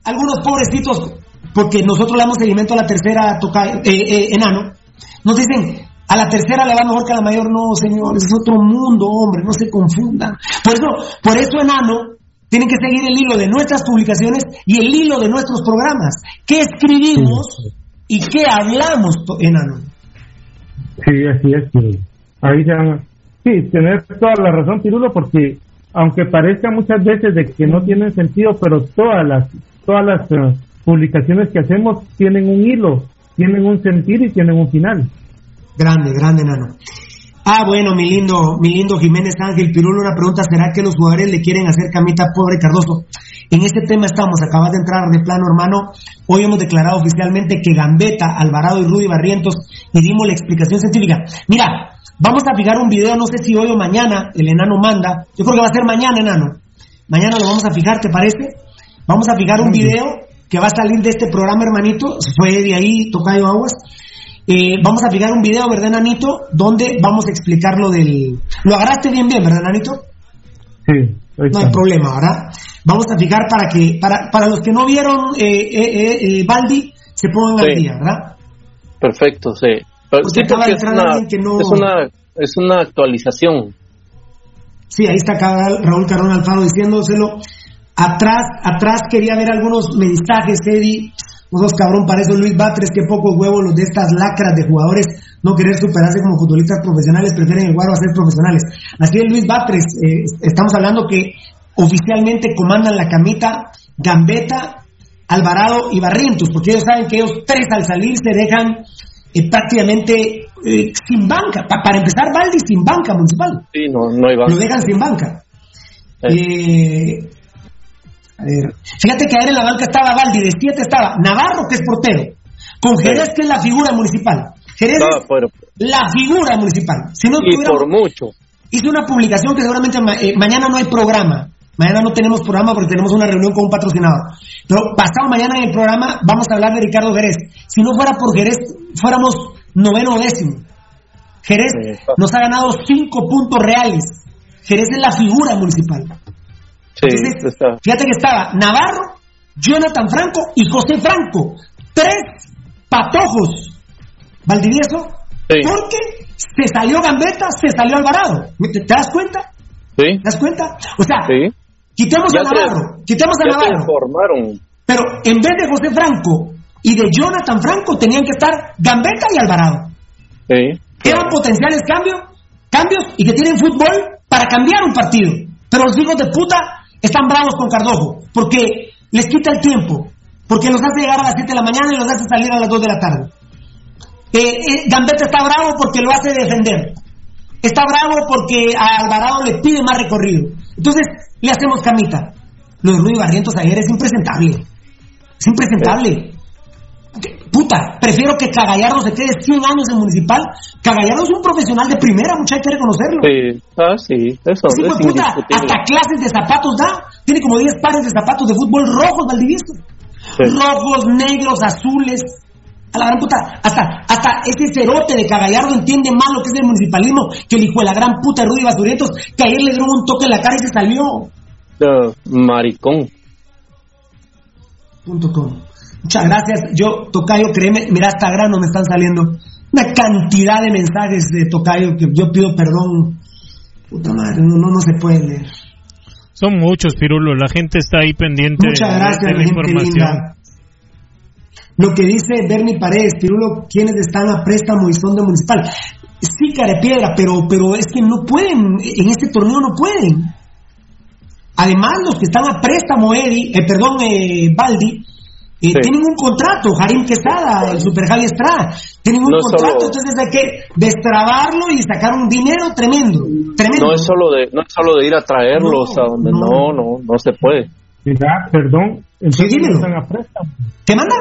algunos pobrecitos, porque nosotros le damos seguimiento a la tercera toca, eh, eh, enano, nos dicen, a la tercera le va mejor que a la mayor. No, señores, es otro mundo, hombre, no se confunda. Por eso, por eso enano, tienen que seguir el hilo de nuestras publicaciones y el hilo de nuestros programas. ¿Qué escribimos y qué hablamos, enano? Sí, así es. Ahí ya... Sí, tener toda la razón, Pirulo, porque aunque parezca muchas veces de que no tienen sentido, pero todas las todas las eh, publicaciones que hacemos tienen un hilo, tienen un sentido y tienen un final. Grande, grande, nano. Ah, bueno, mi lindo, mi lindo Jiménez Ángel Pirulo, una pregunta, ¿será que los jugadores le quieren hacer camita pobre Cardoso? En este tema estamos, acabas de entrar de plano, hermano. Hoy hemos declarado oficialmente que Gambetta, Alvarado y Rudy Barrientos y dimos la explicación científica. Mira, Vamos a fijar un video, no sé si hoy o mañana, el enano manda. Yo creo que va a ser mañana, enano. Mañana lo vamos a fijar, ¿te parece? Vamos a fijar un video que va a salir de este programa, hermanito. Se fue de ahí, Tocayo Aguas. Eh, vamos a fijar un video, ¿verdad, Nanito? Donde vamos a explicar lo del... Lo agarraste bien, bien, ¿verdad, Nanito? Sí. No hay problema, ¿verdad? Vamos a fijar para que, para, para los que no vieron eh, eh, eh Baldi, se pongan al día, ¿verdad? Perfecto, sí es, una, es, una, actualización. Sí, ahí está Raúl Carrón Alfaro diciéndoselo. Atrás, atrás quería ver algunos mensajes, Eddie. Unos cabrón, para eso Luis Batres, que pocos huevos los de estas lacras de jugadores no querer superarse como futbolistas profesionales, prefieren el guaro a ser profesionales. Así es, Luis Batres, eh, estamos hablando que oficialmente comandan la camita Gambeta, Alvarado y Barrientos, porque ellos saben que ellos tres al salir se dejan eh, prácticamente eh, sin banca. para empezar, Valdi sin banca municipal. Sí, no, no hay banca. Lo dejan sin banca. Eh, fíjate que ayer en la banca estaba Valdi, de 7 estaba Navarro, que es portero, con Jerez, que es la figura municipal. Jerez es la figura municipal. Si no y por mucho. Hice una publicación que seguramente mañana no hay programa. Mañana no tenemos programa porque tenemos una reunión con un patrocinador. Pero pasado mañana en el programa vamos a hablar de Ricardo Jerez. Si no fuera por Jerez, fuéramos noveno o décimo. Jerez nos ha ganado cinco puntos reales. Jerez es la figura municipal. Fíjate que estaba Navarro, Jonathan Franco y José Franco. Tres patojos. Valdivieso. Porque se salió Gambetta, se salió Alvarado. ¿Te, das cuenta? ¿Te das cuenta? O sea, Quitemos a Navarro, quitemos a Navarro. Pero en vez de José Franco y de Jonathan Franco tenían que estar Gambetta y Alvarado. Sí, Eran potenciales cambios, cambios y que tienen fútbol para cambiar un partido. Pero los hijos de puta están bravos con Cardojo porque les quita el tiempo, porque los hace llegar a las 7 de la mañana y los hace salir a las 2 de la tarde. Eh, eh, Gambetta está bravo porque lo hace defender. Está bravo porque a Alvarado le pide más recorrido. Entonces, le hacemos camita. Lo de Rudy Barrientos ayer es impresentable. Es impresentable. Puta, prefiero que Cagallardo se quede 100 años en municipal. Cagallardo es un profesional de primera, mucha hay que reconocerlo. Sí, ah, sí, eso es puta, hasta clases de zapatos da. Tiene como 10 pares de zapatos de fútbol rojos, Valdivieso. Rojos, negros, azules. A la gran puta, hasta, hasta ese cerote de Cagallardo entiende más lo que es el municipalismo que el hijo de la gran puta Rudy Basurientos, que ayer le dieron un toque en la cara y se salió. maricón. Punto com. Muchas gracias. Yo, Tocayo, créeme, mira, hasta grano me están saliendo una cantidad de mensajes de Tocayo que yo pido perdón. Puta madre, no, no, se puede leer. Son muchos, Pirulo. La gente está ahí pendiente Muchas gracias, de, la información. Lo que dice Bernie Paredes, Pirulo, quienes están a préstamo y son de municipal. Sí, piedra, pero, pero es que no pueden, en este torneo no pueden. Además, los que están a préstamo, Eddie, eh, perdón, eh, Baldi, eh, tienen un contrato, Jarim Quesada, el Super Javi Estrada, tienen un contrato, entonces hay que destrabarlo y sacar un dinero tremendo, tremendo. No es solo de, no es solo de ir a traerlos a donde no, no, no, se puede. Mira, perdón, entonces están a préstamo. ¿Qué manda?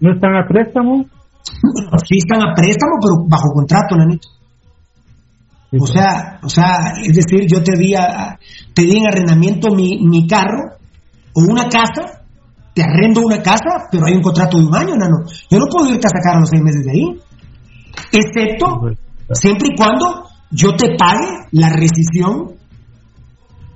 ¿No están a préstamo? Sí están a préstamo, pero bajo contrato, Nanito. O sea, o sea, es decir, yo te di, te di en arrendamiento mi, mi carro o una casa, te arrendo una casa, pero hay un contrato de un año, Nano. Yo no puedo irte a sacar a los seis meses de ahí. Excepto, siempre y cuando yo te pague la rescisión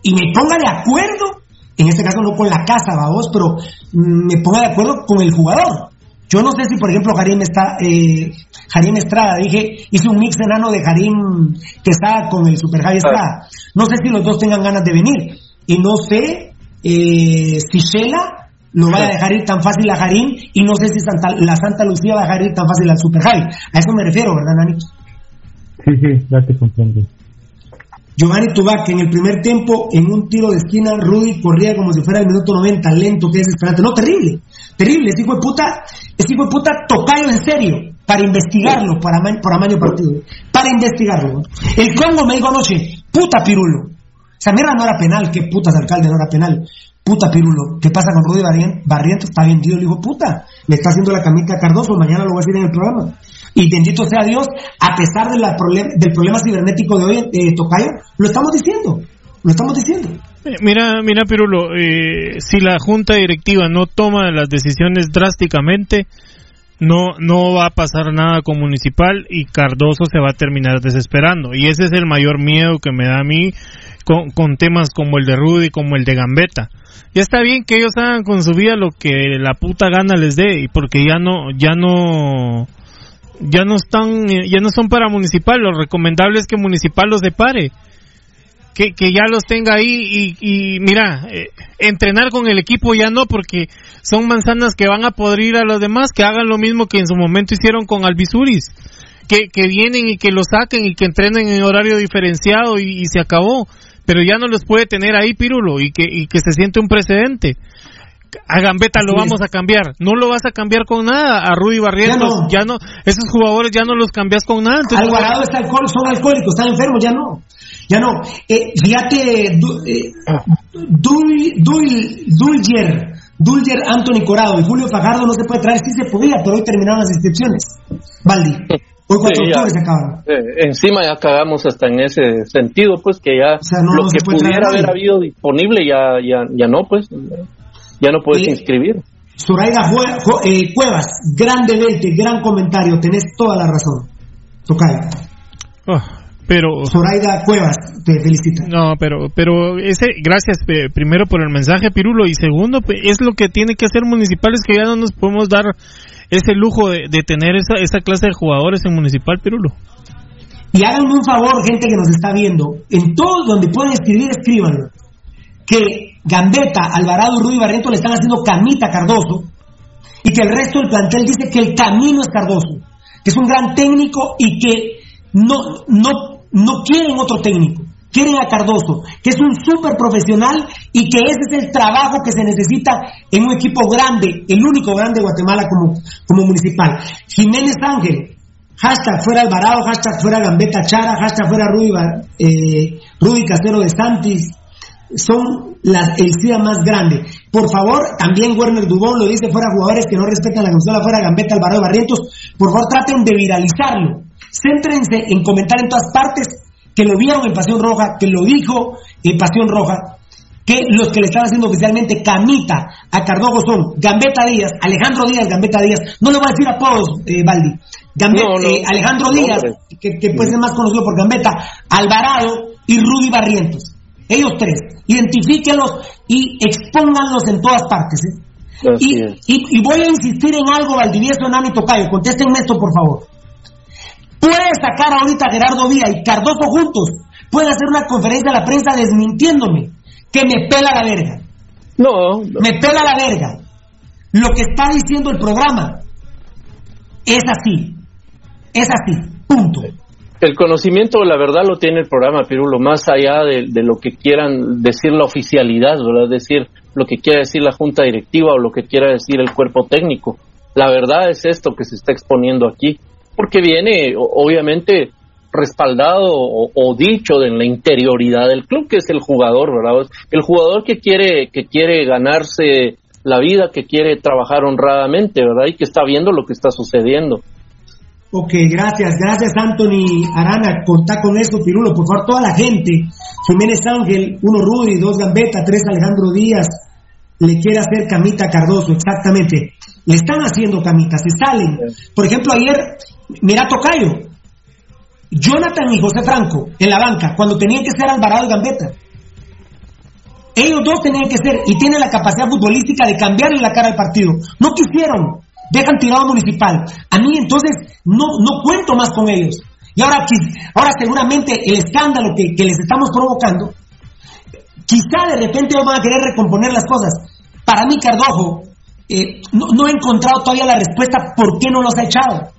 y me ponga de acuerdo, en este caso no con la casa, vos, pero me ponga de acuerdo con el jugador. Yo no sé si, por ejemplo, Jarim está, eh, Jarim Estrada, dije, hice un mix enano de Jarim que está con el Super Javi Estrada. No sé si los dos tengan ganas de venir. Y no sé eh, si Shela lo vaya a dejar ir tan fácil a Jarim y no sé si la Santa Lucía va a dejar ir tan fácil al Super Javi. A eso me refiero, ¿verdad, Nanito? Sí, sí, ya te comprendo. Giovanni Tubac, en el primer tiempo, en un tiro de esquina, Rudy corría como si fuera el minuto 90, lento, que es esperante. No, terrible, terrible. Ese hijo de puta, ese hijo de puta tocayo en serio, para investigarlo, para, por amaño partido, para investigarlo. El Congo me dijo anoche, puta pirulo. O sea, mierda no era penal, qué putas alcalde no era penal. Puta pirulo, ¿qué pasa con Rudy Barrientos? Está vendido, le digo, puta, me está haciendo la camita Cardoso, mañana lo voy a decir en el programa. Y bendito sea Dios, a pesar de la del problema cibernético de hoy, eh, Tocayo, lo estamos diciendo, lo estamos diciendo. Eh, mira, mira, Pirulo, eh, si la junta directiva no toma las decisiones drásticamente, no, no va a pasar nada con Municipal y Cardoso se va a terminar desesperando. Y ese es el mayor miedo que me da a mí con, con temas como el de Rudy, como el de Gambetta. Ya está bien que ellos hagan con su vida lo que la puta gana les dé, y porque ya no, ya no, ya no están, ya no son para municipal, lo recomendable es que municipal los depare. Que, que ya los tenga ahí y, mira, eh, entrenar con el equipo ya no, porque son manzanas que van a podrir a los demás, que hagan lo mismo que en su momento hicieron con Albizuris, que, que vienen y que lo saquen y que entrenen en horario diferenciado y, se acabó, pero ya no los puede tener ahí Pirulo y que, y que se siente un precedente a Gambetta lo vamos a cambiar. No lo vas a cambiar con nada. A Rudy Barrientos, ya no. esos jugadores ya no los cambias con nada. Alvarado está alcohol, son alcohólicos, están enfermos, ya no. Ya no. Eh, fíjate, eh, Dulger, Dulger Anthony Corado y Julio Fajardo no se puede traer, sí se podía, pero hoy terminaron las inscripciones. Valdi. Hoy cuatro octubre se acaban. Eh, encima ya cagamos hasta en ese sentido, pues que ya lo que pudiera haber habido disponible ya, ya, ya no, pues ya no puedes inscribir. Zoraida eh, Cuevas, grandemente, gran comentario, tenés toda la razón. Tocayo. Ah, pero Zoraida Cuevas, te felicito. No, pero pero ese gracias primero por el mensaje Pirulo y segundo es lo que tiene que hacer municipales que ya no nos podemos dar ese lujo de, tener esa, clase de jugadores en municipal Pirulo. Y háganme un favor, gente que nos está viendo, en todo donde pueden escribir, escríbanlo. Que Gambetta, Alvarado y Rudy Barrientos le están haciendo camita a Cardoso y que el resto del plantel dice que el camino es Cardoso, que es un gran técnico y que no, no, no quieren otro técnico, quieren a Cardoso, que es un súper profesional y que ese es el trabajo que se necesita en un equipo grande, el único grande de Guatemala como, como municipal. Jiménez Ángel, hashtag fuera Alvarado, hashtag fuera Gambetta Chara, hashtag fuera Rudy, eh, de Santis, son el SIDA más grande. Por favor, también Werner Dubón lo dice, fuera jugadores que no respetan la consola, fuera Gambetta, Alvarado Barrientos, por favor traten de viralizarlo. Céntrense en comentar en todas partes que lo vieron en Pasión Roja, que lo dijo en Pasión Roja, que los que le están haciendo oficialmente camita a Cardogo son Gambetta Díaz, Alejandro Díaz, Gambetta Díaz, no le voy a decir apodos, eh, Baldi, eh, Alejandro Díaz, que, que puede ser más conocido por Gambetta, Alvarado y Rudy Barrientos. Ellos tres, identifíquenlos y expónganlos en todas partes. ¿eh? Y, voy a insistir en algo, Valdivieso, Nani Tocayo, contéstenme esto, por favor. Puede sacar ahorita a Gerardo Vía y Cardoso juntos, pueden hacer una conferencia a la prensa desmintiéndome que me pela la verga. No, no. Me pela la verga. Lo que está diciendo el programa es así. Es así. Punto. El conocimiento, la verdad, lo tiene el programa Pirulo, más allá de, lo que quieran decir la oficialidad, ¿verdad? decir, lo que quiera decir la junta directiva o lo que quiera decir el cuerpo técnico. La verdad es esto que se está exponiendo aquí, porque viene, obviamente, respaldado o, dicho en la interioridad del club, que es el jugador, ¿verdad? El jugador que quiere, que quiere ganarse la vida, que quiere trabajar honradamente, ¿verdad? Y que está viendo lo que está sucediendo. Ok, gracias, gracias Anthony Arana, contá con eso, Pirulo, por favor, toda la gente, Jiménez Ángel, uno Rudy, dos Gambetta, tres Alejandro Díaz, le quiere hacer camita Cardoso, exactamente, le están haciendo camitas, se salen, por ejemplo, ayer, mira Tocayo, Jonathan y José Franco, en la banca, cuando tenían que ser Alvarado y Gambetta, ellos dos tenían que ser, y tienen la capacidad futbolística de cambiarle la cara al partido, no quisieron, dejan tirado municipal. A mí entonces no, no cuento más con ellos. Y ahora, ahora seguramente el escándalo que, les estamos provocando, quizá de repente van a querer recomponer las cosas. Para mí, Cardojo, eh, no, he encontrado todavía la respuesta por qué no los ha echado.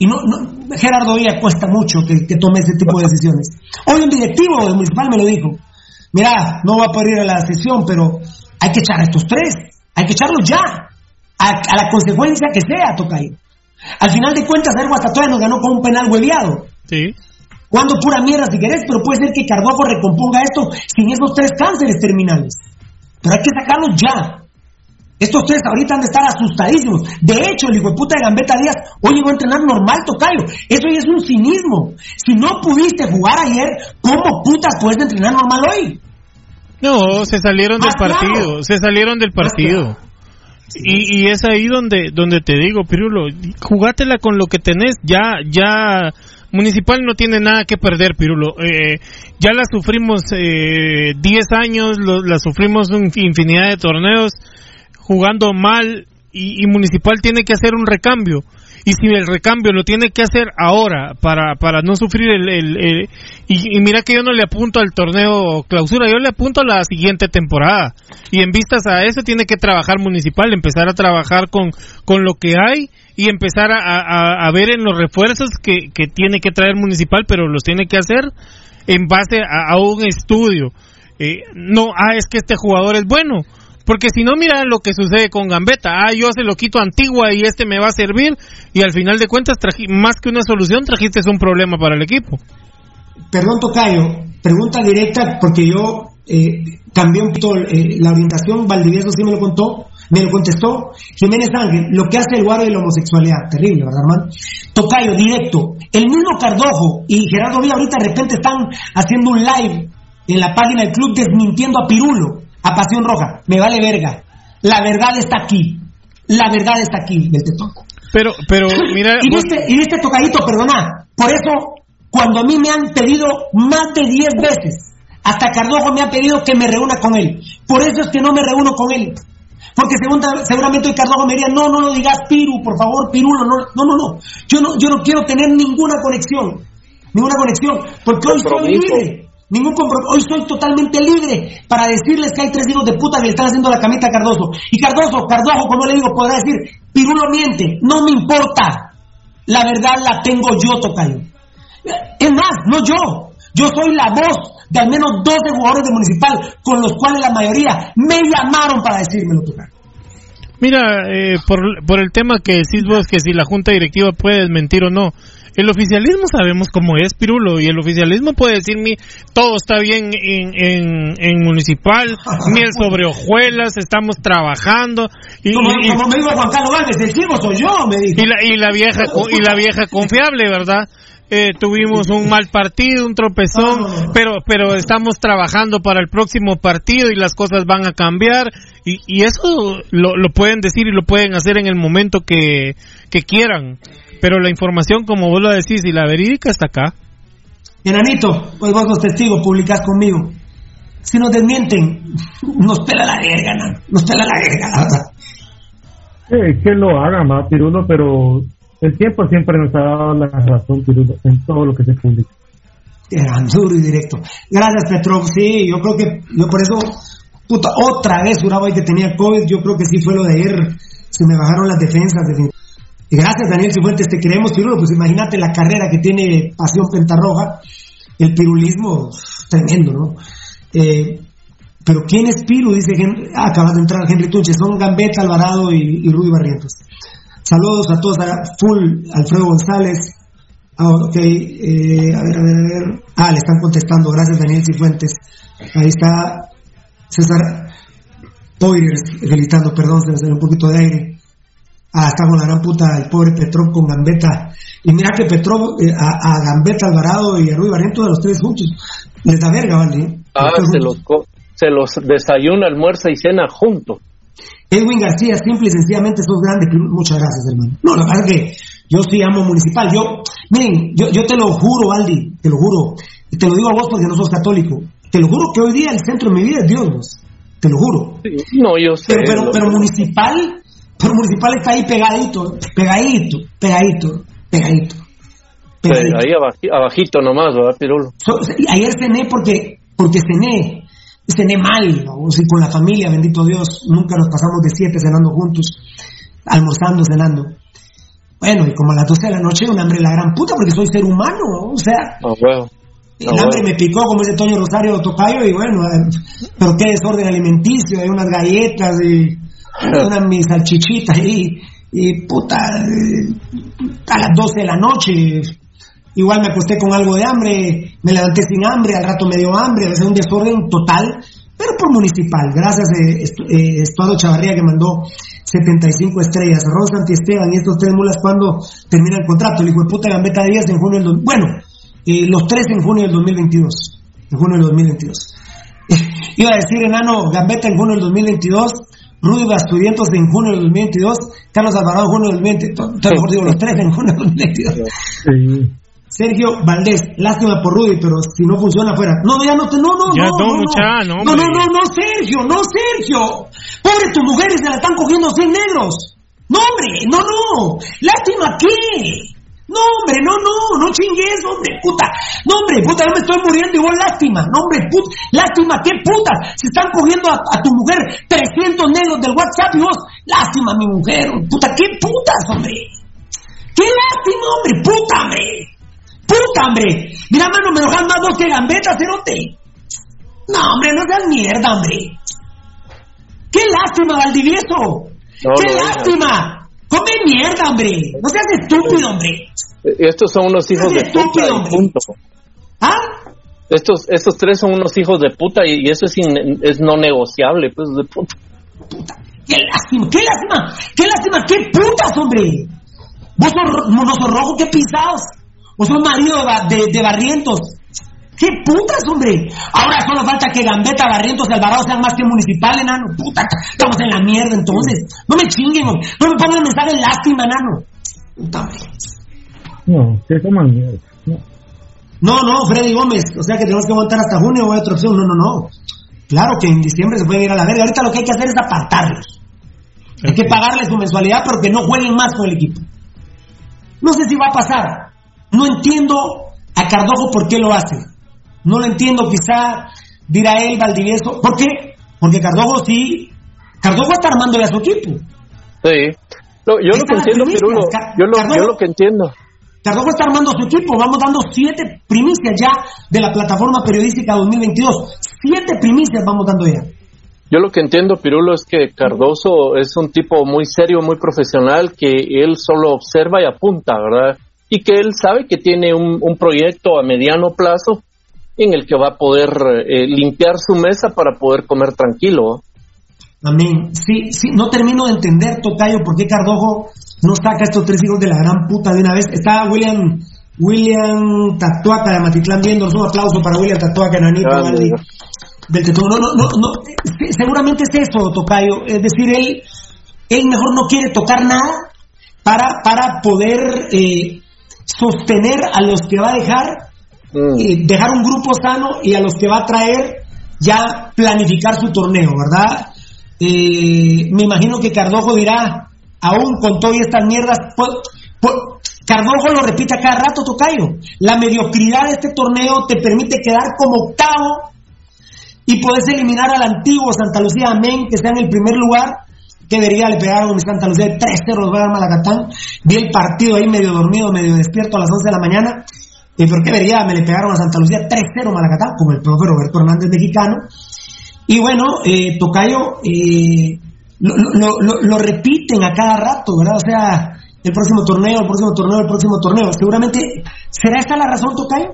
Y no, Gerardo Villa cuesta mucho que, que, tome ese tipo de decisiones. Hoy un directivo del municipal me lo dijo. Mira, no va a poder ir a la sesión, pero hay que echar a estos tres. Hay que echarlos ya a, la consecuencia que sea, Tocayo. Al final de cuentas, Ergo hasta todavía nos ganó con un penal hueveado. Sí. Cuando pura mierda si querés, pero puede ser que Cardojo recomponga esto sin esos tres cánceres terminales. Pero hay que sacarlos ya. Estos tres ahorita han de estar asustadísimos. De hecho, el hijo de puta de Gambetta Díaz hoy llegó a entrenar normal, Tocayo. Eso ya es un cinismo. Si no pudiste jugar ayer, ¿cómo putas puedes entrenar normal hoy? No, se salieron del partido. Se salieron del partido. Y, y, es ahí donde, donde te digo, Pirulo, jugátela con lo que tenés, ya, ya, Municipal no tiene nada que perder, Pirulo. Eh, ya la sufrimos 10 eh, años, la sufrimos infinidad de torneos, jugando mal, y, y Municipal tiene que hacer un recambio y si el recambio lo tiene que hacer ahora para, para no sufrir el... y, mira que yo no le apunto al torneo clausura, yo le apunto a la siguiente temporada. Y en vistas a eso tiene que trabajar municipal, empezar a trabajar con, con lo que hay y empezar a, a, ver en los refuerzos que, que, tiene que traer municipal, pero los tiene que hacer en base a, un estudio. Eh, no, ah, es que este jugador es bueno porque si no, mira lo que sucede con Gambetta. Ah, yo se lo quito Antigua y este me va a servir. Y al final de cuentas, más que una solución, trajiste un problema para el equipo. Perdón, Tocayo. Pregunta directa, porque yo eh, cambié un poquito eh, la orientación. Valdivieso sí me lo contó. Me lo contestó Jiménez Ángel, lo que hace el guardo de la homosexualidad. Terrible, ¿verdad, hermano? Tocayo, directo. El mismo Cardojo y Gerardo Villa ahorita de repente están haciendo un live en la página del club desmintiendo a Pirulo a Pasión Roja, me vale verga. La verdad está aquí. La verdad está aquí, del tetón. Pero, pero, mira. y, viste, y viste, tocadito, perdona. Por eso, cuando a mí me han pedido más de 10 veces, hasta Cardojo me ha pedido que me reúna con él. Por eso es que no me reúno con él. Porque seguramente hoy Cardojo me diría, no, no lo digas Piru, por favor, Pirulo, no, no, no, no. Yo no, yo no quiero tener ninguna conexión. Ninguna conexión. Porque hoy soy libre. Ningún compromiso. Hoy soy totalmente libre para decirles que hay tres hijos de puta que están haciendo la camita a Cardoso. Y Cardoso, Cardoso, como le digo, podrá decir, Pirulo miente. No me importa. La verdad la tengo yo, Tocayo. Es más, no yo. Yo soy la voz de al menos 12 jugadores de Municipal, con los cuales la mayoría me llamaron para decírmelo, Tocayo. Mira, eh, por, por el tema que decís vos, que si la junta directiva puede mentir o no, el oficialismo sabemos cómo es, Pirulo, y el oficialismo puede decirme todo está bien en, en, en municipal, miel sobre hojuelas, estamos trabajando. Y, como, me dijo Juan Carlos Vázquez, el soy yo, me dijo. Y la, y la vieja, y la vieja confiable, ¿verdad? Eh, tuvimos un mal partido, un tropezón, pero pero estamos trabajando para el próximo partido y las cosas van a cambiar y, y eso lo, lo pueden decir y lo pueden hacer en el momento que, que quieran. Pero la información, como vos lo decís, y la verídica está acá. Enanito, pues vos los testigos publicás conmigo. Si nos desmienten, nos pela la verga, nos pela la verga, la que lo haga más, Pirulo, pero el tiempo siempre nos ha dado la razón, Pirulo, en todo lo que se publica. Era duro y directo. Gracias, Petro. Sí, yo creo que, yo por eso, puta, otra vez juraba que tenía COVID. Yo creo que sí fue lo de ayer. Se me bajaron las defensas, definitivamente gracias, Daniel Cifuentes, te queremos, Pirulo. Pues imagínate la carrera que tiene Pasión Pentarroja, el pirulismo, tremendo, ¿no? Eh, pero ¿quién es Piru? Dice, ah, acabas de entrar Henry Tunche, son Gambetta, Alvarado y, Rudy Barrientos. Saludos a todos, a Full, Alfredo González. Ah, ok, eh, a ver, a ver, a ver. Ah, le están contestando, gracias Daniel Cifuentes. Ahí está César Poiriers felicitando, perdón, se me salió un poquito de aire. Ah, está con la gran puta el pobre Petrov con Gambetta. Y mira que Petrov, eh, a, a, Gambetta, Alvarado y a Rui Barrientos de los tres juntos, les da verga, ¿vale? Ah, se los, se los desayuna, almuerza y cena juntos. Edwin García, simple y sencillamente sos grande. Muchas gracias, hermano. No, la verdad es que yo sí amo municipal. Yo, miren, yo, yo te lo juro, Valdi, te lo juro. Y te lo digo a vos porque no sos católico. Te lo juro que hoy día el centro de mi vida es Dios, Te lo juro. no, yo sé. Pero, pero, pero municipal, pero municipal está ahí pegadito, pegadito, pegadito, pegadito. pegadito. Ahí abajito nomás, ¿verdad, Pirulo? ayer cené porque, porque cené, cené mal, ¿no? con la familia, bendito Dios, nunca nos pasamos de siete cenando juntos, almorzando, cenando. Bueno, y como a las 12 de la noche, un hambre la gran puta, porque soy ser humano, o sea. Oh, el hambre me picó, como ese Toño Rosario Tocayo, y bueno, eh, pero qué desorden alimenticio, hay unas galletas y unas mis salchichitas y, y puta, eh, a las 12 de la noche, igual me acosté con algo de hambre, me levanté sin hambre, al rato me dio hambre, es un desorden total, pero por municipal, gracias a eh, Estuado Chavarría que mandó 75 estrellas, Rosa Esteban y estos tres mulas cuando termina el contrato, el hijo puta Gambeta Díaz en junio del... Bueno, eh, los tres en junio del 2022. En junio del 2022. Iba a decir enano Gambetta en junio del 2022, Rudy Basturientos en junio del 2022, Carlos Alvarado en junio del 2022. mejor digo los tres en junio del 2022. Sergio Valdés, lástima por Rudy, pero si no funciona fuera. No, ya no te, no, no, ya no, no, no, no, no, no, no, Sergio, no, Sergio. Pobre tus mujeres se la están cogiendo 100 negros. No, hombre, no, no. Lástima qué. No, hombre, no, no, no chingues, hombre, puta. No, hombre, puta, yo me estoy muriendo y vos lástima. No, hombre, puta, lástima, ¿qué putas? Se están cogiendo a, tu mujer 300 negros del WhatsApp y vos, lástima, mi mujer, puta, ¿qué putas, hombre? ¿Qué lástima, hombre, puta, hombre? Puta, hombre. Mira, mano, me enojas más vos que gambeta, cerote. No, hombre, no seas mierda, hombre. ¡Qué lástima, Valdivieso! ¡Qué lástima! Come mierda, hombre. No seas estúpido, hombre. Estos son unos hijos de puta punto. ¿Ah? Estos, estos tres son unos hijos de puta y, eso es, es no negociable, pues, de puta. puta. ¡Qué lástima! ¡Qué lástima! ¡Qué lástima! ¡Qué putas, hombre! Vos sos monoso rojo, qué pisados. Vos sos marido de, de Barrientos. ¡Qué putas, hombre! Ahora solo falta que Gambetta, Barrientos y Alvarado sean más que municipal, enano. Puta, estamos en la mierda entonces. No me chinguen, no me pongan mensaje de lástima, enano. Puta, No, que toman mierda. No. no, no, Freddy Gómez. O sea que tenemos que aguantar hasta junio o hay otra opción. No, no, no. Claro que en diciembre se pueden ir a la verga. Ahorita lo que hay que hacer es apartarlos. Hay que pagarles su mensualidad porque no jueguen más con el equipo. No sé si va a pasar. No entiendo a Cardojo por qué lo hace. No lo entiendo, quizá dirá él, Valdivieso. ¿Por qué? Porque Cardojo sí. Cardojo está armándole a su equipo. Sí. yo lo que entiendo, Pirulo, yo lo, yo lo que entiendo. Cardojo está armando su equipo. Vamos dando siete primicias ya de la plataforma periodística 2022. Siete primicias vamos dando ya. Yo lo que entiendo, Pirulo, es que Cardoso es un tipo muy serio, muy profesional, que él solo observa y apunta, ¿verdad? Y que él sabe que tiene un, un proyecto a mediano plazo en el que va a poder eh, limpiar su mesa para poder comer tranquilo. Amén. Sí, sí, no termino de entender, Tocayo, por qué Cardojo no saca estos tres hijos de la gran puta de una vez. Está William William Tatuaca de Matitlán viendo, un aplauso para William Tatuaca, Nanito, ah, del no, no, no, no, seguramente es eso, Tocayo. Es decir, él, él mejor no quiere tocar nada para, para poder eh, sostener a los que va a dejar Mm. dejar un grupo sano y a los que va a traer ya planificar su torneo, ¿verdad? Eh, me imagino que Cardojo dirá, aún con todas estas mierdas, Cardojo lo repite a cada rato, Tocayo. La mediocridad de este torneo te permite quedar como octavo y puedes eliminar al antiguo Santa Lucía Amén, que está en el primer lugar, que debería le pegaron a Santa Lucía 3-0 los va a Malacatán. Vi el partido ahí medio dormido, medio despierto a las 11 de la mañana ¿Y por qué vería? Me le pegaron a Santa Lucía 3-0 Malacatán, como el profe Roberto Hernández mexicano. Y bueno, eh, Tocayo eh, lo, repiten a cada rato, ¿verdad? O sea, el próximo torneo, el próximo torneo, el próximo torneo. Seguramente, ¿será esta la razón, Tocayo?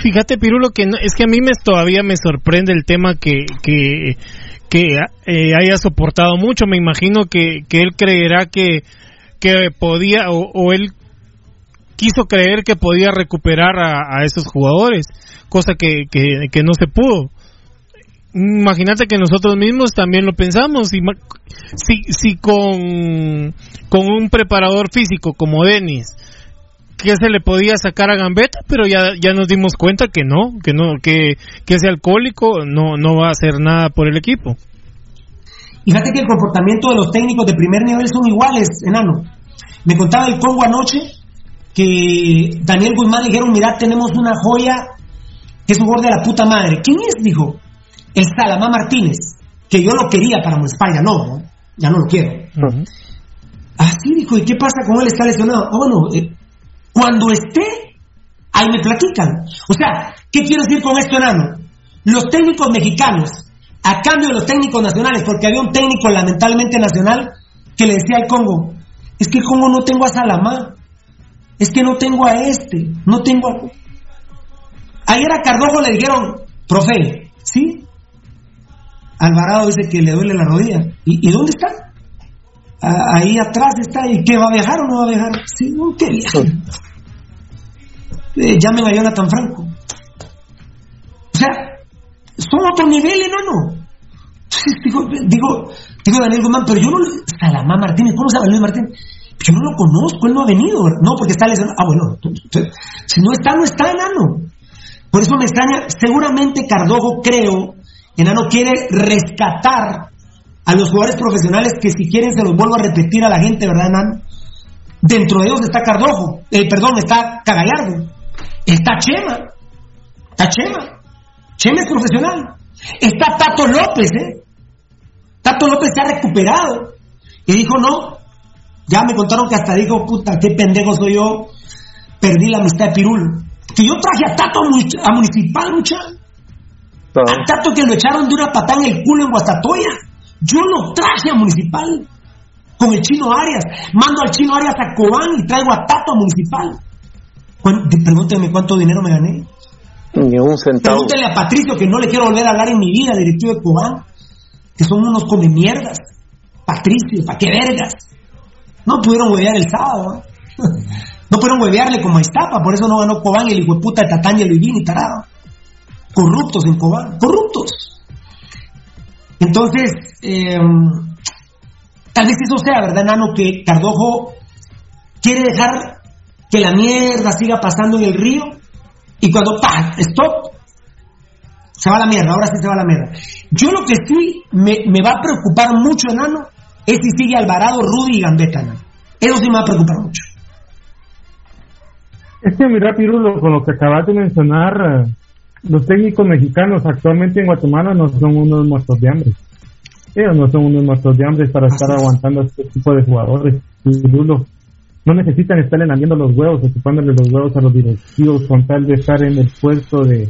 fíjate, Pirulo, que es que a mí me, todavía me sorprende el tema que, que, que eh, haya soportado mucho. Me imagino que, que él creerá que, que podía, o, él quiso creer que podía recuperar a, esos jugadores, cosa que, que no se pudo imagínate que nosotros mismos también lo pensamos. Si, si con, con un preparador físico como Denis, que se le podía sacar a Gambetta, pero ya, ya nos dimos cuenta que no, que no, que, que ese alcohólico no, no va a hacer nada por el equipo. Fíjate que el comportamiento de los técnicos de primer nivel son iguales, enano. Me contaba el Congo anoche que Daniel Guzmán dijeron, mira, tenemos una joya que es un jugador de la puta madre. ¿Quién es? Dijo, el Salamá Martínez, que yo lo quería para Municipal, ya no, ya no lo quiero. Así dijo, ¿y qué pasa con él? Está lesionado. Ah, bueno, eh, cuando esté, ahí me platican. O sea, ¿qué quiero decir con esto, enano? Los técnicos mexicanos, a cambio de los técnicos nacionales, porque había un técnico lamentablemente nacional que le decía al Congo, es que Congo no tengo a Salamá, es que no tengo a este, no tengo a... Ayer a Cardojo le dijeron, profe, ¿sí? Alvarado dice que le duele la rodilla. ¿Y, dónde está? ahí atrás está. ¿Y qué va a viajar o no va a viajar? Sí, no, ¿qué eh, llamen a Jonathan Franco. O sea, son otro nivel, enano. digo, digo, digo Daniel Guzmán, pero yo no. Salamá Martínez, ¿cómo se llama Luis Martínez? Yo no lo conozco, él no ha venido. No, porque está lesionado. Ah, bueno, si no está, no está, enano. Por eso me extraña. Seguramente Cardojo, creo, Enano quiere rescatar a los jugadores profesionales que si quieren se los vuelvo a repetir a la gente, ¿verdad, Enano? Dentro de ellos está Cardojo, eh, perdón, está Cagallardo, está Chema, está Chema, Chema es profesional, está Tato López, ¿eh? Tato López se ha recuperado y dijo, no, ya me contaron que hasta dijo, puta, qué pendejo soy yo, perdí la amistad de Pirulo. Que yo traje a Tato a Municipal, muchachos. Tanto que lo echaron de una patada en el culo en Guastatoya. Yo lo traje a Municipal con el chino Arias. Mando al chino Arias a Cobán y traigo a Tato a Municipal. Pregúnteme cuánto dinero me gané. Ni un centavo. Pregúntele a Patricio que no le quiero volver a hablar en mi vida, directivo de Cobán, que son unos come mierdas. Patricio, ¿para qué vergas? No pudieron huevear el sábado. ¿eh? No pudieron huevearle como a Iztapa, por eso no ganó Cobán el hijo de puta de Tatán y el y tarado corruptos en Cobán, corruptos. Entonces, em, tal vez eso sea, ¿verdad, Nano? Que Cardojo quiere dejar que la mierda siga pasando en el río y cuando ¡pam! ¡stop! Se va la mierda, ahora sí se va la mierda. Yo lo que sí me, va a preocupar mucho, enano, es si sigue Alvarado, Rudy y Gambetta, Eso sí me va a preocupar mucho. Es que mira, Pirulo, con lo que acabas de mencionar, los técnicos mexicanos actualmente en Guatemala no son unos muertos de hambre. Ellos no son unos muertos de hambre para estar aguantando a este tipo de jugadores. No necesitan estar llenando los huevos, ocupándole los huevos a los directivos con tal de estar en el puesto de,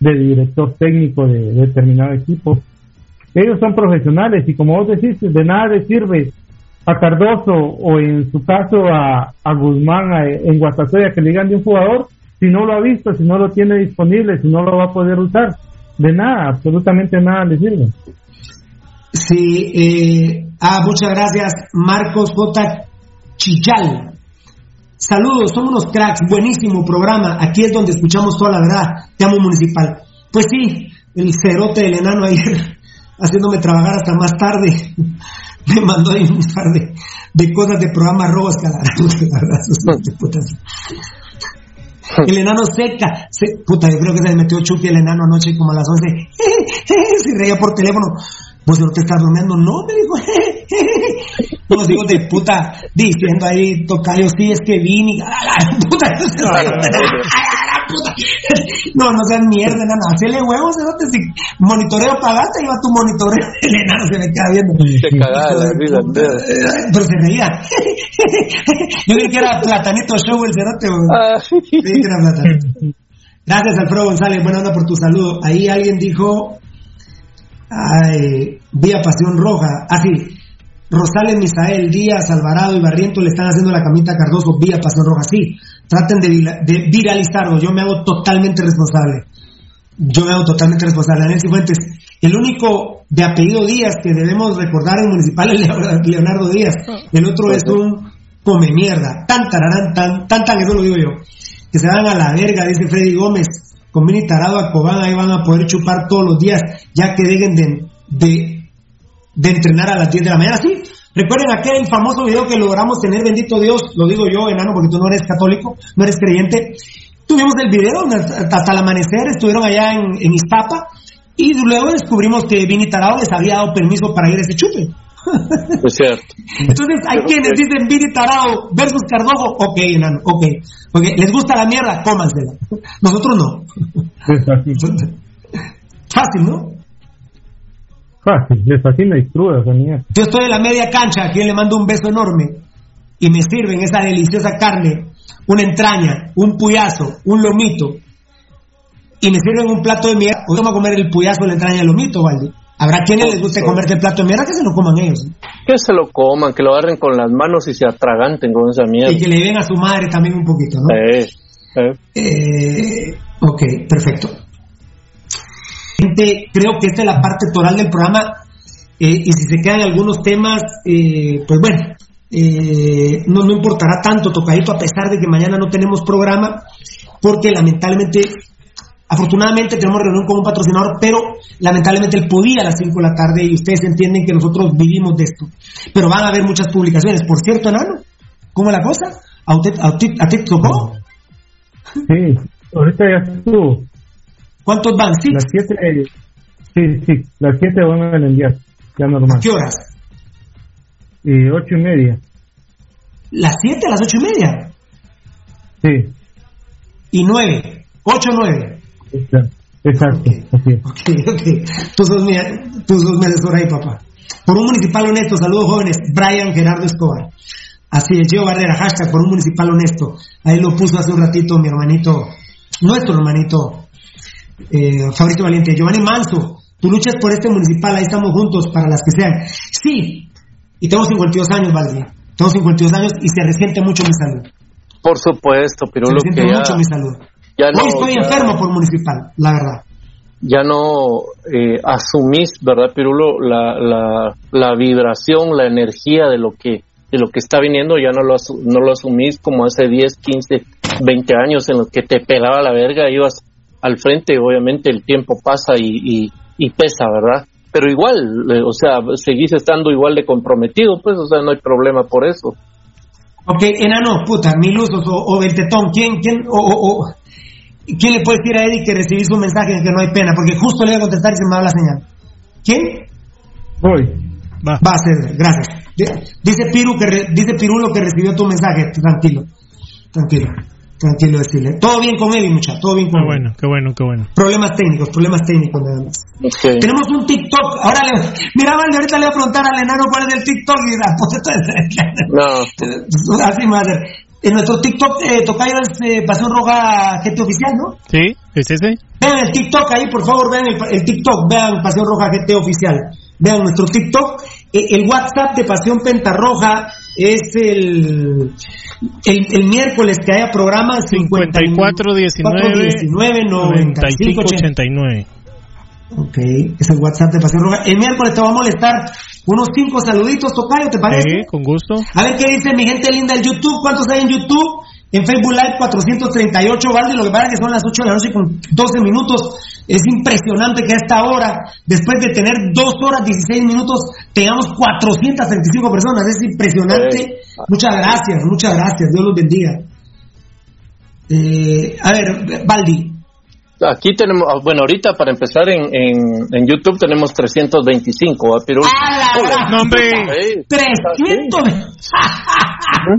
director técnico de, determinado equipo. Ellos son profesionales y como vos decís, de nada les sirve a Cardoso o en su caso a, a Guzmán en Guastatoya que le digan de un jugador si no lo ha visto, si no lo tiene disponible, si no lo va a poder usar. De nada, absolutamente nada le sirve. Sí, eh, ah, muchas gracias, Marcos J. Chichal. Saludos, somos unos cracks, buenísimo programa. Aquí es donde escuchamos toda la verdad. Te amo, municipal. Pues sí, el cerote del enano ayer, haciéndome trabajar hasta más tarde, me mandó ahí un par de, cosas de programa robos que El enano seca. puta, yo creo que se le metió Chucky el enano anoche como a las 11. se reía por teléfono. Vos no te estás bromeando. No, me dijo. Unos hijos de puta diciendo ahí, tocayo, sí, es que vine. puta, No, no seas mierda, enano. Hacele huevos, ¿no? Si monitoreo pagaste, iba tu monitoreo. El enano se me queda viendo. Se cagaba la vida. Pero se reía. Yo dije que era Platanito Show el cerote. Ah. Que era Platanito. Gracias, Alfredo González. Buena onda por tu saludo. Ahí alguien dijo. Ay, vía Pasión Roja. Así. Ah, Rosales, Misael, Díaz, Alvarado y Barriento le están haciendo la camita a Cardoso vía Pasión Roja. Sí, traten de, viralizarlo. Yo me hago totalmente responsable. Yo me hago totalmente responsable. Daniel Cifuentes, el único de apellido Díaz que debemos recordar en municipal es Leonardo Díaz. El otro es un come mierda. Tan tararán, tan, tan, tan, eso lo digo yo. Que se van a la verga, dice Freddy Gómez. Con Mini Tarado a Cobán, ahí van a poder chupar todos los días, ya que dejen de de entrenar a las 10 de la mañana. Sí, recuerden aquel famoso video que logramos tener, bendito Dios, lo digo yo, enano, porque tú no eres católico, no eres creyente. Tuvimos el video hasta el amanecer, estuvieron allá en, en Iztapa y luego descubrimos que Vini Tarado les había dado permiso para ir a ese chupe. Es cierto. Entonces hay quienes dicen Vini Tarado versus Cardojo, ok, enano, ok. okay. ¿Les gusta la mierda? Cómansela. Nosotros no. Fácil, ¿no? Fácil, les fascina y cruda Yo estoy en la media cancha, aquí le mando un beso enorme y me sirven esa deliciosa carne, una entraña, un puyazo, un lomito y me sirven un plato de mierda. ¿O vamos a comer el puyazo, la entraña, el lomito, Valdi? Habrá quienes les guste comerse el plato de mierda que se lo coman ellos. Que se lo coman, que lo agarren con las manos y se atraganten con esa mierda. Y que le den a su madre también un poquito, ¿no? Eh, ok, perfecto creo que esta es la parte toral del programa eh, y si se quedan algunos temas, eh, pues bueno, eh, no, no importará tanto, tocadito, a pesar de que mañana no tenemos programa, porque lamentablemente, afortunadamente tenemos reunión con un patrocinador, pero lamentablemente él podía a las 5 de la tarde y ustedes entienden que nosotros vivimos de esto. Pero van a haber muchas publicaciones. Por cierto, Enano, ¿cómo la cosa? ¿A, ti tocó? Sí, ahorita ya estuvo. ¿Cuántos van? ¿Sí? Las siete, sí, sí, las siete van a enviar, ya normal. ¿Qué horas? Eh, ocho y media. ¿Las siete a las ocho y media? Sí. ¿Y nueve? ¿Ocho o nueve? Exacto, okay. ok, ok. Tú sos, mi, tú sos mi ahí, papá. Por un municipal honesto, saludos jóvenes, Brian Gerardo Escobar. Así es, Gio Barrera, hashtag por un municipal honesto. Ahí lo puso hace un ratito mi hermanito, nuestro hermanito eh, Fabricio Valiente, Giovanni Manso, tú luchas por este municipal, ahí estamos juntos para las que sean. Sí, y tengo 52 años, Valdi, tengo 52 años y se resiente mucho mi salud. Por supuesto, pero se resiente mucho mi salud. Hoy estoy enfermo por municipal, la verdad. Ya no eh, asumís, ¿verdad, Pirulo? La, la, la vibración, la energía de lo que de lo que está viniendo, ya no lo, no lo asumís como hace 10, 15, 20 años en los que te pelaba la verga, ibas al frente, obviamente el tiempo pasa y, y, pesa, ¿verdad? Pero igual, eh, o sea, seguís estando igual de comprometido, pues, o sea, no hay problema por eso. Ok, enano, puta, mil usos o, o ¿quién, quién, o, o, ¿quién le puede decir a Eddie que recibí su mensaje que no hay pena? Porque justo le voy a contestar y se me va la señal. ¿Quién? Voy. Va. Va a ser, gracias. Dice Piru que dice Pirulo que recibió tu mensaje, tranquilo, tranquilo. Tranquilo decirle. Todo bien con Eddie, muchacho. Todo bien con Qué bueno, qué bueno, qué bueno. Problemas técnicos, problemas técnicos nada más. Tenemos un TikTok. Ahora le, mira, Valde, ahorita le voy a preguntar al enano cuál es el TikTok y la No. Así, madre. En nuestro TikTok, eh, Tocayo es eh, Pasión Roja GT Oficial, ¿no? Sí, es ese. Vean el TikTok ahí, por favor, vean el, el TikTok, vean Pasión Roja GT Oficial. Vean nuestro TikTok. Eh, el WhatsApp de Pasión Pentarroja es el, el, miércoles que haya programa 54 19 19 95 89. Ok, es el WhatsApp de Pasión Roja. El miércoles te va a molestar unos cinco saluditos, Tocayo, ¿te parece? Sí, con gusto. A ver qué dice mi gente linda del YouTube. ¿Cuántos hay en YouTube? En Facebook Live 438, Valde, lo que pasa es que son las 8 de la noche con 12 minutos. Es impresionante que a esta hora, después de tener 2 horas 16 minutos, tengamos 435 personas. Es impresionante. Muchas gracias, muchas gracias. Dios los bendiga. Eh, a ver, Valdi. Aquí tenemos, ah, bueno, ahorita para empezar en, en, YouTube tenemos 325, ¿ah? pero... ¡Ah, la ¡300!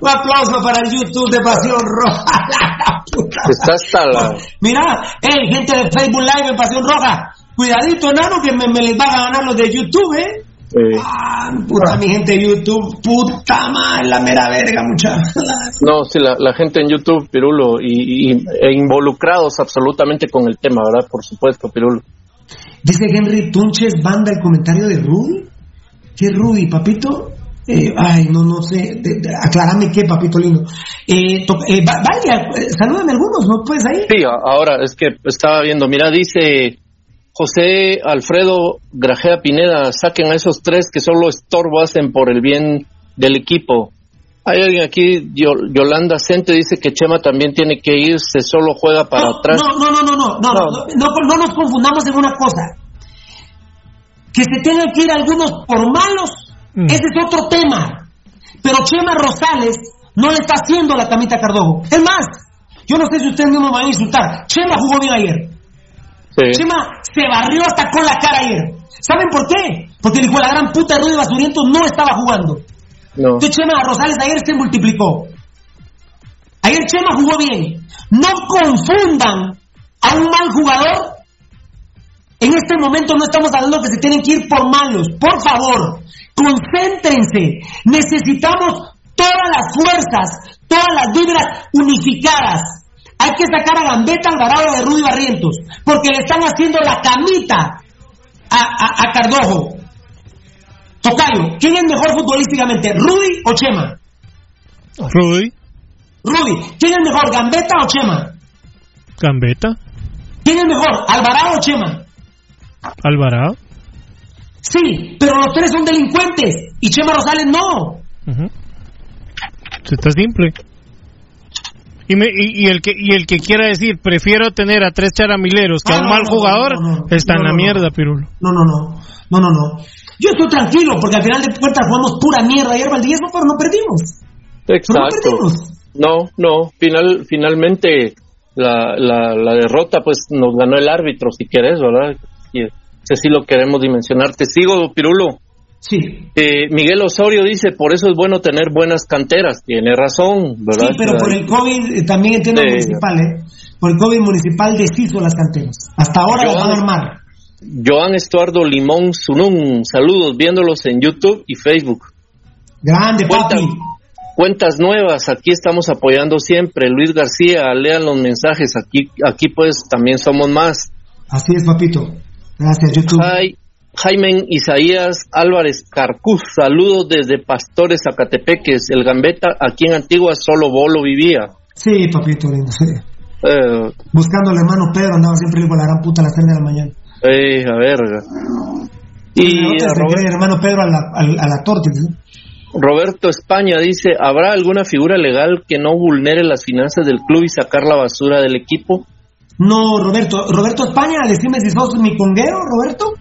Un aplauso para el YouTube de Pasión Roja. Está hasta la... Mira, hey, gente de Facebook Live en Pasión Roja, cuidadito, nano, que me, les va a ganar los de YouTube, ¿eh? Ah, puta, mi gente de YouTube, puta madre, la mera verga, mucha. no, sí, la, gente en YouTube, Pirulo, y, e involucrados absolutamente con el tema, ¿verdad? Por supuesto, Pirulo. Dice Henry Tunches, banda el comentario de Rudy. ¿Qué Rudy, papito? Eh, ay, no, no sé, aclarame qué, papito lindo. Eh, eh, vaya, salúdame algunos, ¿no puedes ahí? Sí, ahora es que estaba viendo, mira, dice José Alfredo Grajea Pineda, saquen a esos tres que solo estorbo hacen por el bien del equipo. Hay alguien aquí, Yolanda Cente, dice que Chema también tiene que irse, solo juega para atrás. No, no, no, no, no, no, no, no, nos confundamos en una cosa. Que se tengan que ir algunos por malos, mm. ese es otro tema. Pero Chema Rosales no le está haciendo la camita a Cardojo. Es más, yo no sé si ustedes mismos me van a insultar. Chema jugó bien ayer. Chema se barrió hasta con la cara ayer. ¿Saben por qué? Porque dijo la gran puta de Rudy Basuriento no estaba jugando. No. Entonces Chema Rosales ayer se multiplicó. Ayer Chema jugó bien. No confundan a un mal jugador. En este momento no estamos hablando que se tienen que ir por malos. Por favor, concéntrense. Necesitamos todas las fuerzas, todas las vibras unificadas. Hay que sacar a Gambetta Alvarado de Rudy Barrientos, porque le están haciendo la camita a, a Cardojo. Tocayo, ¿quién es mejor futbolísticamente, Rudy o Chema? Rudy. Rudy, ¿quién es mejor, Gambetta o Chema? Gambetta. ¿Quién es mejor, Alvarado o Chema? Alvarado. Sí, pero los tres son delincuentes y Chema Rosales no. Está simple. Y, el que y el que quiera decir prefiero tener a tres charamileros que a un mal jugador está en la mierda, Pirulo. No, no, no, no, no, no. Yo estoy tranquilo porque al final de cuentas jugamos pura mierda ayer Valdivieso, pero no perdimos. Exacto. No, no, final, finalmente la, la, la, derrota pues nos ganó el árbitro, si quieres, ¿verdad? Y sí lo queremos dimensionar. Te sigo, Pirulo. Sí. Eh, Miguel Osorio dice, por eso es bueno tener buenas canteras. Tiene razón, ¿verdad? Sí, pero por el COVID, eh, también entiendo municipal, ¿eh? Por el COVID municipal deshizo las canteras. Hasta ahora las van a armar. Joan Estuardo Limón Sunun, saludos, viéndolos en YouTube y Facebook. Grande, papi. Cuentas nuevas, aquí estamos apoyando siempre. Luis García, lean los mensajes, aquí, aquí pues también somos más. Así es, papito. Gracias, YouTube. Jaime Isaías Álvarez Carcuz, saludos desde Pastores Zacatepeques, el Gambeta, aquí en Antigua solo Bolo vivía. Sí, papito lindo, sí. Eh, Buscando al hermano Pedro, andaba siempre con la gran puta a las 3 de la mañana. Eh, a ver. Y a hermano Pedro a la, a, la torta. Roberto España dice, ¿habrá alguna figura legal que no vulnere las finanzas del club y sacar la basura del equipo? No, Roberto. Roberto España, decime si sos mi conguero, Roberto.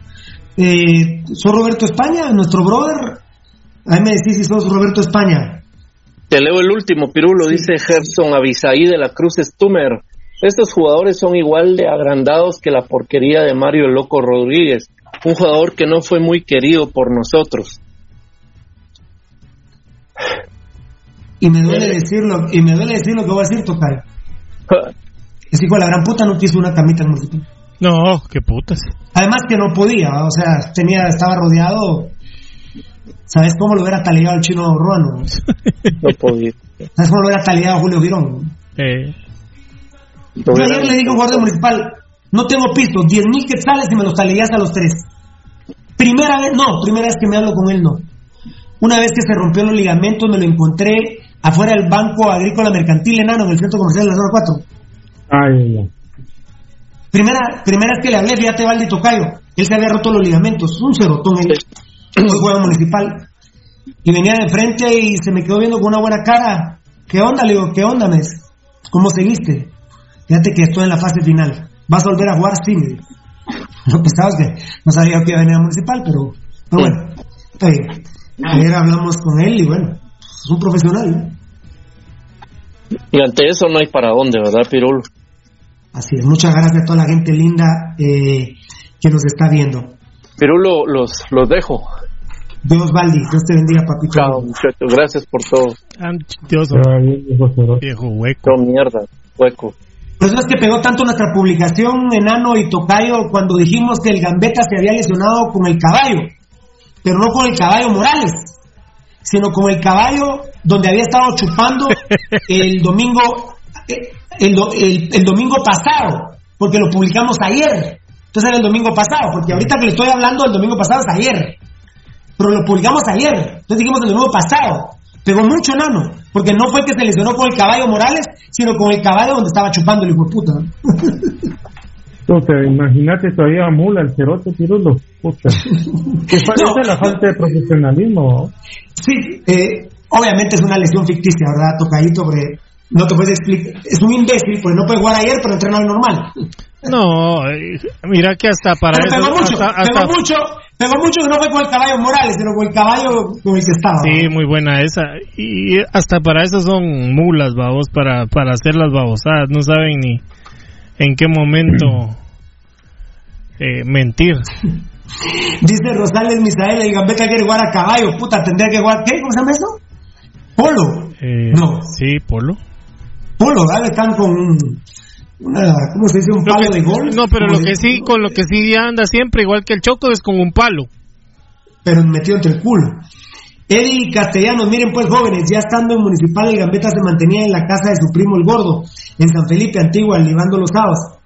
Eh, ¿Sos Roberto España, nuestro brother? Ahí me decís si sos Roberto España. Te leo el último, Pirulo, dice Gerson Avisaí de la Cruz Stumer. Estos jugadores son igual de agrandados que la porquería de Mario Loco Rodríguez, un jugador que no fue muy querido por nosotros. Y me duele decirlo, y me duele decir lo que voy a decir, Tocar. Ese hijo de la gran puta no quiso una camita en municipal. No, qué putas. Además que no podía, o sea, tenía, estaba rodeado. ¿Sabes cómo lo hubiera taliado el chino ruano? no podía. ¿Sabes cómo lo hubiera taliado Julio Girón? Eh. Yo ayer le digo a un guardia municipal, no tengo piso, 10 mil quetzales y me los talías a los tres. Primera vez, no, primera vez que me hablo con él, no. Una vez que se rompió los ligamentos, me lo encontré afuera del Banco Agrícola Mercantil Enano, en el centro comercial de la zona 4. Ay, ay. Primera, primera vez que le hablé, fíjate, Valdi Tocayo, él se había roto los ligamentos, un cerotón él, un juego municipal. Y venía de frente y se me quedó viendo con una buena cara. ¿Qué onda? Le digo, ¿qué onda, mes? ¿Cómo seguiste? Fíjate que estoy en la fase final. ¿Vas a volver a jugar? Sí, me No pensabas que no sabía que iba a venir a municipal, pero, pero bueno, está bien. Ayer hablamos con él y bueno, es un profesional. Y ante eso no hay para dónde, ¿verdad, Pirulo? Así es. Muchas gracias a toda la gente linda eh, que nos está viendo. Pirulo, los, los dejo. Dios, Valdi, Dios te bendiga, papito. Chao, muchachos. Gracias por todo. Dios, viejo hueco. No, mierda, hueco. Por eso es que pegó tanto nuestra publicación, Enano y Tocayo, cuando dijimos que el Gambeta se había lesionado con el caballo, pero no con el caballo Morales, sino con el caballo donde había estado chupando el domingo, eh, el, domingo pasado, porque lo publicamos ayer. Entonces era el domingo pasado, porque ahorita que le estoy hablando, el domingo pasado es ayer. pero lo publicamos ayer. Entonces dijimos el nuevo pasado. Pegó mucho enano, porque no fue el que se lesionó con el caballo Morales, sino con el caballo donde estaba chupando el hijo de puta. Entonces, imagínate todavía mula el cerote tirulo. Puta. Que parece la falta de profesionalismo. Sí, eh, obviamente es una lesión ficticia, ¿verdad? Tocadito, porque no te puedes explicar. Es un imbécil, porque no puede jugar ayer, pero entrenar normal. No, eh, mira que hasta para pero eso. Pegó mucho, hasta, hasta, pegó mucho, pegó mucho que no fue con el caballo Morales, sino con el caballo con el que estaba. Sí, muy buena esa. Y hasta para eso son mulas, babos, para, para hacer las babosadas. No saben ni en qué momento eh, mentir. Dice Rosales Misael, y Gambetta quiere jugar a caballo. Puta, tendría que jugar. ¿Qué? ¿Cómo se llama eso? Polo. Eh, no. Sí, polo. Polo, ¿verdad? Están con una, ¿cómo se dice? Un palo que, de gol. No, pero lo que sí, con lo que sí anda siempre, igual que el Choco, es con un palo. Pero metido entre el culo. Eddie Castellanos, miren pues jóvenes, ya estando en Municipal el Gambetta se mantenía en la casa de su primo el Gordo, en San Felipe Antigua, libando los sábados.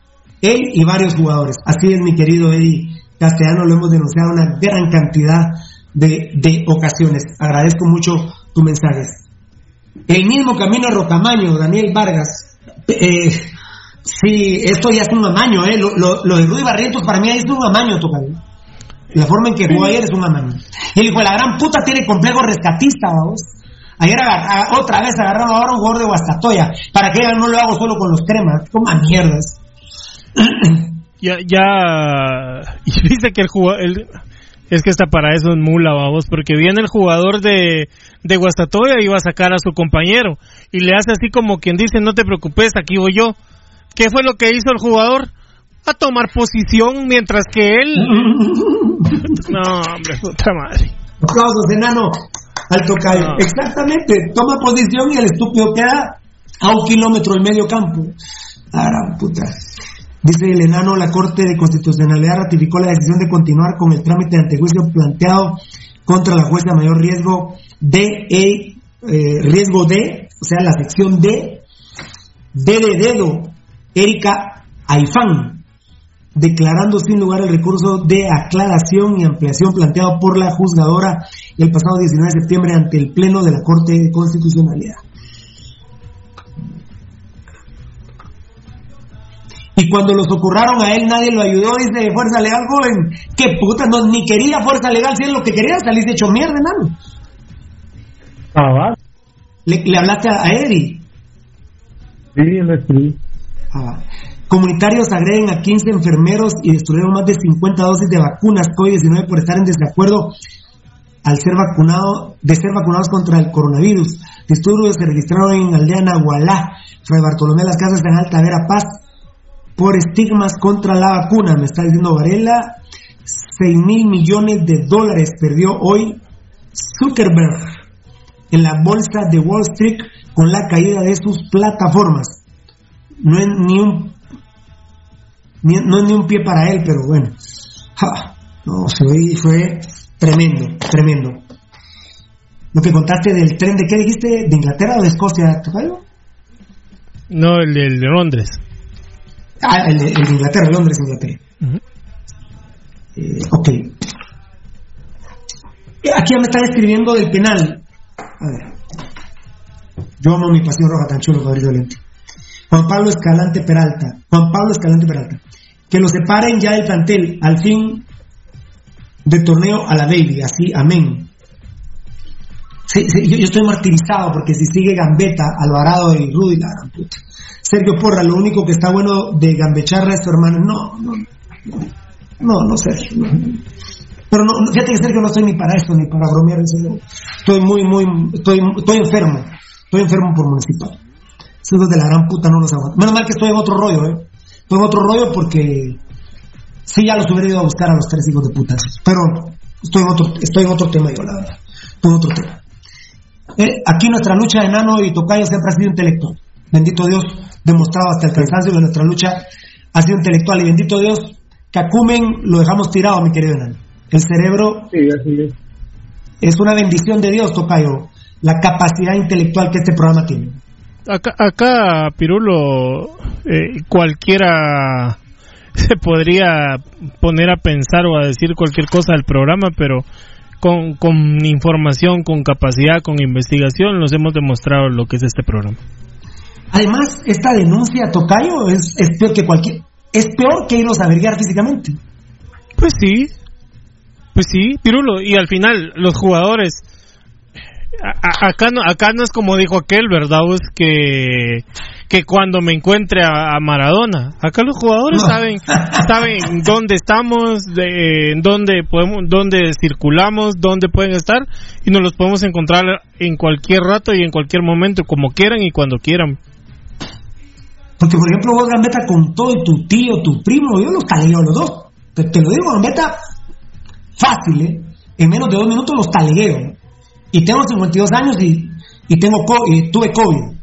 Él y varios jugadores. Así es, mi querido Eddie Castellano, lo hemos denunciado una gran cantidad de, de ocasiones. Agradezco mucho tu mensaje. El mismo camino Rocamaño, Daniel Vargas. Eh, sí, esto ya es un amaño, ¿eh? Lo, lo, lo de Rudy Barrientos para mí es un amaño, Tocayo. La forma en que jugó ayer es un amaño. Y el hijo de la gran puta tiene complejo rescatista, vamos. Ayer otra vez agarraron ahora un jugador de Guastatoya. Para que no lo hago solo con los cremas. Toma mierdas. ya, ya. Y dice que el jugador. El, es que está para eso en mula, vamos, porque viene el jugador de, de Guastatoya y va a sacar a su compañero. Y le hace así como quien dice: No te preocupes, aquí voy yo. ¿Qué fue lo que hizo el jugador? A tomar posición mientras que él. no, hombre, puta madre. Aplausos, enano, al tocayo. No. Exactamente, toma posición y el estúpido queda a un kilómetro del medio campo. Gran puta. Dice el enano, la Corte de Constitucionalidad ratificó la decisión de continuar con el trámite de antejuicio planteado contra la jueza mayor riesgo de eh, riesgo de, o sea, la sección D, D de dedo, Erika Aifán, declarando sin lugar el recurso de aclaración y ampliación planteado por la juzgadora el pasado 19 de septiembre ante el Pleno de la Corte de Constitucionalidad. Y cuando lo socorraron a él, nadie lo ayudó, dice Fuerza Legal, joven. ¿Qué puta? No, ni quería Fuerza Legal, si es lo que quería, salirse hecho mierda, enano. Ah, ¿Le, ¿Le, hablaste a, a Eddie? Sí, le escribí. Ah, Comunitarios agreden a 15 enfermeros y destruyeron más de 50 dosis de vacunas COVID-19 por estar en desacuerdo al ser vacunado, de ser vacunados contra el coronavirus. Disturbios se registraron en Aldea Nahualá, Fray Bartolomé Las Casas de Alta Vera Paz, por estigmas contra la vacuna, me está diciendo Varela, 6 mil millones de dólares perdió hoy Zuckerberg en la bolsa de Wall Street con la caída de sus plataformas. No es ni un no es ni un pie para él, pero bueno. No, fue, fue tremendo, tremendo. Lo que contaste del tren de qué dijiste, de Inglaterra o de Escocia, ¿te No, el de, el de Londres. Ah, el el de Inglaterra, Londres, Inglaterra. Uh -huh. eh, ok. Aquí ya me están escribiendo del penal. A ver. Yo amo mi pasión roja tan chulo, Rodrigo Lente. Juan Pablo Escalante Peralta. Juan Pablo Escalante Peralta. Que lo separen ya del plantel al fin de torneo a la baby. Así, amén. Sí, sí, yo, yo, estoy martirizado porque si sigue Gambetta, Alvarado y Rudy, la gran puta. Sergio Porra, lo único que está bueno de gambecharra es tu hermano. No, no, no, no, Sergio. Pero no, fíjate que Sergio no estoy ni para esto, ni para bromear. Estoy muy, muy, estoy, estoy enfermo. Estoy enfermo por municipal. Esos de la gran puta no los aguanto. Menos mal que estoy en otro rollo, ¿eh? Estoy en otro rollo porque sí ya los hubiera ido a buscar a los tres hijos de putas. Pero estoy en otro, estoy en otro tema yo, la verdad. Estoy en otro tema. Eh, aquí nuestra lucha de Nano y Tocayo siempre ha sido intelectual. Bendito Dios, demostrado hasta el cansancio que nuestra lucha ha sido intelectual. Y bendito Dios, Cacumen lo dejamos tirado, mi querido Nano. El cerebro sí, así es. es una bendición de Dios, Tocayo, la capacidad intelectual que este programa tiene. Acá, acá Pirulo, eh, cualquiera se podría poner a pensar o a decir cualquier cosa del programa, pero con, con información, con capacidad, con investigación, nos hemos demostrado lo que es este programa. Además, esta denuncia, Tocayo, es, es peor que cualquier... Es peor que irnos a verguiar físicamente. Pues sí, pues sí, Pirulo, y al final los jugadores acá no, acá no es como dijo aquel, ¿verdad? Es que, que cuando me encuentre a, Maradona, acá los jugadores saben, saben dónde estamos, de, dónde podemos, dónde circulamos, dónde pueden estar y nos los podemos encontrar en cualquier rato y en cualquier momento, como quieran y cuando quieran. Porque por ejemplo vos Gambetta con todo tu tío, tu primo, yo los talegueo los dos. Te, te lo digo Gambetta fácil, ¿eh? En menos de dos minutos los talegueo y tengo 52 años y, y tengo y tuve COVID.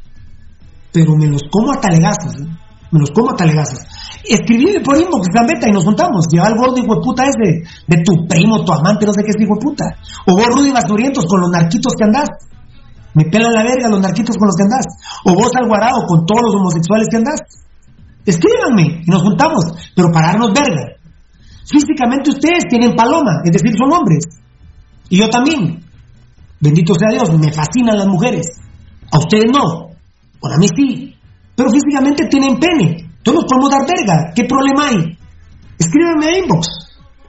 Pero me los como a talegazos, ¿eh? me los como a talegazos. Escribí por inbox, gambeta, y nos juntamos. Lleva el gordo hijo de puta ese, de tu primo, tu amante, no sé qué es hijo de puta. O vos, Rudy Basurientos, con los narquitos que andás. Me pelan la verga los narquitos con los que andás. O vos, Alguarado, con todos los homosexuales que andás. Escríbanme y nos juntamos, pero para darnos verga. Físicamente ustedes tienen paloma, es decir, son hombres. Y yo también. Bendito sea Dios, me fascinan las mujeres. A ustedes no. Bueno, a mí sí. Pero físicamente tienen pene. Todos podemos dar verga. ¿Qué problema hay? Escríbanme a inbox.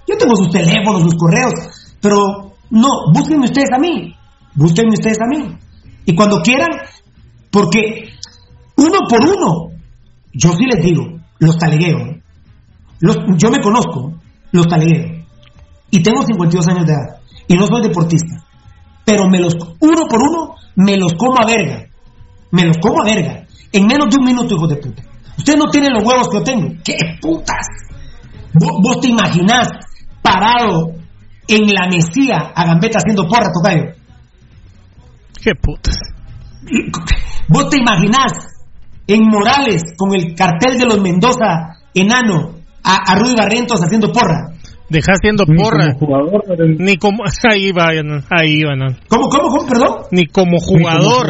Yo tengo sus teléfonos, sus correos. Pero no, búsquenme ustedes a mí. Búsquenme ustedes a mí. Y cuando quieran, porque uno por uno, yo sí les digo, los talegueo. Los, yo me conozco, los talegueo. Y tengo 52 años de edad. Y no soy deportista pero me los, uno por uno, me los como a verga. Me los como a verga. En menos de un minuto, hijo de puta. Ustedes no tienen los huevos que yo tengo. ¡Qué putas! ¿Vos, te imaginás parado en la mesía a Gambetta haciendo porra, tocayo? ¡Qué putas! ¿Vos te imaginás en Morales con el cartel de los Mendoza enano a, a Rudy Barrientos haciendo porra? Deja haciendo porra. Ni como ahí vayan, ahí van. ¿Cómo, cómo, cómo, perdón? Ni como jugador.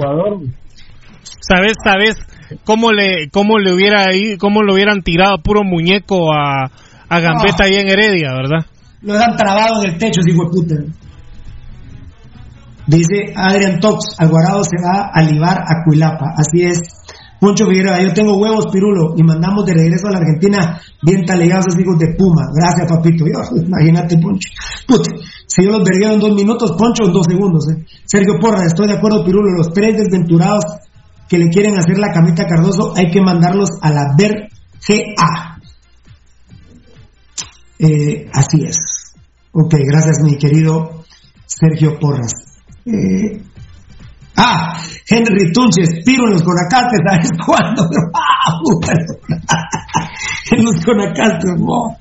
¿Sabes, sabes cómo le cómo le hubiera ahí, cómo le hubieran tirado puro muñeco a a Gambetta ahí en Heredia, ¿verdad? Lo han trabado en el techo, hijo de puta. Dice Adrian Tox, Alvarado se va a libar a Cuilapa. Así es. Poncho Figueroa, yo tengo huevos, Pirulo, y mandamos de regreso a la Argentina bien talegados hijos de Puma. Gracias, papito. imagínate, Poncho. si yo los vergueo en dos minutos, Poncho en dos segundos. ¿eh? Sergio Porra, estoy de acuerdo, Pirulo. Los tres desventurados que le quieren hacer la camita a Cardoso, hay que mandarlos a la VERGA. Eh, así es. Ok, gracias, mi querido Sergio Porras. Eh, Ah, Henry Tunches, tiro en los conacastes, ¿sabes cuándo? ¡Ah, en los conacastes, no.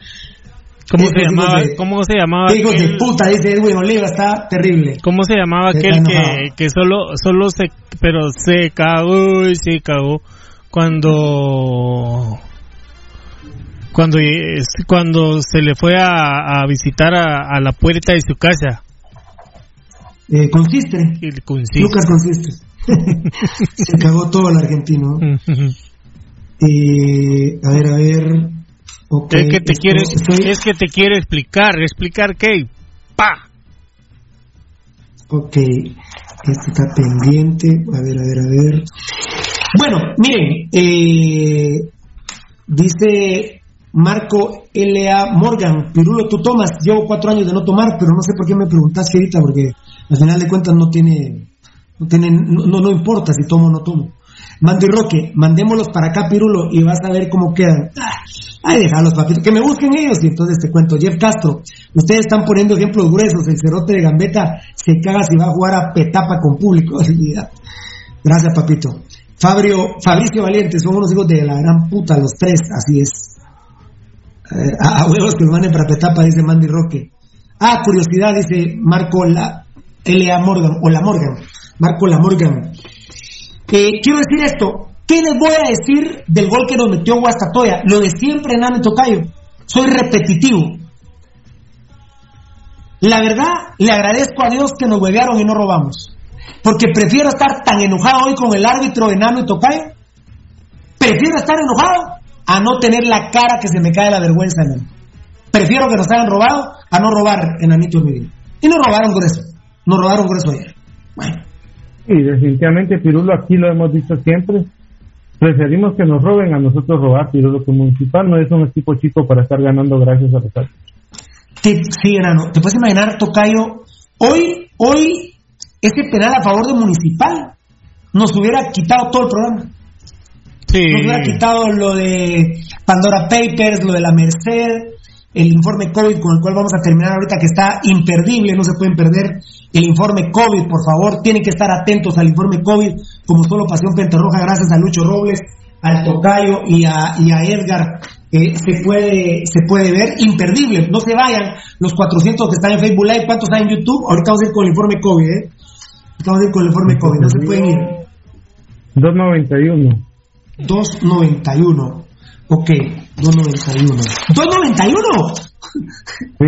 ¿Cómo se, llamaba, ¿Cómo se llamaba? Hijos de puta, dice Edwin Oliva, está terrible. ¿Cómo se llamaba aquel que, que solo, solo se, pero se cagó y se cagó cuando, cuando, cuando se le fue a, a visitar a, a la puerta de su casa? Eh, consiste. Lucas consiste. Se cagó todo el argentino. eh, a ver, a ver. Okay, es que te quiere, es que te quiere explicar, explicar qué. Pa. Ok, este está pendiente. A ver, a ver, a ver. Bueno, miren, eh, dice Marco L.A. Morgan, Pirulo, tú tomas, llevo cuatro años de no tomar, pero no sé por qué me preguntaste ahorita, porque al final de cuentas no tiene, no, tiene, no, no, importa si tomo o no tomo. Mandy Roque, mandémoslos para acá, Pirulo, y vas a ver cómo quedan. Ay, déjalos, papitos, que me busquen ellos y entonces te cuento. Jeff Castro, ustedes están poniendo ejemplos gruesos. El cerote de Gambeta se caga si va a jugar a petapa con público. Gracias, papito. Fabrio, Fabricio Valiente, son unos hijos de la gran puta, los tres, así es. Eh, a, huevos que me manden para petapa, dice Mandy Roque. Ah, curiosidad, dice Marco la, L.A. Morgan, o la Morgan, Marco la Morgan. Eh, quiero decir esto, ¿qué les voy a decir del gol que nos metió Guastatoya? Lo de siempre, en Tocayo. Soy repetitivo. La verdad, le agradezco a Dios que nos huevearon y no robamos. Porque prefiero estar tan enojado hoy con el árbitro Enano y Tocayo. Prefiero estar enojado a no tener la cara que se me cae la vergüenza. Prefiero que nos hayan robado a no robar, Enanito y Y nos robaron grueso. Nos robaron grueso ayer. Bueno. Y definitivamente, Pirulo, aquí lo hemos dicho siempre. Preferimos que nos roben a nosotros robar, Pirulo, que Municipal no es un equipo chico para estar ganando gracias a los Sí, Enano. ¿Te puedes imaginar, Tocayo? Hoy, hoy, ese penal a favor de Municipal nos hubiera quitado todo el programa. Sí. Nos hubiera quitado lo de Pandora Papers, lo de la Merced, el informe COVID con el cual vamos a terminar ahorita, que está imperdible, no se pueden perder el informe COVID, por favor, tienen que estar atentos al informe COVID, como solo Pasión Pentarroja, gracias a Lucho Robles, al Tocayo y a, y a Edgar, eh, se, puede, se puede ver, imperdible, no se vayan, los 400 que están en Facebook Live, ¿cuántos están en YouTube? Ahorita vamos a ir con el informe COVID, ¿eh? Vamos a ir con el informe COVID, no se pueden ir. 291. 291. Ok, 291. ¿291? ¿Sí?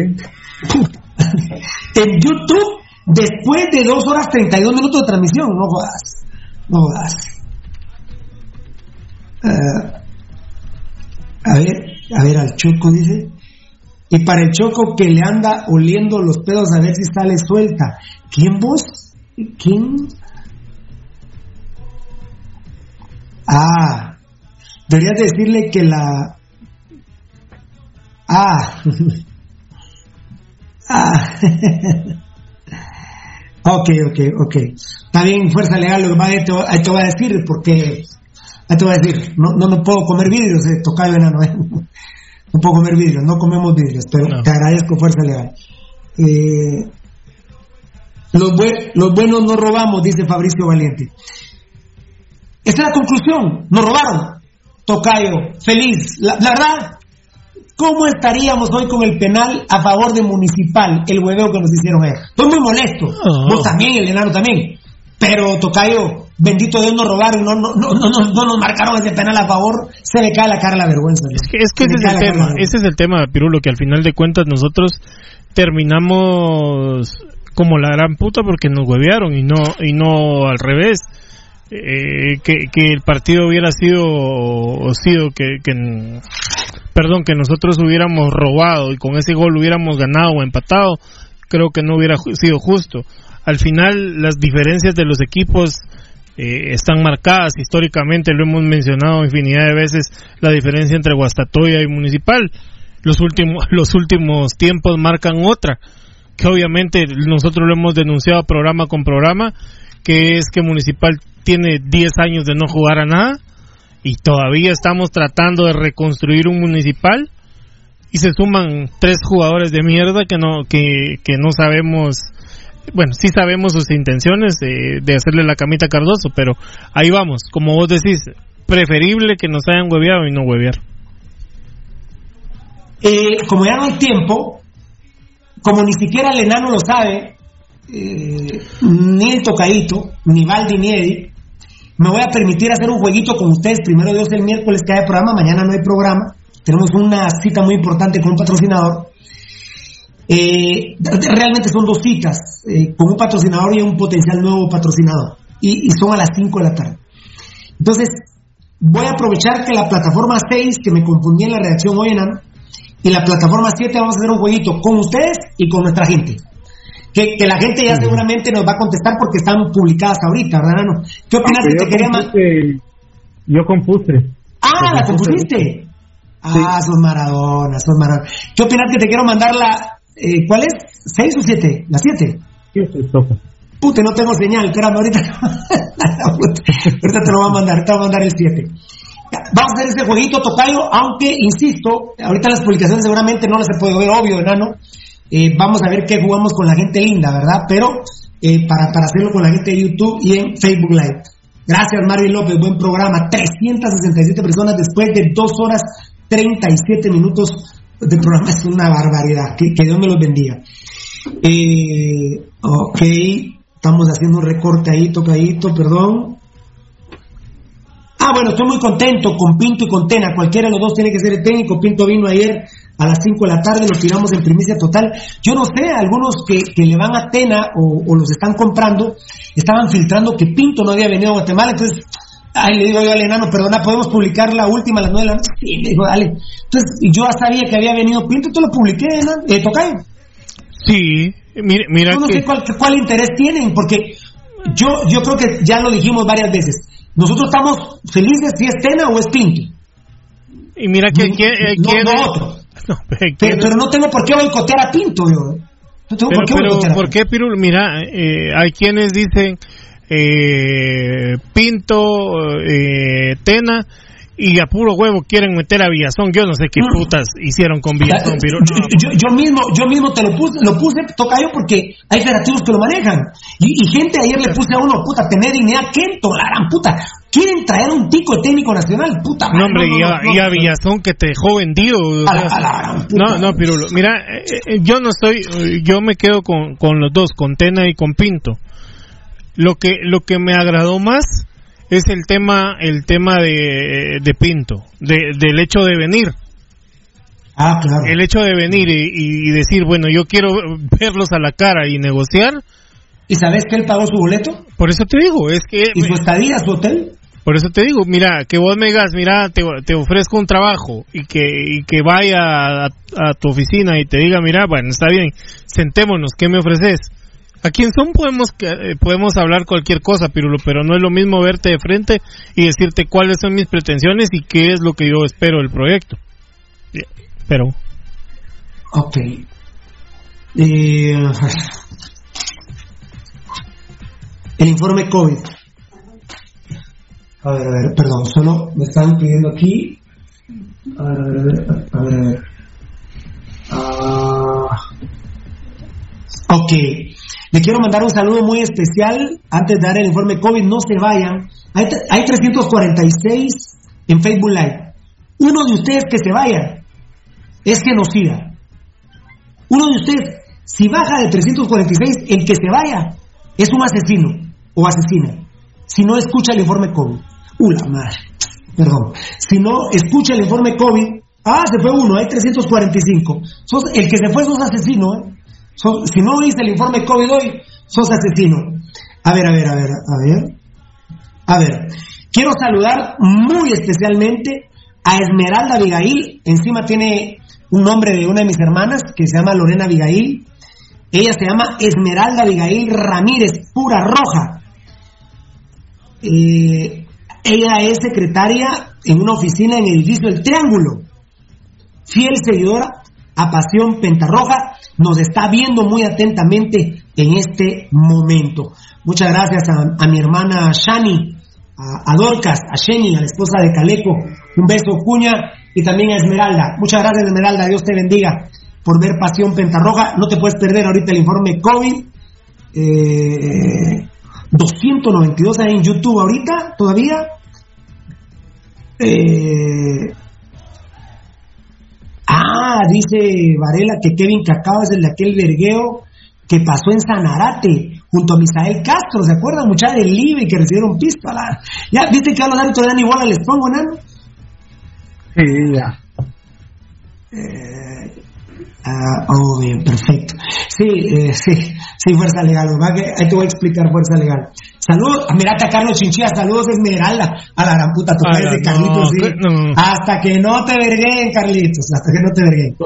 en YouTube, después de 2 horas 32 minutos de transmisión, no jodas. No jodas. Uh, a ver, a ver, al Choco dice. Y para el Choco que le anda oliendo los pedos a ver si sale suelta. ¿Quién vos? ¿Quién? Ah, Deberías decirle que la... Ah. ah. ok, ok, ok. Está bien, fuerza legal, lo que más te, ahí te voy a decir, porque... Ahí te voy a decir, no, no, no puedo comer vidrios, eh, tocayo enano, eh. No puedo comer vidrios, no comemos vidrios, pero te agradezco, fuerza legal. Eh, los, los buenos no robamos, dice Fabricio Valiente. Esta es la conclusión, nos robaron. Tocayo, feliz. La, verdad, ¿cómo estaríamos hoy con el penal a favor de Municipal, el hueveo que nos hicieron ayer? Estoy muy molesto. Vos también, el enano también. Pero, Tocayo, bendito Dios nos robaron, no, no, no, no, no nos marcaron ese penal a favor, se le cae la cara la vergüenza. Es que, es que ese es el tema, ese es el tema, Pirulo, que al final de cuentas nosotros terminamos como la gran puta porque nos huevearon y no, y no al revés eh, que, el partido hubiera sido sido que, que, perdón que nosotros hubiéramos robado y con ese gol hubiéramos ganado o empatado creo que no hubiera sido justo. Al final las diferencias de los equipos eh, están marcadas. Históricamente lo hemos mencionado infinidad de veces la diferencia entre Guastatoya y Municipal. Los últimos los últimos tiempos marcan otra que obviamente nosotros lo hemos denunciado programa con programa que es que Municipal tiene 10 años de no jugar a nada y todavía estamos tratando de reconstruir un municipal y se suman tres jugadores de mierda que no que, que no sabemos bueno sí sabemos sus intenciones de, de hacerle la camita a Cardoso pero ahí vamos como vos decís preferible que nos hayan hueveado y no huevear. Eh, como ya no hay tiempo como ni siquiera el enano lo sabe eh, ni el tocadito ni Valdi ni me voy a permitir hacer un jueguito con ustedes. Primero Dios el miércoles que hay programa, mañana no hay programa. Tenemos una cita muy importante con un patrocinador. Eh, realmente son dos citas, eh, con un patrocinador y un potencial nuevo patrocinador. Y, son a las 5 de la tarde. Entonces, voy a aprovechar que la plataforma 6, que me confundí en la redacción hoy, en y la plataforma 7 vamos a hacer un jueguito con ustedes y con nuestra gente que, la gente ya seguramente nos va a contestar porque están publicadas ahorita, ¿verdad, Nano? ¿Qué opinas que te quería más? Yo compuse. Ah, ¿la compusiste? Ah, son Maradona, son Maradona. ¿Qué opinas que te quiero mandar la... Eh, ¿Cuál es? ¿Seis o siete? ¿La siete? Siete, toca. Pute, no tengo señal, espérame, ahorita, ahorita te lo voy a mandar, te voy a mandar el 7. Vamos a hacer este jueguito, Tocayo, aunque, insisto, ahorita las publicaciones seguramente no las he podido ver, obvio, enano, eh, vamos a ver qué jugamos con la gente linda, ¿verdad? Pero eh, para, para hacerlo con la gente de YouTube y en Facebook Live. Gracias, Mario López, buen programa. 367 personas después de 2 horas 37 minutos de programa. Es una barbaridad. Que, Dios me los bendiga. Eh, ok, estamos haciendo un recorte ahí, tocadito, perdón. Ah, bueno, estoy muy contento con Pinto y con Tena. Cualquiera de los dos tiene que ser el técnico. Pinto vino ayer a las 5 de la tarde, lo tiramos en primicia total. Yo no sé, algunos que, le van a Tena o, los están comprando, estaban filtrando que Pinto no había venido a Guatemala, entonces, ay, le digo yo al enano, perdona, ¿podemos publicar la última a las 9 de la noche? Sí, le digo, dale. Entonces, yo ya sabía que había venido Pinto, entonces lo publiqué, ¿no? Eh, Sí, Mira, mira yo no sé cuál, cuál interés tienen, porque yo, yo creo que ya lo dijimos varias veces. Nosotros estamos felices si es Tena o es Pinto. Y mira que quién, eh, no, quién- no otro. No, Pero, pero no tengo por qué boicotear a Pinto, yo. No tengo Pero, por qué pero, boicotear ¿por qué, Pirul? Mira, eh, hay quienes dicen eh, Pinto, eh, Tena, y a puro huevo quieren meter a Villazón. Yo no sé qué putas hicieron con Villazón, Pirul. yo, yo- yo mismo yo mismo te lo puse lo puse tocayo porque hay federativos que lo manejan y, y gente ayer le puse a uno puta tener dignidad Kento la gran puta quieren traer un tico de técnico nacional puta No, madre, hombre, y, a, no, y a Villazón que te dejó vendido. A la- a la no, no, Pirulo. Mira, eh, eh, yo no estoy, eh, yo me quedo con, con los dos, con Tena y con Pinto. Lo que, lo que me agradó más es el tema, el tema de, de Pinto, de, del hecho de venir. Ah, claro. El hecho de venir y, y decir, bueno, yo quiero verlos a la cara y negociar. ¿Y sabes que él pagó su boleto? Por eso te digo, es que... ¿Y su estadía, su hotel? Por eso te digo, mira, que vos me digas, mira, te, te ofrezco un trabajo y que, y que vaya a, a tu oficina y te diga, mira, bueno, está bien, sentémonos, ¿qué me ofreces? A quien son podemos eh, podemos hablar cualquier cosa, Pirulo, pero no es lo mismo verte de frente y decirte cuáles son mis pretensiones y qué es lo que yo espero del proyecto. Pero Ok. Eh, el informe COVID. A ver, a ver, perdón, solo me están pidiendo aquí. A ver, a ver. a ver. Ah, ok. Le quiero mandar un saludo muy especial antes de dar el informe COVID. No se vayan. Hay, hay 346 en Facebook Live. Uno de ustedes que se vaya es genocida. Uno de ustedes, si baja de 346, el que se vaya es un asesino o asesina. Si no escucha el informe COVID. Uh, la madre. Perdón. Si no escucha el informe COVID, ah, se fue uno, hay 345. Sos, el que se fue sos asesino, ¿eh? Si no viste el informe COVID hoy, sos asesino. A ver, a ver, a ver, a ver. A ver, quiero saludar muy especialmente a Esmeralda Abigail. Encima tiene un nombre de una de mis hermanas que se llama Lorena Abigail. Ella se llama Esmeralda Abigail Ramírez, pura roja. Eh, ella es secretaria en una oficina en el edificio El Triángulo. Fiel seguidora a Pasión Pentarroja, nos está viendo muy atentamente en este momento. Muchas gracias a, mi hermana Shani, a, Dorcas, a Sheni, a la esposa de Caleco. Un beso, Cuña, y también a Esmeralda. Muchas gracias, Esmeralda. Dios te bendiga por ver Pasión Pentarroja. No te puedes perder ahorita el informe COVID. Eh, 292 hay en YouTube ahorita, todavía. Eh, ah, dice Varela que Kevin Cacao es el de aquel vergueo que pasó en Sanarate junto a Misael Castro, ¿se acuerdan? Mucha del Libre que recibieron pistola. Ya, ¿viste que a los árbitros dan igual les pongo, ¿no? Sí, ya. Ah, oh, bien, perfecto. Sí, eh, sí, sí, Fuerza Legal. ¿verdad? Que ahí te voy a explicar Fuerza Legal. Saludos, mirate a Carlos Chinchilla, saludos Esmeralda, a la gran puta, tú eres de Carlitos, no, sí. que- no. Hasta que no te verguen, Carlitos, hasta que no te verguen.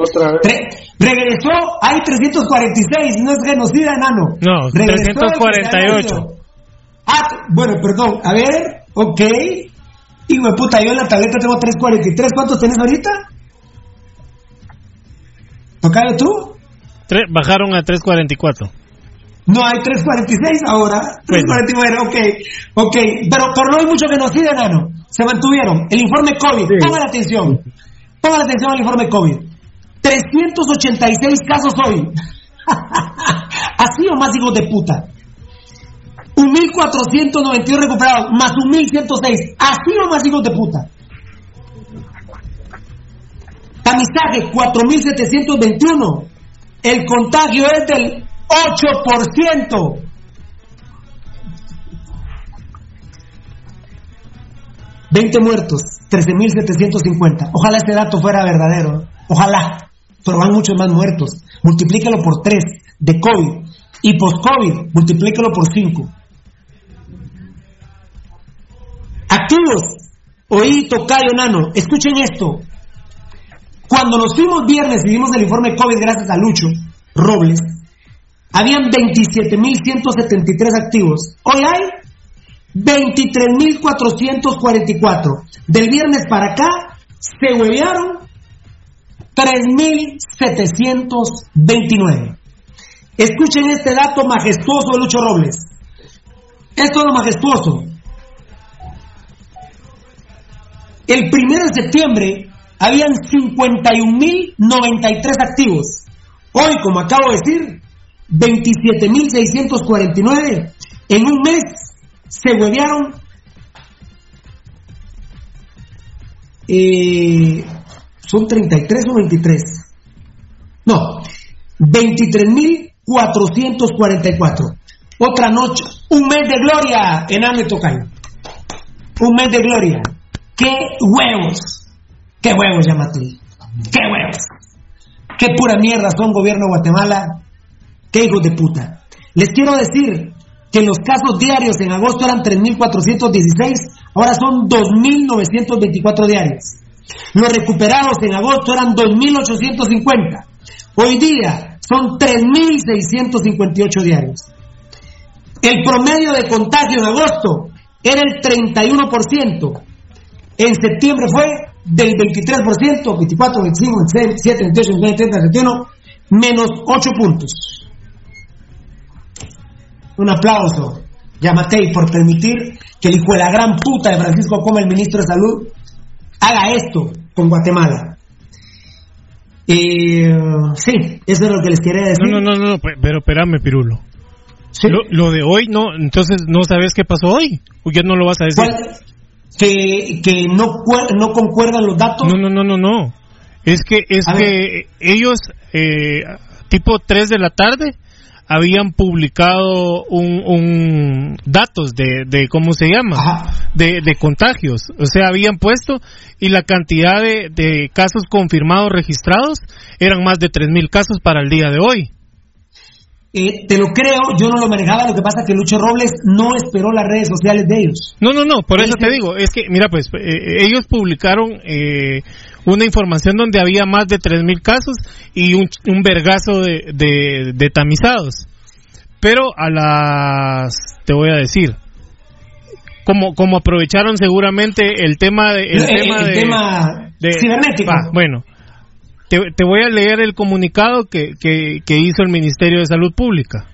Re- regresó, hay 346, no es genocida, enano. No, Regresó el que se había 348. ido. Ah, bueno, perdón, a ver, ok. Hijo de puta, yo en la tableta tengo 343, ¿cuántos tenés ahorita? ¿Tocayo tú? Tre- bajaron a 344. No, hay 346 ahora. 349, ok. Ok, pero, pero no hay mucho genocidio, enano. Se mantuvieron. El informe COVID, pongan atención. Pongan atención al informe COVID. 386 casos hoy. Así o más hijos de puta. Un 1492 recuperados, más un 1106. Así o más hijos de puta. Tamizaje 4721. El contagio es del 8%. ...20 muertos, 13.750. Ojalá este dato fuera verdadero. Ojalá. Pero van muchos más muertos. Multiplícalo por 3 de COVID. Y post-COVID, multiplícalo por 5. Activos. Oí, tocayo, nano. Escuchen esto. Cuando nos fuimos viernes y vimos el informe COVID gracias a Lucho Robles, habían 27.173 activos. Hoy hay 23.444. Del viernes para acá se huevearon 3.729. Escuchen este dato majestuoso de Lucho Robles. Esto es lo majestuoso. El primero de septiembre habían 51.093 activos. Hoy, como acabo de decir, 27.649. En un mes se huevearon eh, son 33 o 23. No, 23.444. Otra noche, un mes de gloria en Ame Tocayo. Un mes de gloria. ¡Qué huevos! ¡Qué huevos, Yamatli! ¡Qué huevos! ¡Qué pura mierda son gobierno de Guatemala! ¡Qué hijos de puta! Les quiero decir que los casos diarios en agosto eran 3.416, ahora son 2.924 diarios. Los recuperados en agosto eran 2.850. Hoy día son 3.658 diarios. El promedio de contagio en agosto era el 31%. En septiembre fue del 23%, 24, 25, 27, 28, 29, 30, 31, menos 8 puntos. Un aplauso, Yamatei, por permitir que el hijo de la gran puta de Francisco Coma, el ministro de Salud, haga esto con Guatemala. Eh, sí, eso es lo que les quería decir. No, no, no, no pero espérame, Pirulo. Lo, de hoy, no, entonces no sabes qué pasó hoy. ¿O ya no lo vas a decir? Que, que no, no concuerdan los datos. No, no, no, no, no. Es que, es que ellos, eh, tipo 3 de la tarde, habían publicado un, datos de, de, cómo se llama de, de, contagios. O sea habían puesto y la cantidad de, de casos confirmados registrados eran más de 3.000 casos para el día de hoy eh, te lo creo, yo no lo manejaba, lo que pasa es que Lucho Robles no esperó las redes sociales de ellos. No, no, no, por eso te digo, es que, mira, pues, eh, ellos publicaron eh, una información donde había más de 3.000 casos y un, un vergazo de, de, tamizados. Pero a las, te voy a decir, como, como aprovecharon seguramente el tema de, el, tema, de, cibernético. bueno, te, voy a leer el comunicado que, que hizo el Ministerio de Salud Pública.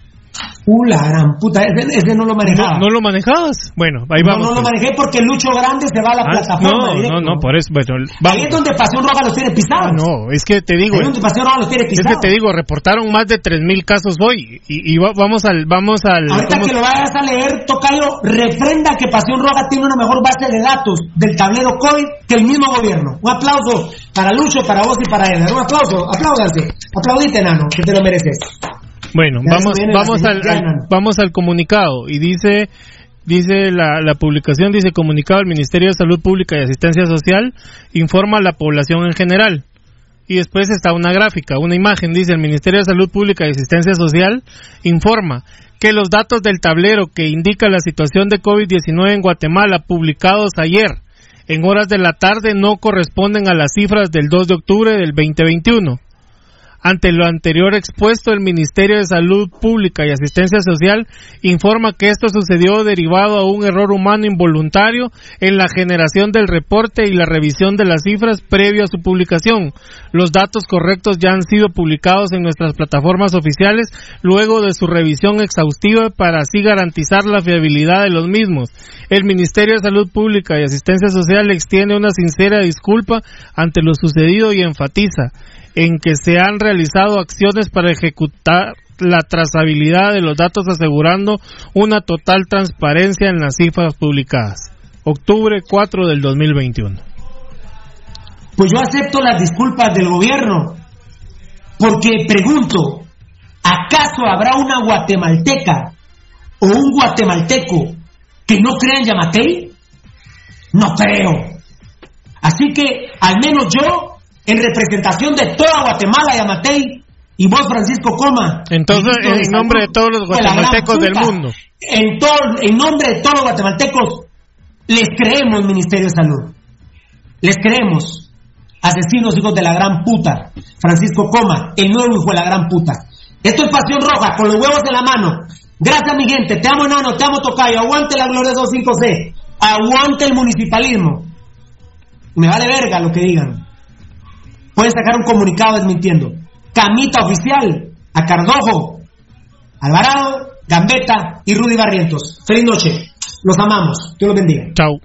Uh, la gran puta, ese, no lo manejaba. ¿No, lo manejabas? Bueno, ahí vamos. No, no lo pues. manejé porque Lucho Grande se va a la ah, plataforma. No, no, no, por eso. Bueno, Ahí es donde Pasión Roja los tiene pisados. No, es que te digo. Ahí es donde Pasión Roja los tiene pisados. Es que te digo, reportaron más de 3.000 casos hoy. Y, y, vamos al. Vamos al Ahorita que lo vayas a leer, Tocayo, refrenda que Pasión Roja tiene una mejor base de datos del tablero COVID que el mismo gobierno. Un aplauso para Lucho, para vos y para él. Un aplauso, apláudanse. Aplaudite, nano, que te lo mereces. Bueno, vamos, vamos al, vamos al comunicado y dice dice la, la, publicación, dice comunicado al Ministerio de Salud Pública y Asistencia Social, informa a la población en general. Y después está una gráfica, una imagen, dice el Ministerio de Salud Pública y Asistencia Social, informa que los datos del tablero que indica la situación de COVID-19 en Guatemala, publicados ayer en horas de la tarde, no corresponden a las cifras del 2 de octubre del 2021. Ante lo anterior expuesto, el Ministerio de Salud Pública y Asistencia Social informa que esto sucedió derivado a un error humano involuntario en la generación del reporte y la revisión de las cifras previo a su publicación. Los datos correctos ya han sido publicados en nuestras plataformas oficiales luego de su revisión exhaustiva para así garantizar la fiabilidad de los mismos. El Ministerio de Salud Pública y Asistencia Social extiende una sincera disculpa ante lo sucedido y enfatiza en que se han realizado acciones para ejecutar la trazabilidad de los datos asegurando una total transparencia en las cifras publicadas. Octubre 4 del 2021. Pues yo acepto las disculpas del gobierno, porque pregunto, ¿acaso habrá una guatemalteca o un guatemalteco que no crea en Yamatei? No creo. Así que al menos yo en representación de toda Guatemala y Amatei, y vos, Francisco Coma. Entonces, en nombre de todos los guatemaltecos del mundo. En, en nombre de todos los guatemaltecos, les creemos, Ministerio de Salud. Les creemos. Asesinos, hijos de la gran puta. Francisco Coma, el nuevo hijo de la gran puta. Esto es Pasión Roja, con los huevos en la mano. Gracias, mi gente. Te amo, enano. Te amo, Tocayo. Aguante la Gloria 25C. Aguante el municipalismo. Me vale verga lo que digan. Pueden sacar un comunicado desmintiendo. Camita oficial a Cardojo, Alvarado, Gambetta y Rudy Barrientos. Feliz noche. Los amamos. Dios los bendiga. Chao.